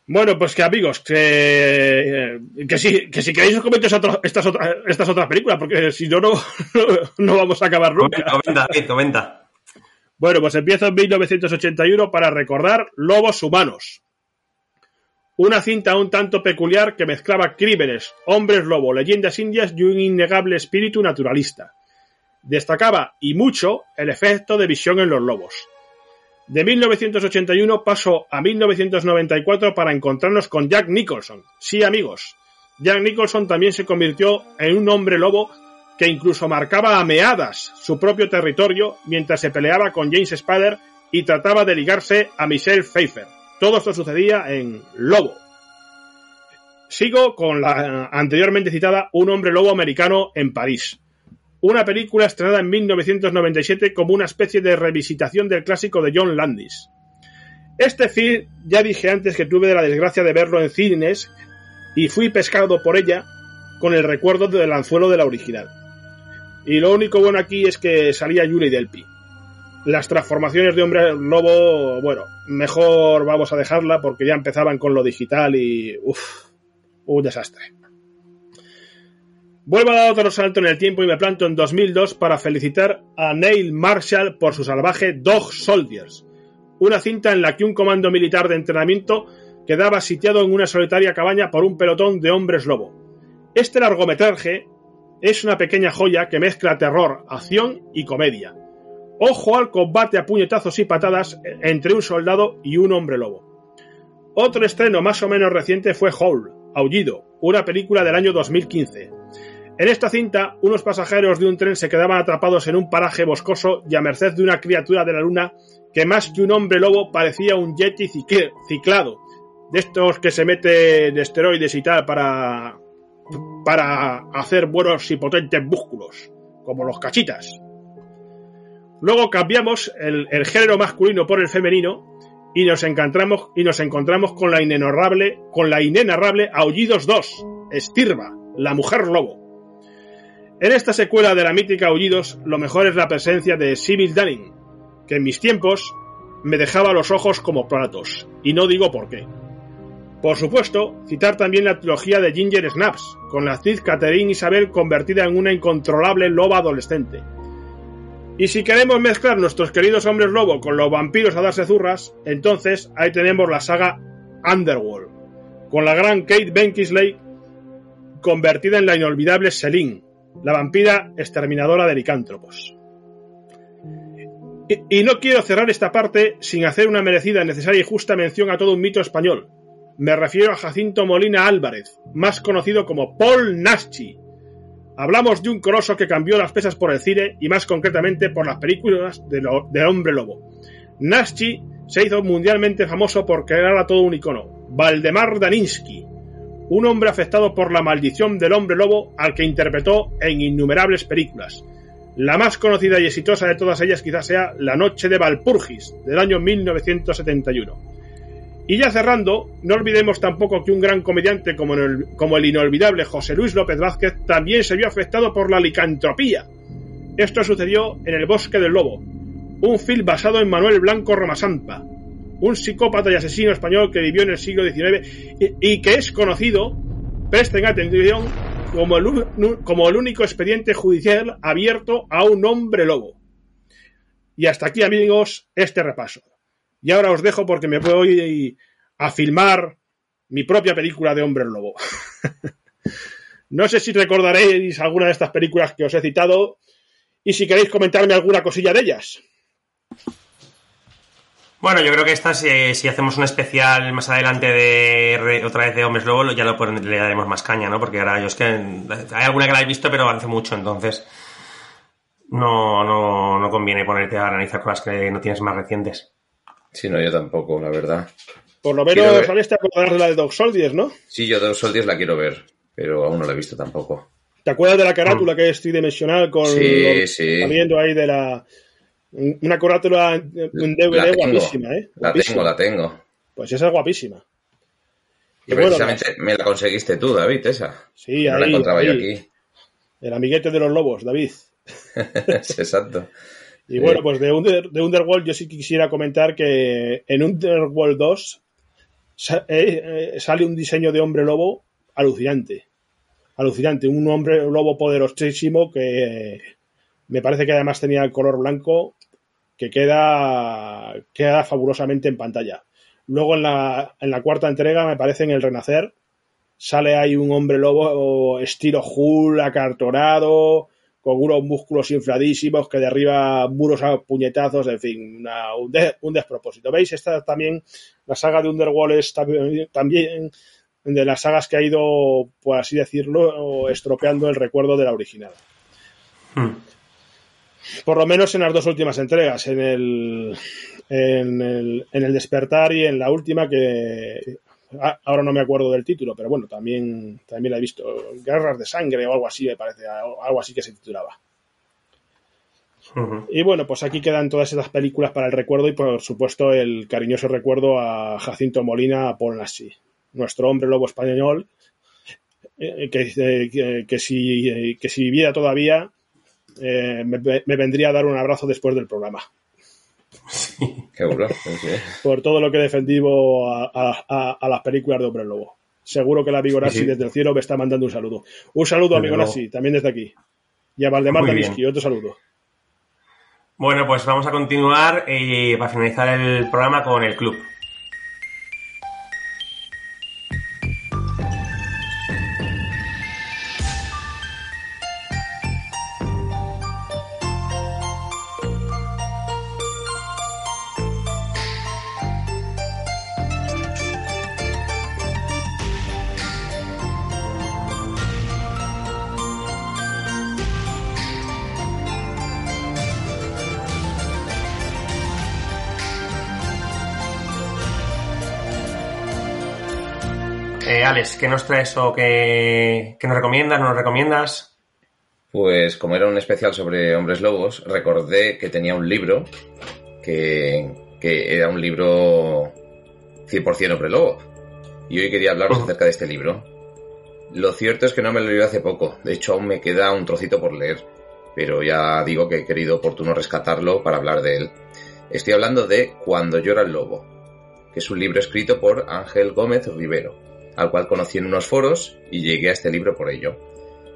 Bueno, pues que amigos, que, que, si, que si queréis os comento estas, otras, estas otras películas, porque si no, no, no vamos a acabar nunca. Comenta, comenta. Bueno, pues empiezo en 1981 para recordar Lobos Humanos. Una cinta un tanto peculiar que mezclaba crímenes, hombres lobo, leyendas indias y un innegable espíritu naturalista. Destacaba, y mucho, el efecto de visión en los lobos. De 1981 pasó a 1994 para encontrarnos con Jack Nicholson. Sí, amigos. Jack Nicholson también se convirtió en un hombre lobo que incluso marcaba a meadas su propio territorio mientras se peleaba con James Spader y trataba de ligarse a Michelle Pfeiffer. Todo esto sucedía en Lobo. Sigo con la anteriormente citada Un hombre lobo americano en París. Una película estrenada en 1997 como una especie de revisitación del clásico de John Landis. Este film ya dije antes que tuve la desgracia de verlo en cines y fui pescado por ella con el recuerdo del anzuelo de la original. Y lo único bueno aquí es que salía Julie Delpy. Las transformaciones de hombre lobo, bueno, mejor vamos a dejarla porque ya empezaban con lo digital y. uff, un desastre. Vuelvo a dar otro salto en el tiempo y me planto en 2002 para felicitar a Neil Marshall por su salvaje Dog Soldiers, una cinta en la que un comando militar de entrenamiento quedaba sitiado en una solitaria cabaña por un pelotón de hombres lobo. Este largometraje es una pequeña joya que mezcla terror, acción y comedia Ojo al combate a puñetazos y patadas entre un soldado y un hombre lobo. Otro estreno más o menos reciente fue Howl, Aullido, una película del año 2015. En esta cinta, unos pasajeros de un tren se quedaban atrapados en un paraje boscoso y a merced de una criatura de la luna que más que un hombre lobo parecía un yeti ciclado, de estos que se meten esteroides y tal para, para hacer buenos y potentes músculos, como los cachitas. Luego cambiamos el, género masculino por el femenino y nos encontramos, y nos encontramos con la inenarrable, con la inenarrable Aullidos 2, Estirba, la mujer lobo. En esta secuela de la mítica Aullidos, lo mejor es la presencia de Sybil Dunning, que en mis tiempos me dejaba los ojos como platos, y no digo por qué. Por supuesto, citar también la trilogía de Ginger Snaps, con la actriz Catherine Isabel convertida en una incontrolable loba adolescente, y si queremos mezclar nuestros queridos hombres lobo con los vampiros a darse zurras, entonces ahí tenemos la saga Underworld, con la gran Kate Beckinsale convertida en la inolvidable Selene, la vampira exterminadora de licántropos. Y, no quiero cerrar esta parte sin hacer una merecida, necesaria y justa mención a todo un mito español. Me refiero a Jacinto Molina Álvarez, más conocido como Paul Naschi, Hablamos de un coloso que cambió las pesas por el cine y más concretamente por las películas de, Hombre Lobo. Naschi se hizo mundialmente famoso por crear a todo un icono, Valdemar Daninsky, un hombre afectado por la maldición del hombre lobo al que interpretó en innumerables películas. La más conocida y exitosa de todas ellas quizás sea La Noche de Valpurgis, del año 1971. Y ya cerrando, no olvidemos tampoco que un gran comediante como el, inolvidable José Luis López Vázquez también se vio afectado por la licantropía. Esto sucedió en El Bosque del Lobo, un film basado en Manuel Blanco Romasampa, un psicópata y asesino español que vivió en el siglo XIX y, que es conocido, presten atención, como como el único expediente judicial abierto a un hombre lobo. Y hasta aquí, amigos, este repaso. Y ahora os dejo porque me voy a filmar mi propia película de Hombre Lobo. no sé si recordaréis alguna de estas películas que os he citado y si queréis comentarme alguna cosilla de ellas. Bueno, yo creo que esta, si, hacemos un especial más adelante de otra vez de Hombres Lobo, ya le daremos más caña, ¿no? Porque ahora yo es que hay alguna que la he visto, pero hace mucho, entonces no, no, no conviene ponerte a analizar cosas que no tienes más recientes. Sí, no, yo tampoco, la verdad. Por lo menos, ver. ¿sabes? Te acordarás de la de Dog Soldiers, ¿no? Sí, yo Dos Soldiers la quiero ver, pero aún no la he visto tampoco. ¿Te acuerdas de la carátula que es tridimensional con Sí, los- sí. saliendo ahí de la una carátula en DVD La guapísima, ¿eh? La tengo, la tengo. Pues esa es guapísima. Y Y bueno, precisamente me la conseguiste tú, David, esa. Sí, no la ahí, encontraba yo aquí. El amiguete de los lobos, David. Exacto. Y bueno, pues de, Under- de Underworld yo sí quisiera comentar que en Underworld 2 sa- eh, eh, sale un diseño de hombre lobo alucinante. Alucinante. Un hombre lobo poderosísimo que me parece que además tenía el color blanco que queda, queda fabulosamente en pantalla. Luego en la, en la cuarta entrega, me parece en el Renacer, sale ahí un hombre lobo estilo Hulk, acartonado, con unos músculos infladísimos que derriba muros a puñetazos, en fin, una- un, de- un despropósito. ¿Veis? Esta también, la saga de Underworld es también, también de las sagas que ha ido, por así decirlo, estropeando el recuerdo de la original. Hmm. Por lo menos en las dos últimas entregas, en el, en el, en el despertar y en la última que ahora no me acuerdo del título, pero bueno, también, también la he visto. Guerras de sangre o algo así, me parece, algo así que se titulaba. Y bueno, pues aquí quedan todas esas películas para el recuerdo y por supuesto el cariñoso recuerdo a Jacinto Molina, a Paul Nassi, nuestro hombre lobo español, eh, que, eh, que, que si, eh, que si viviera todavía me, me vendría a dar un abrazo después del programa. Por todo lo que he defendido a, a- a- a las películas de Hombre Lobo. Seguro que la amigo Nassi Sí, sí. desde el cielo me está mandando un saludo. Un saludo, luego. Nassi, también desde aquí. Y a Valdemar. Davisky, otro saludo. Bueno, pues vamos a continuar eh, para finalizar el programa con el club. ¿Qué nos traes o qué, qué nos recomiendas? ¿No nos recomiendas? Pues como era un especial sobre hombres lobos, recordé que tenía un libro que, que era un libro 100% hombre lobo. Y hoy quería hablaros Ujú. acerca de este libro. Lo cierto es que no me lo leí hace poco, de hecho aún me queda un trocito por leer, pero ya digo que he querido oportuno rescatarlo para hablar de él. Estoy hablando de Cuando llora el lobo, que es un libro escrito por Ángel Gómez Rivero, al cual conocí en unos foros y llegué a este libro por ello.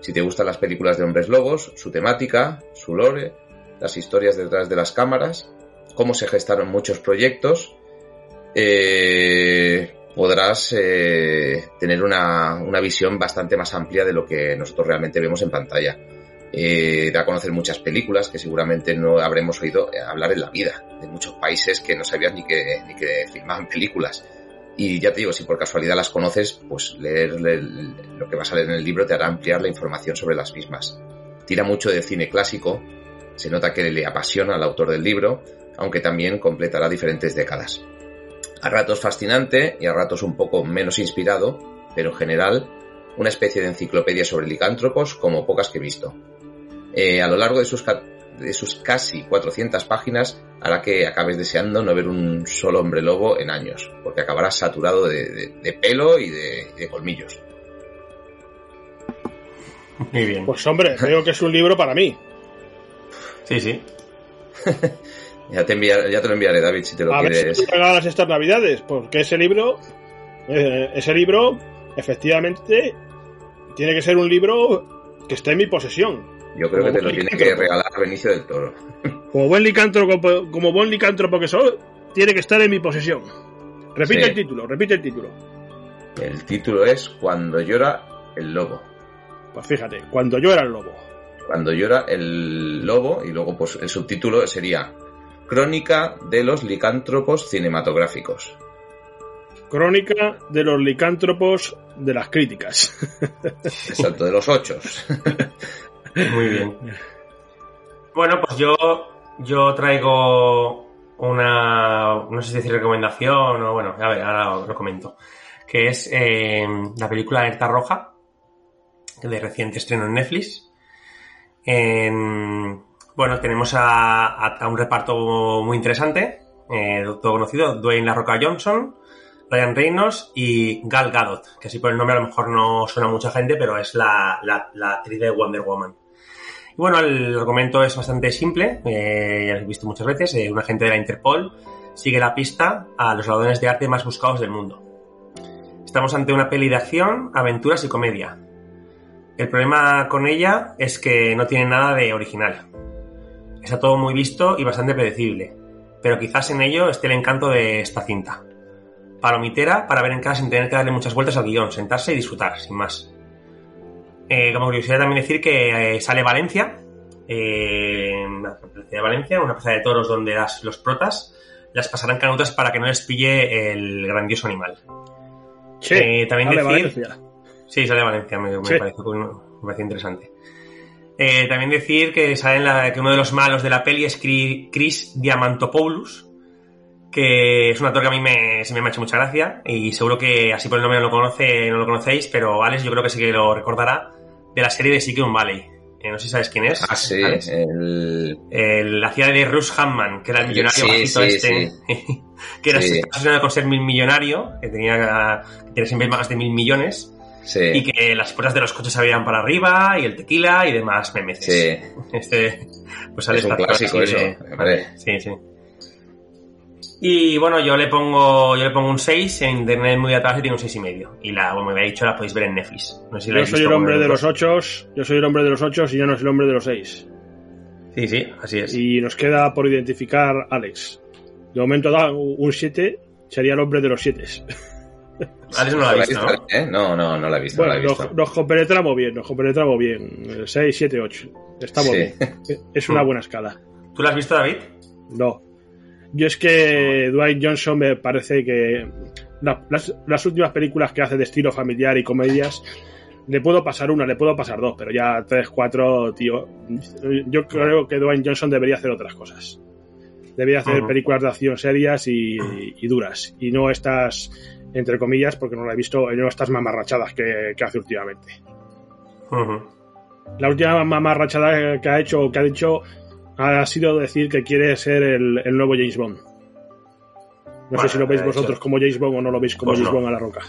Si te gustan las películas de hombres lobos, su temática, su lore, las historias detrás de las cámaras, cómo se gestaron muchos proyectos, eh, podrás eh, tener una, una visión bastante más amplia de lo que nosotros realmente vemos en pantalla. Eh, da a conocer muchas películas que seguramente no habremos oído hablar en la vida, de muchos países que no sabías ni que, ni que filmaban películas. Y ya te digo, si por casualidad las conoces, pues leer lo que vas a leer en el libro te hará ampliar la información sobre las mismas. Tira mucho del cine clásico, se nota que le apasiona al autor del libro, aunque también completará diferentes décadas. A ratos fascinante y a ratos un poco menos inspirado, pero en general una especie de enciclopedia sobre licántropos como pocas que he visto. Eh, a lo largo de sus, de sus casi 400 páginas hará que acabes deseando no ver un solo hombre lobo en años, porque acabarás saturado de, de- de pelo y de, de colmillos. Muy bien. Pues hombre, creo que es un libro para mí. Sí, sí. Ya te, enviar- ya te lo enviaré, David, si te lo A ver si quieres. me regalas estas navidades, porque ese libro, eh, ese libro, efectivamente, tiene que ser un libro que esté en mi posesión. Yo creo que te lo tiene que regalar Benicio del Toro. Como buen licántropo, como buen licántropo que soy, tiene que estar en mi posesión. Repite Sí. el título, repite el título. El título es Cuando llora el lobo. Pues fíjate, cuando era el lobo. Cuando llora el lobo y luego pues el subtítulo sería Crónica de los licántropos cinematográficos. Crónica de los licántropos de las críticas. Exacto, de los ochos. Muy bien. Bueno, pues yo, yo traigo una, no sé si decir recomendación o bueno, a ver, ahora lo comento, que es eh, la película Alerta Roja, de reciente estreno en Netflix. En, bueno, tenemos a, a, un reparto muy interesante, eh, todo conocido, Dwayne La Roca Johnson, Ryan Reynolds y Gal Gadot, que así por el nombre a lo mejor no suena a mucha gente, pero es la, la, actriz de Wonder Woman. Bueno, el argumento es bastante simple, eh, ya lo he visto muchas veces, eh, un agente de la Interpol sigue la pista a los ladrones de arte más buscados del mundo. Estamos ante una peli de acción, aventuras y comedia. El problema con ella es que no tiene nada de original. Está todo muy visto y bastante predecible, pero quizás en ello esté el encanto de esta cinta palomitera para ver en casa sin tener que darle muchas vueltas al guion, sentarse y disfrutar, sin más. Eh, como curiosidad también decir que eh, sale Valencia, eh, una plaza de Valencia, una plaza de toros donde las, los protas las pasarán canutas para que no les pille el grandioso animal. Sí, también decir, Valencia. Sí, sale Valencia, me, parece, interesante. también decir que, sale la, que uno de los malos de la peli es Chris Diamantopoulos, que es un actor que a mí me, se me ha hecho mucha gracia y seguro que así por el nombre no lo conoce, no lo conocéis, pero Alex yo creo que sí que lo recordará de la serie de Silicon Valley. Eh, no sé si sabes quién es. Ah, sí, el... el... La ciudad de Russ Hammond, que era el millonario bajito este, que era obsesionado con ser mil millonario, que tenía, que tenía siempre más de mil millones. Y que las puertas de los coches se abrían para arriba y el tequila y demás memes. Sí. Este, pues es un clásico eso. Sí, sí. Y bueno, yo le pongo yo le pongo un 6, en internet muy atrás y tiene un 6,5. y medio. Y la, como me había dicho, la podéis ver en Netflix. yo soy el hombre de los 8, yo soy el hombre de los 8 y yo no soy el hombre de los 6. Sí, sí, así es. Y nos queda por identificar Alex. De momento da un 7, sería el hombre de los 7. Alex no la ha visto, ¿no? ¿eh? No, no, no la he visto. Bueno, Nos, compenetramos bien, nos compenetramos bien. 6, 7, 8. Estamos bien. Es una buena escala. ¿Tú la has visto, David? No. Yo es que Dwight Johnson me parece que las, últimas películas que hace de estilo familiar y comedias, le puedo pasar una, le puedo pasar dos, pero ya tres, cuatro, tío. Yo creo que Dwayne Johnson debería hacer otras cosas. Debería hacer películas de acción serias y, duras. Y no estas, entre comillas, porque no la he visto, no estas mamarrachadas que, que hace últimamente. La última mamarrachada que ha hecho, que ha dicho, ha sido decir que quiere ser el, nuevo James Bond. No sé si lo veis vosotros como James Bond o no lo veis como pues James Bond a la roca.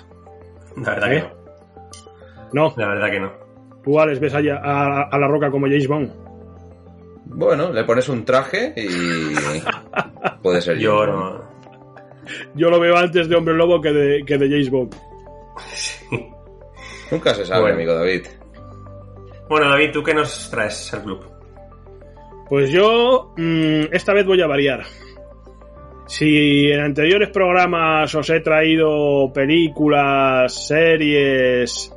La verdad que ¿Eh? no. La verdad que no. ¿Tú, Alex, ves a, a, la roca como James Bond? Bueno, le pones un traje y puede ser yo no. Yo lo veo antes de Hombre Lobo que de, que de James Bond. Nunca se sabe, amigo David. Bueno, David, ¿tú qué nos traes al club? Pues yo mm, esta vez voy a variar. Si en anteriores programas os he traído películas, series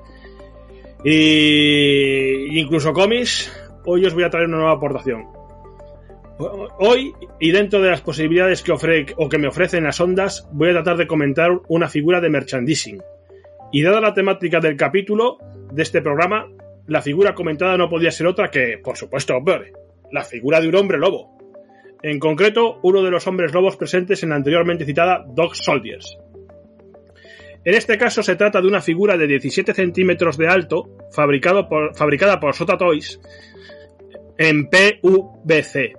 e incluso cómics, hoy os voy a traer una nueva aportación. Hoy, y dentro de las posibilidades que, o que me ofrecen las ondas, voy a tratar de comentar una figura de merchandising. Y dada la temática del capítulo de este programa, la figura comentada no podía ser otra que, por supuesto, Bird la figura de un hombre lobo. En concreto, uno de los hombres lobos presentes en la anteriormente citada Dog Soldiers. En este caso se trata de una figura de 17 centímetros de alto, fabricado por, fabricada por Sota Toys, en PVC.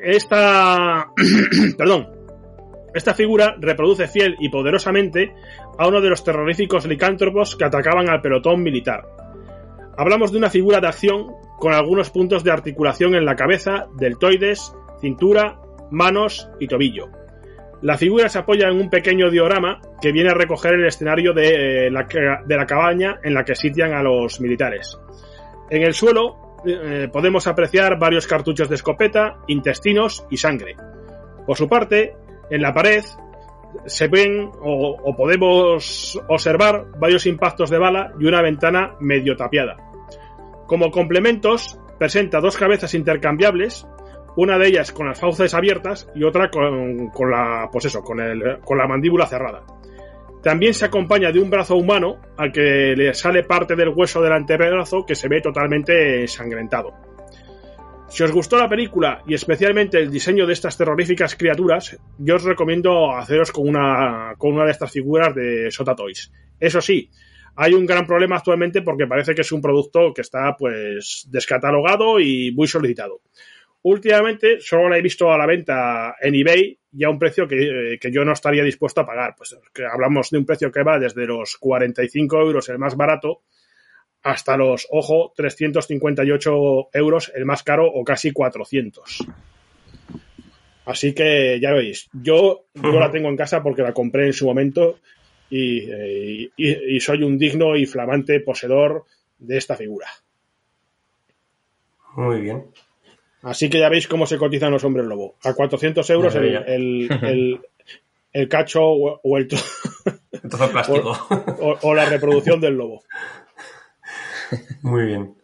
Esta, perdón, esta figura reproduce fiel y poderosamente a uno de los terroríficos licántropos que atacaban al pelotón militar. Hablamos de una figura de acción con algunos puntos de articulación en la cabeza, deltoides, cintura, manos y tobillo. La figura se apoya en un pequeño diorama que viene a recoger el escenario de, eh, la, cabaña en la que sitian a los militares. En el suelo eh, podemos apreciar varios cartuchos de escopeta, intestinos y sangre. Por su parte, en la pared se ven o podemos observar varios impactos de bala y una ventana medio tapiada. Como complementos, presenta dos cabezas intercambiables, una de ellas con las fauces abiertas y otra con, la, pues eso, con, la mandíbula cerrada. También se acompaña de un brazo humano al que le sale parte del hueso del antebrazo que se ve totalmente ensangrentado. Si os gustó la película y especialmente el diseño de estas terroríficas criaturas, yo os recomiendo haceros con una, con una de estas figuras de Sota Toys. Eso sí, hay un gran problema actualmente porque parece que es un producto que está pues descatalogado y muy solicitado. Últimamente solo la he visto a la venta en eBay y a un precio que, que yo no estaría dispuesto a pagar. Pues que hablamos de un precio que va desde los 45 euros el más barato hasta los, ojo, 358 euros el más caro o casi 400. Así que ya veis, yo, yo la tengo en casa porque la compré en su momento y, y, y soy un digno y flamante poseedor de esta figura. Muy bien. Así que ya veis cómo se cotizan los hombres lobo. A 400 euros el, el, el, el, cacho o, o el, Entonces, plástico. o, o, la reproducción del lobo. Muy bien.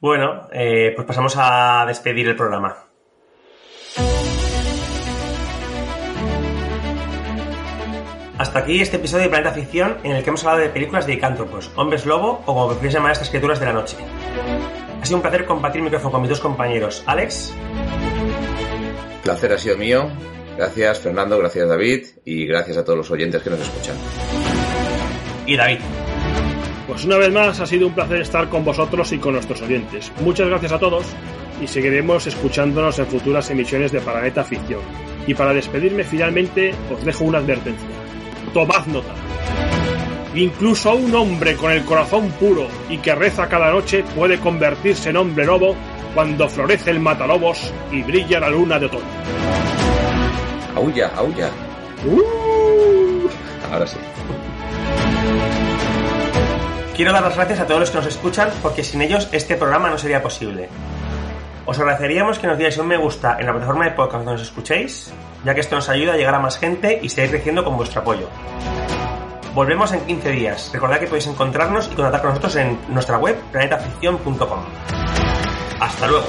Bueno, eh, pues pasamos a despedir el programa. Hasta aquí este episodio de Planeta Ficción en el que hemos hablado de películas de icántropos, hombres lobo o como prefieres llamar a estas criaturas de la noche. Ha sido un placer compartir micrófono con mis dos compañeros. Alex. Placer ha sido mío. Gracias Fernando, gracias David y gracias a todos los oyentes que nos escuchan. Y David. Pues una vez más ha sido un placer estar con vosotros y con nuestros oyentes. Muchas gracias a todos y seguiremos escuchándonos en futuras emisiones de Planeta Ficción. Y para despedirme finalmente os dejo una advertencia. Tomad nota. Incluso un hombre con el corazón puro y que reza cada noche puede convertirse en hombre lobo cuando florece el matalobos y brilla la luna de otoño. Aulla, aulla. ¡Uh! Ahora sí. Quiero dar las gracias a todos los que nos escuchan porque sin ellos este programa no sería posible. Os agradeceríamos que nos dierais un me gusta en la plataforma de podcast donde nos escuchéis, ya que esto nos ayuda a llegar a más gente y seguir creciendo con vuestro apoyo. Volvemos en 15 días. Recordad que podéis encontrarnos y contactar con nosotros en nuestra web planetaficción.com. Hasta luego.